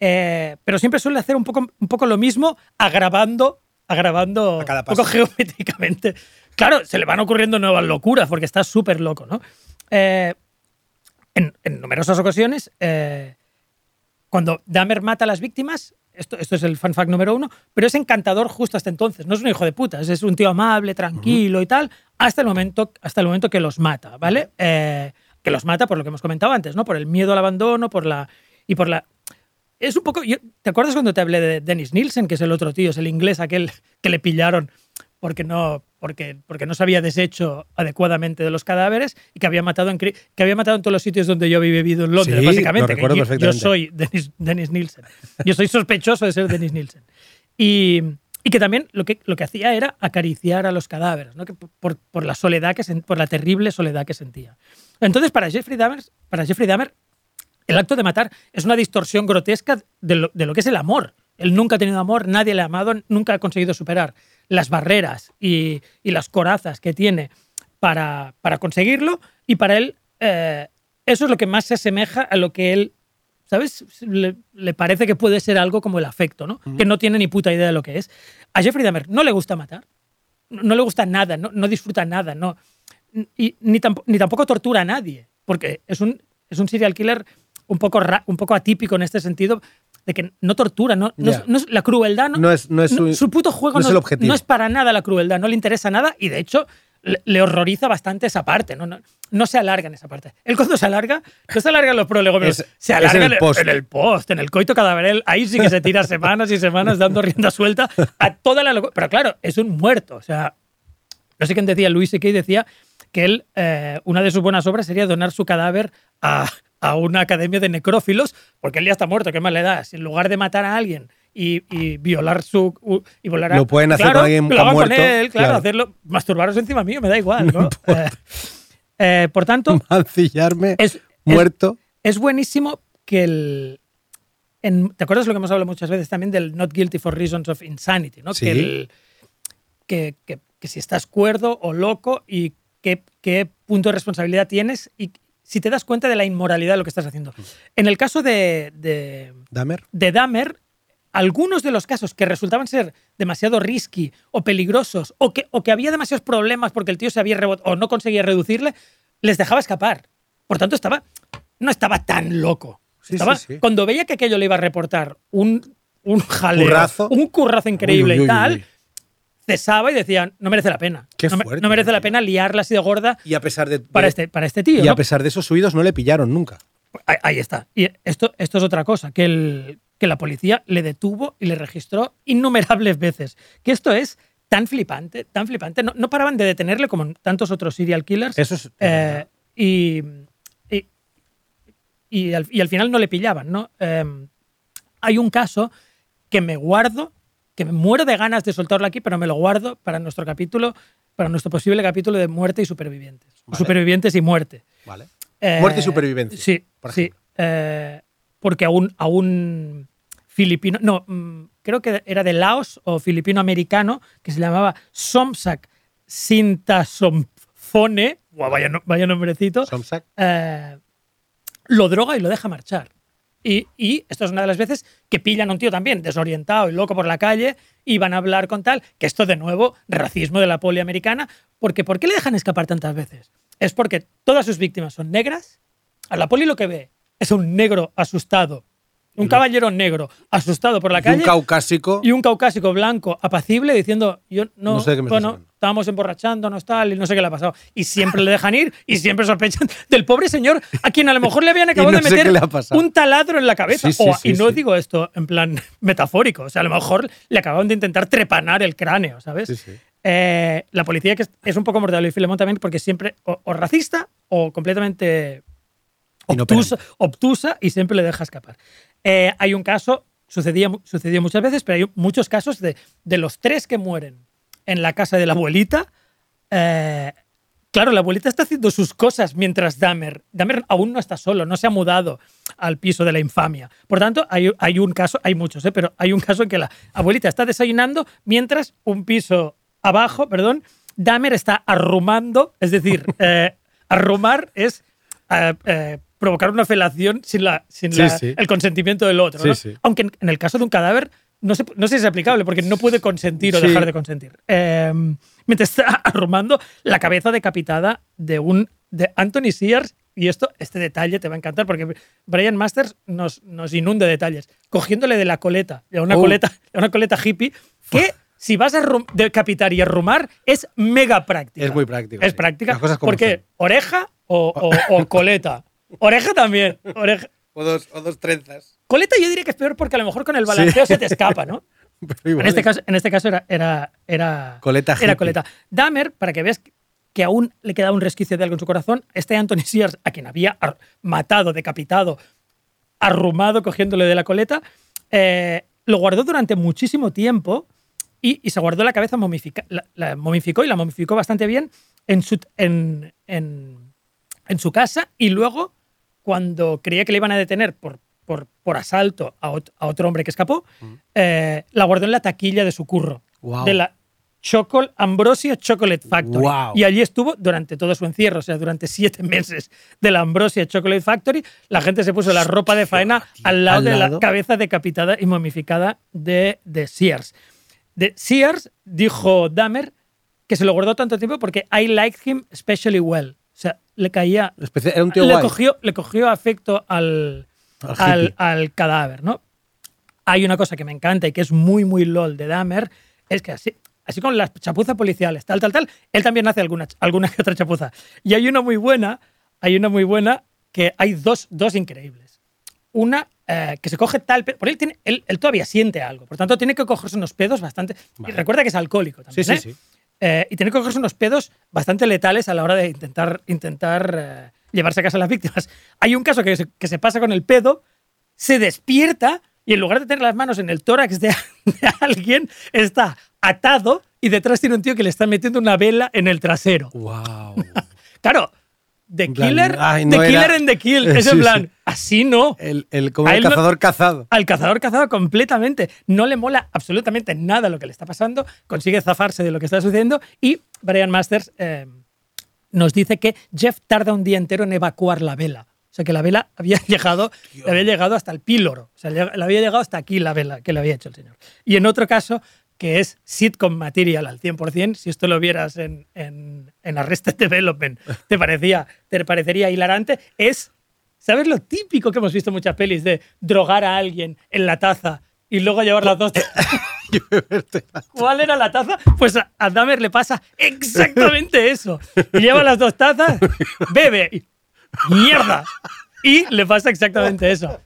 B: Eh, pero siempre suele hacer un poco, un poco lo mismo, agravando, agravando un poco [LAUGHS] geométricamente. Claro, se le van ocurriendo nuevas locuras porque está súper loco, ¿no? Eh, en, en numerosas ocasiones, eh, cuando Dahmer mata a las víctimas, esto, esto es el fan fact número uno, pero es encantador justo hasta entonces. No es un hijo de puta, es un tío amable, tranquilo y tal, hasta el momento, hasta el momento que los mata, ¿vale? Eh, que los mata por lo que hemos comentado antes, ¿no? Por el miedo al abandono, por la. y por la. Es un poco. yo- ¿Te acuerdas cuando te hablé de Dennis Nielsen, que es el otro tío, es el inglés aquel que le pillaron porque no, porque, porque no se había deshecho adecuadamente de los cadáveres y que había matado en, que había matado en todos los sitios donde yo había vivido en Londres,
A: Sí,
B: básicamente.
A: lo
B: yo, yo soy Dennis, Dennis Nielsen. Yo soy sospechoso de ser Dennis Nielsen. Y, y que también lo que, lo que hacía era acariciar a los cadáveres, ¿no? que por, por la soledad que por la terrible soledad que sentía. Entonces, para Jeffrey Dahmer, para Jeffrey Dahmer el acto de matar es una distorsión grotesca de lo, de lo que es el amor. Él nunca ha tenido amor, nadie le ha amado, nunca ha conseguido superar las barreras y, y las corazas que tiene para, para conseguirlo. Y para él, eh, eso es lo que más se asemeja a lo que él, ¿sabes? Le, le parece que puede ser algo como el afecto, ¿no? Que no tiene ni puta idea de lo que es. A Jeffrey Dahmer no le gusta matar, no, no le gusta nada, no, no disfruta nada, no, y, ni, ni tampoco tortura a nadie, porque es un, es un serial killer un poco, ra- un poco atípico en este sentido, de que no tortura, no, no, es- no es- la crueldad no,
A: No es- no es su-
B: puto juego
A: no es el objetivo.
B: no es para nada la crueldad, no le interesa nada y de hecho le, le horroriza bastante esa parte, no, no, se alarga en esa parte. Él cuando se alarga, no se alarga en los prolegómenos, se alarga
A: en el post.
B: en el post, en el coito cadaverel, ahí sí que se tira semanas y semanas dando [LAUGHS] rienda suelta a toda la locura. Pero claro, es un muerto, o sea, no sé quién decía, Luis C.K. decía que él, eh, una de sus buenas obras sería donar su cadáver a, a una academia de necrófilos, porque él ya está muerto, ¿qué más le da? Si en lugar de matar a alguien y, y violar su... Y volar a-
A: Lo pueden hacer
B: Claro,
A: con alguien
B: lo hagan con
A: muerto,
B: él, claro,
A: claro.
B: hacerlo, masturbaros encima mío, me da igual, ¿no? [LAUGHS] Eh, eh, por tanto, [LAUGHS]
A: Mancillarme,
B: es, es-
A: muerto.
B: es buenísimo que el. en- ¿Te acuerdas lo que hemos hablado muchas veces también del not guilty for reasons of insanity? ¿no?
A: Sí.
B: Que, el- que, que- que si estás cuerdo o loco y qué, qué punto de responsabilidad tienes y si te das cuenta de la inmoralidad de lo que estás haciendo. En el caso de, de,
A: Dahmer.
B: de Dahmer, algunos de los casos que resultaban ser demasiado risky o peligrosos o que, o que había demasiados problemas porque el tío se había rebotado o no conseguía reducirle, les dejaba escapar. Por tanto, estaba no estaba tan loco.
A: Sí,
B: Estaba-
A: sí, sí.
B: Cuando veía que aquello le iba a reportar un, un jaleo,
A: Currazo.
B: un currazo increíble
A: Uy, uy, uy,
B: y tal. Cesaba y decía, no merece la pena.
A: Qué
B: no,
A: fuerte,
B: no merece la pena liarla así de gorda
A: Y a pesar de.
B: para este, para este tío.
A: y
B: ¿no?
A: a pesar de esos subidos no le pillaron nunca.
B: Ahí, ahí está. Y esto, esto es otra cosa, que, el, que la policía le detuvo y le registró innumerables veces. Que esto es tan flipante, tan flipante. No, no paraban de detenerle como en tantos otros serial killers.
A: Eso es.
B: Eh, y, y, y al, y al final no le pillaban, ¿no? Eh, hay un caso que me guardo, que me muero de ganas de soltarlo aquí, pero me lo guardo para nuestro capítulo, para nuestro posible capítulo de muerte y supervivientes.
A: Vale.
B: Supervivientes y muerte.
A: Vale.
B: Eh,
A: Muerte y supervivencia,
B: Sí,
A: por
B: sí. Eh, porque a un, a un filipino, no, mm, creo que era de Laos o filipino-americano, que se llamaba Somsak Sintasomfone, Guau, vaya, no- vaya nombrecito,
A: Somsak.
B: eh, lo droga y lo deja marchar. Y, esto es una de las veces que pillan a un tío también desorientado y loco por la calle y van a hablar con tal, que esto de nuevo, racismo de la poli americana, porque ¿por qué le dejan escapar tantas veces? Es porque todas sus víctimas son negras, a la poli lo que ve es un negro asustado, un caballero negro asustado por la
A: Y
B: calle
A: un caucásico.
B: y un caucásico blanco apacible diciendo yo no,
A: No sé qué me
B: bueno estábamos emborrachándonos tal y no sé qué le ha pasado y siempre le dejan ir y siempre sospechan [LAUGHS] del pobre señor a quien a lo mejor le habían [LAUGHS] acabado
A: no
B: de meter un taladro en la cabeza.
A: Sí, sí,
B: O-
A: sí,
B: y no digo esto en plan [LAUGHS] metafórico o sea a lo mejor le acababan de intentar trepanar el cráneo sabes. Eh, la policía que es, es un poco mortal y Filemón también porque siempre o, o racista o completamente obtusa, obtusa y siempre le deja escapar. Eh, hay un caso, sucedía, sucedió muchas veces, pero hay muchos casos de, de los tres que mueren en la casa de la abuelita. eh, claro, la abuelita está haciendo sus cosas mientras Dahmer, Dahmer aún no está solo, no se ha mudado al piso de la infamia. Por tanto, hay, hay un caso, hay muchos, eh, pero hay un caso en que la abuelita está desayunando mientras un piso abajo, perdón, Dahmer está arrumando, es decir, [LAUGHS] eh, arrumar es eh, provocar una felación sin, la, sin
A: Sí,
B: la-
A: sí.
B: el consentimiento del otro. ¿no? Aunque en, en el caso de un cadáver no sé, no sé si es aplicable porque no puede consentir o dejar de consentir. Eh, mientras está [LAUGHS] arrumando la cabeza decapitada de un de Anthony Sears. Y esto, este detalle te va a encantar porque Brian Masters nos, nos inunda de detalles. Cogiéndole de la coleta, de una,
A: Oh.
B: coleta, de una coleta hippie, que si vas a decapitar y arrumar es mega práctica.
A: Es muy práctico,
B: Es
A: sí.
B: práctica.
A: Las cosas como
B: porque
A: son.
B: oreja o, o- o [LAUGHS] coleta. Oreja también. Oreja.
A: O dos, o dos trenzas.
B: Coleta yo diría que es peor porque a lo mejor con el balanceo se te escapa, ¿no? [LAUGHS]
A: Pero
B: En este
A: es-
B: caso, en este caso era, era, era
A: Coleta
B: Era
A: hippie.
B: coleta. Dahmer, para que veas que aún le quedaba un resquicio de algo en su corazón, este Anthony Sears, a quien había matado, decapitado, arrumado, cogiéndole de la coleta, eh, lo guardó durante muchísimo tiempo y, y se guardó la cabeza momifica, la, la momificó y la momificó bastante bien en su, en, en- en su casa y luego cuando creía que le iban a detener por, por, por asalto a, ot- a otro hombre que escapó, eh, la guardó en la taquilla de su curro, de la Chocol Ambrosia Chocolate Factory. Y allí estuvo durante todo su encierro, o sea, durante siete [LAUGHS] meses de la Ambrosia Chocolate Factory. La gente se puso la ropa de faena al lado
A: Al
B: de la cabeza decapitada y momificada de, de Sears. De Sears dijo Dahmer que se lo guardó tanto tiempo porque I liked him especially well. O sea, le caía.
A: Especia- Era un tío
B: Le
A: guay.
B: cogió, le cogió afecto al,
A: Al
B: cadáver, ¿no? Hay una cosa que me encanta y que es muy, muy lol de Dahmer, es que así, así con las chapuzas policiales, tal, tal, tal, él también hace alguna, alguna que otra chapuza. Y hay una muy buena, hay una muy buena que hay dos, dos increíbles. Una eh, que se coge tal por él, tiene, él, él todavía siente algo, por tanto tiene que cogerse unos pedos bastante... Y recuerda que es alcohólico también,
A: Sí, sí,
B: ¿eh?
A: sí.
B: Eh, y tiene que cogerse unos pedos bastante letales a la hora de intentar, intentar eh, llevarse a casa a las víctimas. Hay un caso que se, que se pasa con el pedo, se despierta y en lugar de tener las manos en el tórax de, [LAUGHS] de alguien, está atado y detrás tiene un tío que le está metiendo una vela en el trasero.
A: Wow. [LAUGHS]
B: Claro, The Killer,
A: ay,
B: The
A: era-
B: Killer en The Kill. [LAUGHS] Es
A: Sí,
B: en
A: sí.
B: plan, así no.
A: El, el, como el
B: no-
A: cazador cazado.
B: Al cazador cazado completamente. No le mola absolutamente nada lo que le está pasando. Consigue zafarse de lo que está sucediendo. Y Brian Masters eh, nos dice que Jeff tarda un día entero en evacuar la vela. O sea que la vela había [LAUGHS] llegado, le había llegado hasta el píloro. O sea, le había llegado hasta aquí la vela que le había hecho el señor. Y en otro caso, que es sitcom material al 100%, si esto lo vieras en, en, en Arrested Development, te, parecía, te parecería hilarante, es ¿Sabes lo típico que hemos visto en muchas pelis de drogar a alguien en la taza y luego llevar las dos? [LAUGHS] ¿Cuál era la taza? Pues a a Dahmer le pasa exactamente eso. Lleva las dos tazas, bebe, y- mierda. Y le pasa exactamente eso.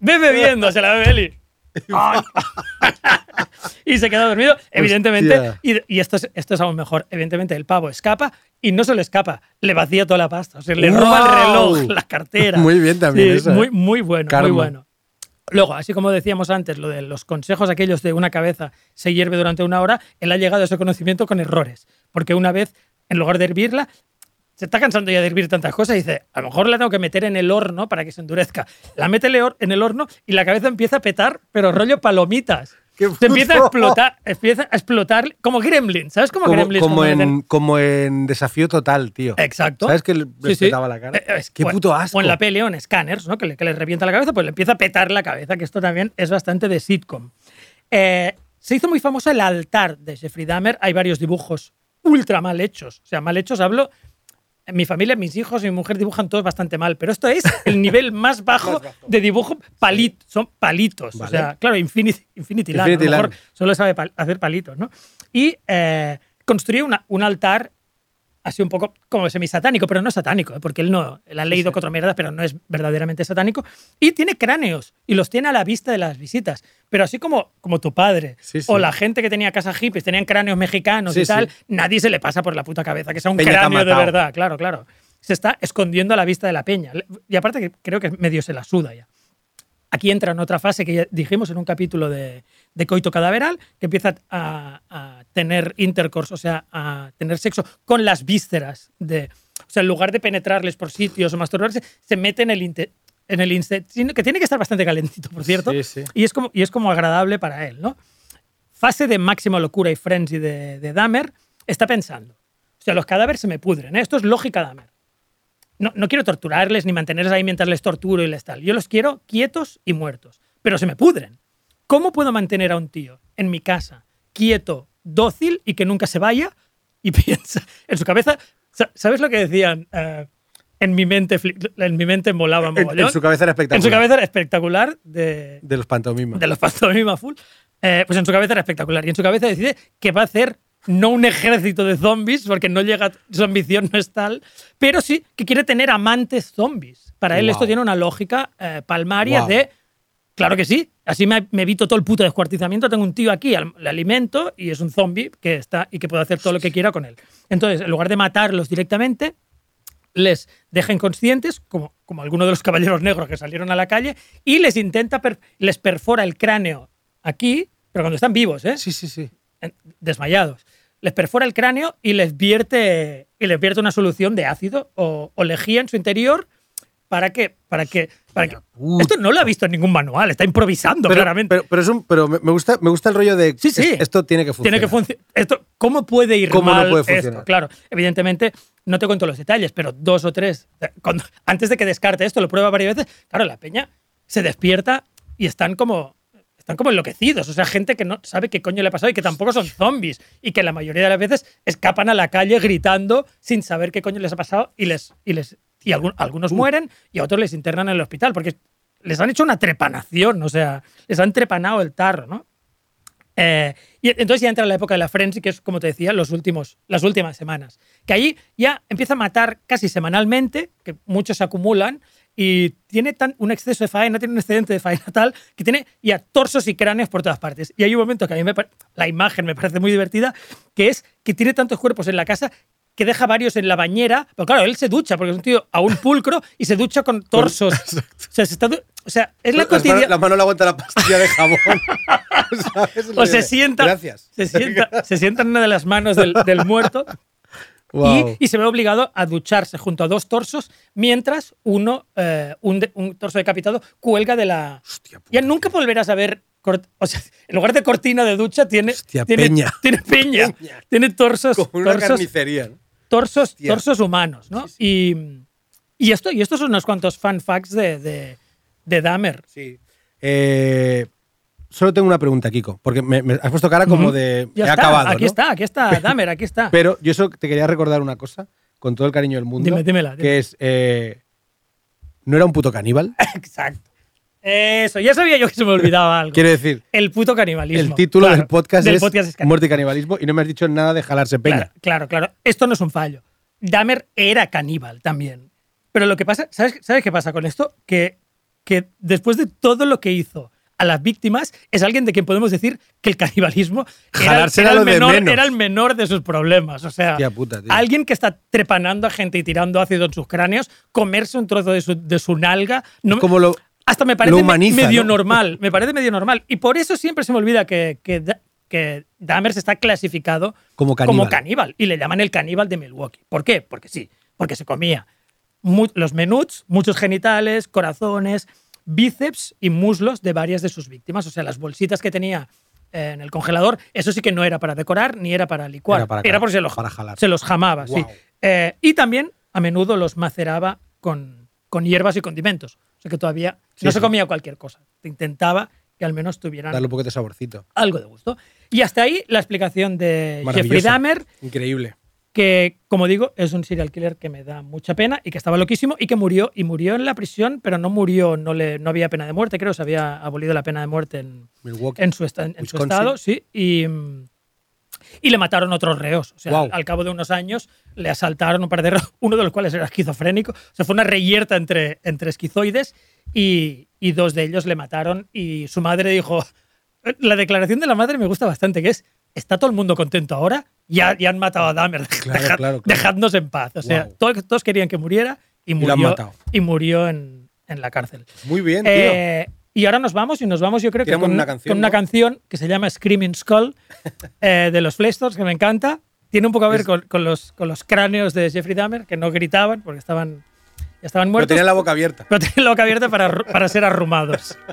B: Ve bebiendo, se la bebe Eli. [LAUGHS] [LAUGHS] y se queda dormido, evidentemente. Y, y esto, es, esto es aún mejor. Evidentemente, el pavo escapa y no solo escapa, le vacía toda la pasta. O sea, le roba el reloj, la cartera. [LAUGHS]
A: Muy bien también
B: Sí,
A: eso, ¿eh?
B: Muy, muy bueno, muy bueno. Luego, así como decíamos antes, lo de los consejos aquellos de una cabeza se hierve durante una hora, él ha llegado a ese conocimiento con errores. Porque una vez, en lugar de hervirla, se está cansando ya de hervir tantas cosas y dice, a lo mejor la tengo que meter en el horno para que se endurezca. La mete en el horno y la cabeza empieza a petar, pero rollo palomitas.
A: ¡Qué
B: Se empieza a explotar, empieza a explotar como Gremlin. ¿Sabes cómo,
A: Como,
B: Gremlin?
A: como
B: meten-
A: en, como en desafío total, tío.
B: Exacto.
A: ¿Sabes que le
B: Sí,
A: la cara?
B: Eh, es-
A: Qué puto asco.
B: O en la peli o en Scanners, ¿no? que, le, que le revienta la cabeza, pues le empieza a petar la cabeza, que esto también es bastante de sitcom. Eh, se hizo muy famoso el altar de Jeffrey Dahmer. Hay varios dibujos ultra mal hechos. O sea, mal hechos hablo. Mi familia, mis hijos y mi mujer dibujan todos bastante mal, pero esto es el nivel [LAUGHS] más bajo de dibujo palit, son palitos. O sea, claro, Infinity, Infinity Land,
A: Infinity
B: a lo mejor
A: Land.
B: solo sabe pal- hacer palitos, ¿no? Y eh, construye una- un altar así un poco como semisatánico, pero no es satánico, ¿eh? porque él no, él ha leído cuatro mierdas, pero no es verdaderamente satánico. Y tiene cráneos y los tiene a la vista de las visitas. Pero así como, como tu padre
A: Sí, sí.
B: o la gente que tenía casa hippies, tenían cráneos mexicanos
A: Sí,
B: y tal,
A: sí.
B: nadie se le pasa por la puta cabeza que sea un
A: Peña
B: cráneo de verdad, claro, claro. Se está escondiendo a la vista de la peña. Y aparte que creo que medio se la suda ya. Aquí entra en otra fase que ya dijimos en un capítulo de, de coito cadaveral, que empieza a, a tener intercourse, o sea, a tener sexo con las vísceras. De, o sea, en lugar de penetrarles por sitios o masturbarse, se mete en el, inte- en el intestino, que tiene que estar bastante calentito, por cierto,
A: Sí, sí.
B: Y, es como, y es como agradable para él, ¿no? Fase de máxima locura y frenzy de, de Dahmer, está pensando. O sea, los cadáveres se me pudren, ¿eh? Esto es lógica Dahmer no, no quiero torturarles ni mantenerles ahí mientras les torturo y les tal. Yo los quiero quietos y muertos. Pero se me pudren. ¿Cómo puedo mantener a un tío en mi casa quieto, dócil y que nunca se vaya? Y [LAUGHS] piensa en su cabeza. sa- ¿Sabes lo que decían? Eh, en mi mente, en mi mente molaba
A: En, su cabeza era espectacular.
B: En su cabeza era espectacular de,
A: De los pantomimas.
B: de los pantomima full, eh, pues en su cabeza era espectacular. Y en su cabeza decide que va a hacer no un ejército de zombies, porque no llega, su ambición no es tal, pero sí que quiere tener amantes zombies. Para él
A: Wow.
B: esto tiene una lógica eh, palmaria
A: Wow.
B: de, claro que sí, así me, me evito todo el puto descuartizamiento, tengo un tío aquí, al- le alimento y es un zombie que está y que puede hacer todo lo que quiera con él. Entonces, en lugar de matarlos directamente, les deja inconscientes, como, como algunos de los caballeros negros que salieron a la calle, y les intenta, per- les perfora el cráneo aquí, pero cuando están vivos, ¿eh?
A: Sí, sí, sí.
B: Desmayados. Les perfora el cráneo y les vierte, y les vierte una solución de ácido o, o lejía en su interior para que. Para que, para que esto no lo ha visto en ningún manual, está improvisando
A: Pero,
B: claramente.
A: pero, pero es un, pero me gusta, me gusta el rollo de
B: Sí, sí.
A: es- esto tiene que funcionar.
B: Tiene que funcionar. Esto, ¿Cómo puede ir
A: ¿Cómo no
B: mal esto? Claro, evidentemente no te cuento los detalles, pero dos o tres. eh, cuando- antes de que descarte esto, lo prueba varias veces. Claro, la peña se despierta y están como. Están como enloquecidos, o sea, gente que no sabe qué coño le ha pasado y que tampoco son zombies y que la mayoría de las veces escapan a la calle gritando sin saber qué coño les ha pasado y les y les y algún- algunos mueren y a otros les internan en el hospital porque les han hecho una trepanación, o sea, les han trepanado el tarro, ¿no? Eh, y entonces ya entra la época de la frenzy, que es, como te decía, los últimos, las últimas semanas. Que ahí ya empieza a matar casi semanalmente, que muchos se acumulan, y tiene tan, un exceso de faena, tiene un excedente de faena tal, que tiene ya torsos y cráneos por todas partes. Y hay un momento que a mí me la imagen me parece muy divertida, que es que tiene tantos cuerpos en la casa que deja varios en la bañera. Pero claro, él se ducha, porque es un tío a un pulcro y se ducha con torsos. o sea, se está o sea, es la cotidiana.
A: La mano le aguanta la pastilla de jabón. [LAUGHS] [LAUGHS]
B: O se sienta,
A: Gracias.
B: Se sienta, se sienta en una de las manos del, del muerto
A: Wow.
B: y, y se ve obligado a ducharse junto a dos torsos mientras uno, eh, un, de- un torso decapitado, cuelga de la.
A: Hostia.
B: Ya nunca volverás a ver. cort- O sea, en lugar de cortina de ducha, tiene.
A: Hostia,
B: tiene
A: peña.
B: Tiene peña.
A: Peña.
B: Tiene torsos.
A: Como una
B: torsos,
A: carnicería. ¿no?
B: torsos,
A: Hostia.
B: torsos humanos, ¿no? Y, y, esto, y estos son unos cuantos fan facts de, de, de Dahmer.
A: Sí. Eh, solo tengo una pregunta, Kiko, porque me, me has puesto cara como de.
B: Ya
A: he
B: está,
A: acabado.
B: aquí
A: ¿no?
B: está, aquí está [LAUGHS] Dahmer, aquí está.
A: Pero yo solo te quería recordar una cosa, con todo el cariño del mundo.
B: Dime, dímela, dime.
A: Que es. eh, ¿No era un puto caníbal? [LAUGHS]
B: Exacto. Eso, ya sabía yo que se me olvidaba algo.
A: Quiero decir,
B: El puto canibalismo.
A: el título
B: Claro,
A: del podcast
B: del
A: es
B: podcast es canibalismo.
A: Muerte y canibalismo y no me has dicho nada de jalarse peña.
B: Claro, claro, claro. Esto no es un fallo. Dahmer era caníbal también. Pero lo que pasa, ¿sabes, ¿sabes qué pasa con esto? Que, que después de todo lo que hizo a las víctimas, es alguien de quien podemos decir que el canibalismo era, el,
A: de
B: menor,
A: menos.
B: era el menor de sus problemas. O sea,
A: puta,
B: alguien que está trepanando a gente y tirando ácido en sus cráneos, comerse un trozo de su, de su nalga. No,
A: como lo,
B: hasta me parece
A: humaniza,
B: medio
A: ¿no?
B: normal. Me parece medio normal. Y por eso siempre se me olvida que, que, que Dahmer está clasificado
A: Como caníbal.
B: caníbal. Y le llaman el caníbal de Milwaukee. ¿Por qué? Porque sí. Porque se comía los menuts, muchos genitales, corazones, bíceps y muslos de varias de sus víctimas. O sea, las bolsitas que tenía eh, en el congelador, eso sí que no era para decorar ni era para licuar.
A: Era para
B: porque se los,
A: para jalar.
B: se los jamaba, sí. Eh, y también a menudo los maceraba con, con hierbas y condimentos. O sea que todavía
A: Sí,
B: no se comía cualquier cosa. Intentaba que al menos tuvieran
A: darle un poquito de saborcito.
B: algo de gusto. Y hasta ahí la explicación de Jeffrey. Dahmer,
A: Increíble.
B: Que, como digo, es un serial killer que me da mucha pena y que estaba loquísimo y que murió. Y murió en la prisión, pero no murió, no, le, no había pena de muerte, creo, se había abolido la pena de muerte en,
A: Milwaukee.
B: en su, en su estado, sí. Y, y le mataron otros reos. O sea, al cabo de unos años le asaltaron un par de reos, [LAUGHS] uno de los cuales era esquizofrénico. O sea, fue una reyerta entre, entre esquizoides y, y dos de ellos le mataron. Y su madre dijo. La declaración de la madre me gusta bastante, que es. ¿Está todo el mundo contento ahora? Ya, ya han matado a Dahmer.
A: Claro, [LAUGHS]
B: Dejad-
A: claro, claro.
B: Dejadnos en paz. O sea,
A: Guau.
B: todos, todos querían que muriera y murió,
A: matado.
B: y murió en, en la cárcel.
A: Muy bien, tío.
B: Eh, y ahora nos vamos, y nos vamos, yo creo que con
A: una canción,
B: con una
A: ¿no?
B: canción que se llama Screaming Skull [LAUGHS] eh, de los Flestors, que me encanta. Tiene un poco a ver
A: Es-
B: con, con los, con los cráneos de Jeffrey Dahmer, que no gritaban porque estaban, ya estaban
A: Pero
B: muertos.
A: tenía la boca abierta.
B: pero tenían la boca abierta para, para ser arrumados. [LAUGHS]